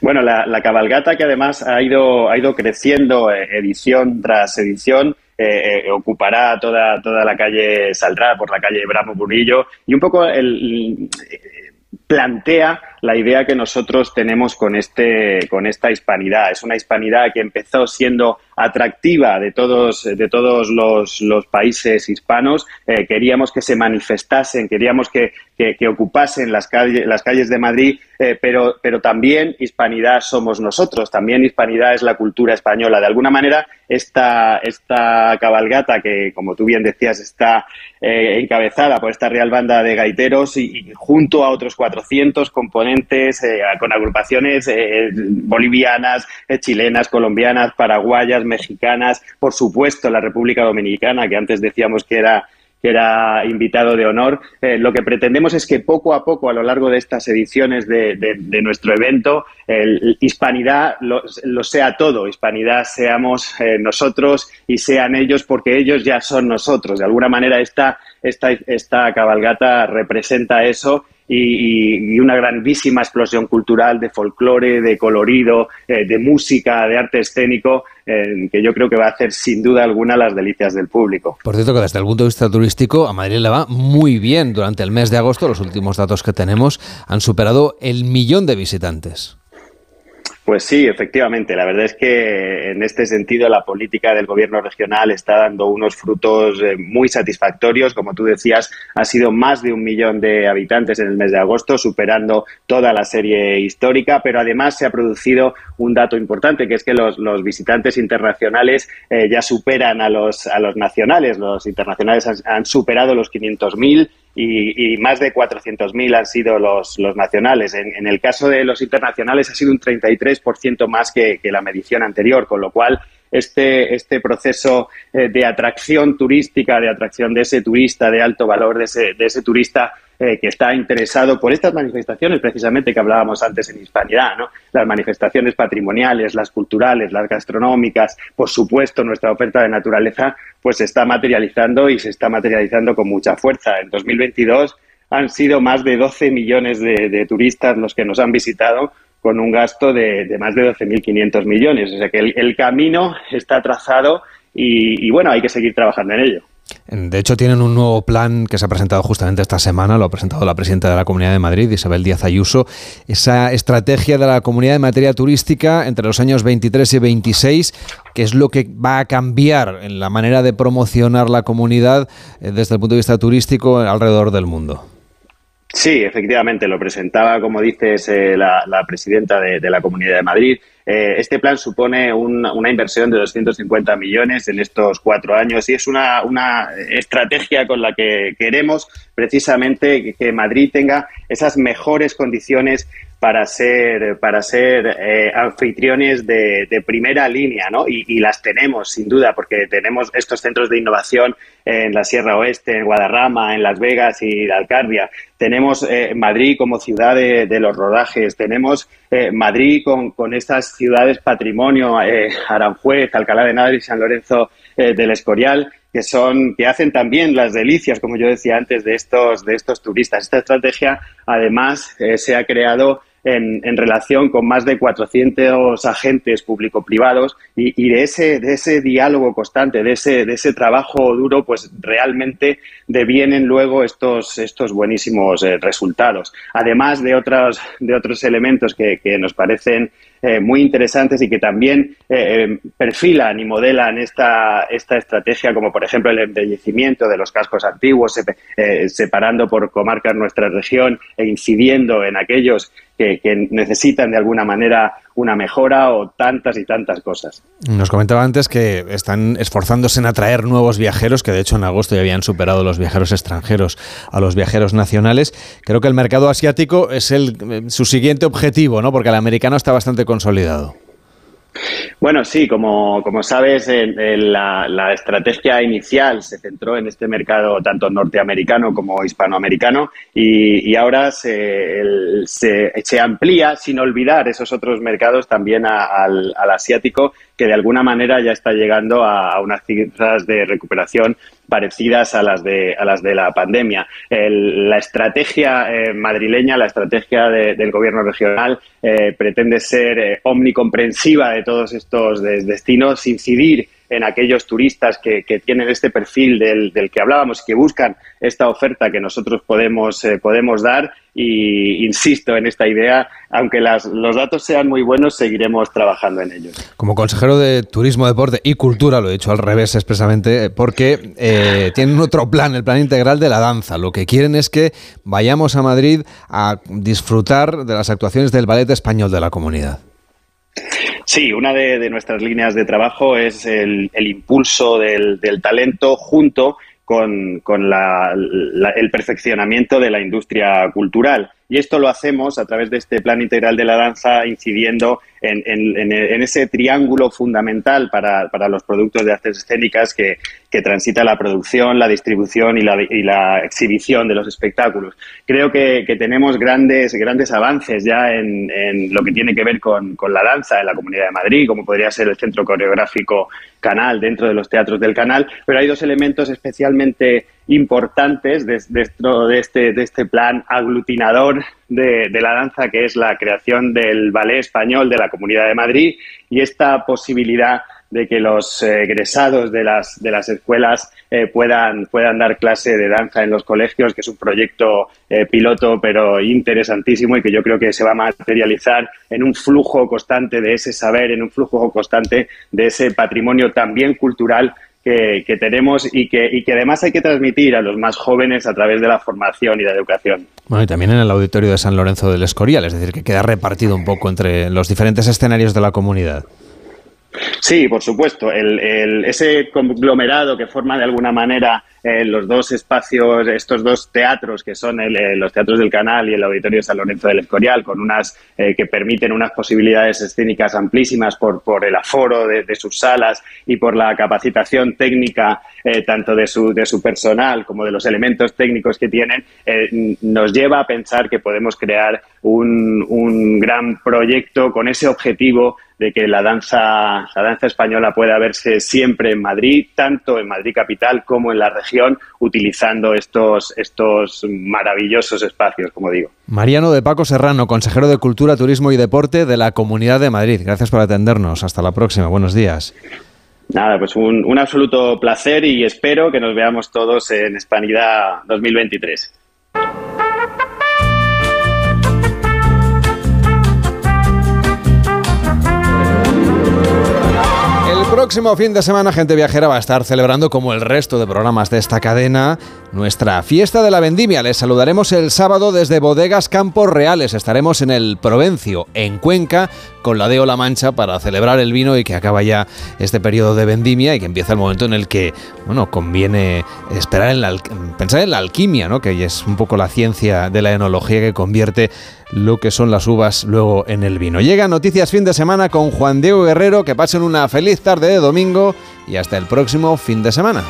Bueno, la, la cabalgata que además ha ido, ha ido creciendo eh, edición tras edición, eh, eh, ocupará toda, toda la calle, saldrá por la calle Bramo Burillo y un poco el, plantea la idea que nosotros tenemos con, este, con esta hispanidad. Es una hispanidad que empezó siendo atractiva de todos, de todos los, los países hispanos. Eh, queríamos que se manifestasen, queríamos que, que, ocupasen las, las calles de Madrid, eh, pero, pero también hispanidad somos nosotros, también hispanidad es la cultura española. De alguna manera, esta, esta cabalgata que, como tú bien decías, está eh, encabezada por esta Real Banda de Gaiteros y, junto a otros 400 componentes eh, con agrupaciones eh, bolivianas, eh, chilenas, colombianas, paraguayas, mexicanas, por supuesto la República Dominicana, que antes decíamos que era que era invitado de honor. Lo que pretendemos es que poco a poco, a lo largo de estas ediciones de, de, nuestro evento, el, Hispanidad lo, lo, sea todo. Hispanidad seamos nosotros y sean ellos porque ellos ya son nosotros. De alguna manera esta, esta, esta cabalgata representa eso y, una grandísima explosión cultural de folclore, de colorido, eh, de música, de arte escénico, eh, que yo creo que va a hacer sin duda alguna las delicias del público. Por cierto, que desde el punto de vista turístico, a Madrid le va muy bien. Durante el mes de agosto, los últimos datos que tenemos han superado el millón de visitantes. Pues sí, efectivamente. La verdad es que en este sentido la política del gobierno regional está dando unos frutos eh, muy satisfactorios. Como tú decías, ha sido más de un millón de habitantes en el mes de agosto, superando toda la serie histórica, pero además se ha producido un dato importante, que es que los, los visitantes internacionales eh, ya superan a los, a los nacionales. Los internacionales han, han superado los 500.000 y, y, más de 400.000 han sido los, los nacionales. En, en, el caso de los internacionales ha sido un 33% más que, que, la medición anterior, con lo cual este, este proceso eh, de atracción turística, de atracción de ese turista de alto valor, de ese, de ese turista eh, que está interesado por estas manifestaciones precisamente que hablábamos antes en Hispanidad, ¿no? Las manifestaciones patrimoniales, las culturales, las gastronómicas, por supuesto nuestra oferta de naturaleza, pues se está materializando y se está materializando con mucha fuerza. En 2022 han sido más de 12 millones de, turistas los que nos han visitado con un gasto de, más de 12.500 millones. O sea que el, camino está trazado y bueno, hay que seguir trabajando en ello. De hecho, tienen un nuevo plan que se ha presentado justamente esta semana, lo ha presentado la presidenta de la Comunidad de Madrid, Isabel Díaz Ayuso, esa estrategia de la comunidad en materia turística entre los años 23 y 26, que es lo que va a cambiar en la manera de promocionar la comunidad eh, desde el punto de vista turístico alrededor del mundo. Sí, efectivamente, lo presentaba, como dices, eh, la, presidenta de, la Comunidad de Madrid. Eh, este plan supone una inversión de 250 millones en estos cuatro años y es una, una estrategia con la que queremos precisamente que Madrid tenga esas mejores condiciones para ser, para ser eh, anfitriones de, primera línea, ¿no? Y, las tenemos, sin duda, porque tenemos estos centros de innovación en la Sierra Oeste, en Guadarrama, en Las Vegas y Alcardia. Tenemos eh, Madrid como ciudad de, los rodajes. Tenemos eh, Madrid con, con, estas ciudades patrimonio, Aranjuez, Alcalá de Henares San Lorenzo del Escorial que son que hacen también las delicias, como yo decía antes, de estos de estos turistas. Esta estrategia, además, se ha creado en, relación con más de 400 agentes público-privados y, de, ese, de ese diálogo constante, de ese, de ese trabajo duro, pues realmente devienen luego estos, estos buenísimos eh, resultados. Además de otros, de otros elementos que nos parecen eh, muy interesantes y que también eh, perfilan y modelan esta, esta estrategia, como por ejemplo el embellecimiento de los cascos antiguos, separando por comarcas nuestra región e incidiendo en aquellos que, necesitan de alguna manera una mejora o tantas y tantas cosas. Nos comentaba antes que están esforzándose en atraer nuevos viajeros, que de hecho en agosto ya habían superado los viajeros extranjeros a los viajeros nacionales. Creo que el mercado asiático es el, su siguiente objetivo, ¿no? porque el americano está bastante consolidado. Bueno, sí, como, como sabes, la, estrategia inicial se centró en este mercado tanto norteamericano como hispanoamericano y, ahora se, se, amplía sin olvidar esos otros mercados también al, asiático que de alguna manera ya está llegando a unas cifras de recuperación parecidas a las de, a las de la pandemia. la estrategia eh, madrileña, la estrategia del gobierno regional eh, pretende ser eh, omnicomprensiva de todos estos destinos, incidir en aquellos turistas que, tienen este perfil del, que hablábamos, que buscan esta oferta que nosotros podemos, eh, podemos dar. Y insisto en esta idea, aunque los datos sean muy buenos, seguiremos trabajando en ellos. Como consejero de Turismo, Deporte y Cultura, lo he dicho al revés expresamente, porque eh, tienen otro plan, el plan integral de la danza. Lo que quieren es que vayamos a Madrid a disfrutar de las actuaciones del Ballet Español de la comunidad. Sí, una de, nuestras líneas de trabajo es el, impulso del, talento junto con, el perfeccionamiento de la industria cultural. Y esto lo hacemos a través de este plan integral de la danza, incidiendo en, ese triángulo fundamental para, los productos de artes escénicas que, transita la producción, la distribución y la, exhibición de los espectáculos. Creo que, tenemos grandes, grandes avances ya en, lo que tiene que ver con, la danza en la Comunidad de Madrid, como podría ser el Centro Coreográfico Canal dentro de los teatros del Canal, pero hay dos elementos especialmente importantes de, de, este, de este plan aglutinador de, la danza, que es la creación del ballet español de la Comunidad de Madrid y esta posibilidad de que los egresados de las, de las escuelas eh, puedan, puedan dar clase de danza en los colegios, que es un proyecto eh, piloto pero interesantísimo y que yo creo que se va a materializar en un flujo constante de ese saber, en un flujo constante de ese patrimonio también cultural que, tenemos y que, y que además hay que transmitir a los más jóvenes a través de la formación y la educación. Bueno, y también en el auditorio de San Lorenzo del Escorial, es decir, que queda repartido un poco entre los diferentes escenarios de la comunidad. Sí, por supuesto. ese conglomerado que forma de alguna manera eh, los dos espacios, estos dos teatros que son eh, los teatros del Canal y el Auditorio de San Lorenzo del Escorial, con unas eh, que permiten unas posibilidades escénicas amplísimas por, el aforo de, sus salas y por la capacitación técnica tanto de su, de su personal como de los elementos técnicos que tienen, nos lleva a pensar que podemos crear un, un gran proyecto con ese objetivo de que la danza, la danza española pueda verse siempre en Madrid, tanto en Madrid capital como en la región, utilizando estos, estos maravillosos espacios, como digo. Mariano de Paco Serrano, consejero de Cultura, Turismo y Deporte de la Comunidad de Madrid. Gracias por atendernos. Hasta la próxima. Buenos días. Nada, pues un, un absoluto placer y espero que nos veamos todos en Hispanidad 2023. Próximo fin de semana Gente Viajera va a estar celebrando como el resto de programas de esta cadena nuestra fiesta de la vendimia. Les saludaremos el sábado desde Bodegas Campos Reales. Estaremos en el Provencio, en Cuenca, con la Deo La Mancha para celebrar el vino y que acaba ya este periodo de vendimia y que empieza el momento en el que, bueno, conviene esperar en la, pensar en la alquimia, ¿no? Que es un poco la ciencia de la enología que convierte lo que son las uvas luego en el vino. Llega Noticias Fin de Semana con Juan Diego Guerrero. Que pasen una feliz tarde de domingo y hasta el próximo fin de semana.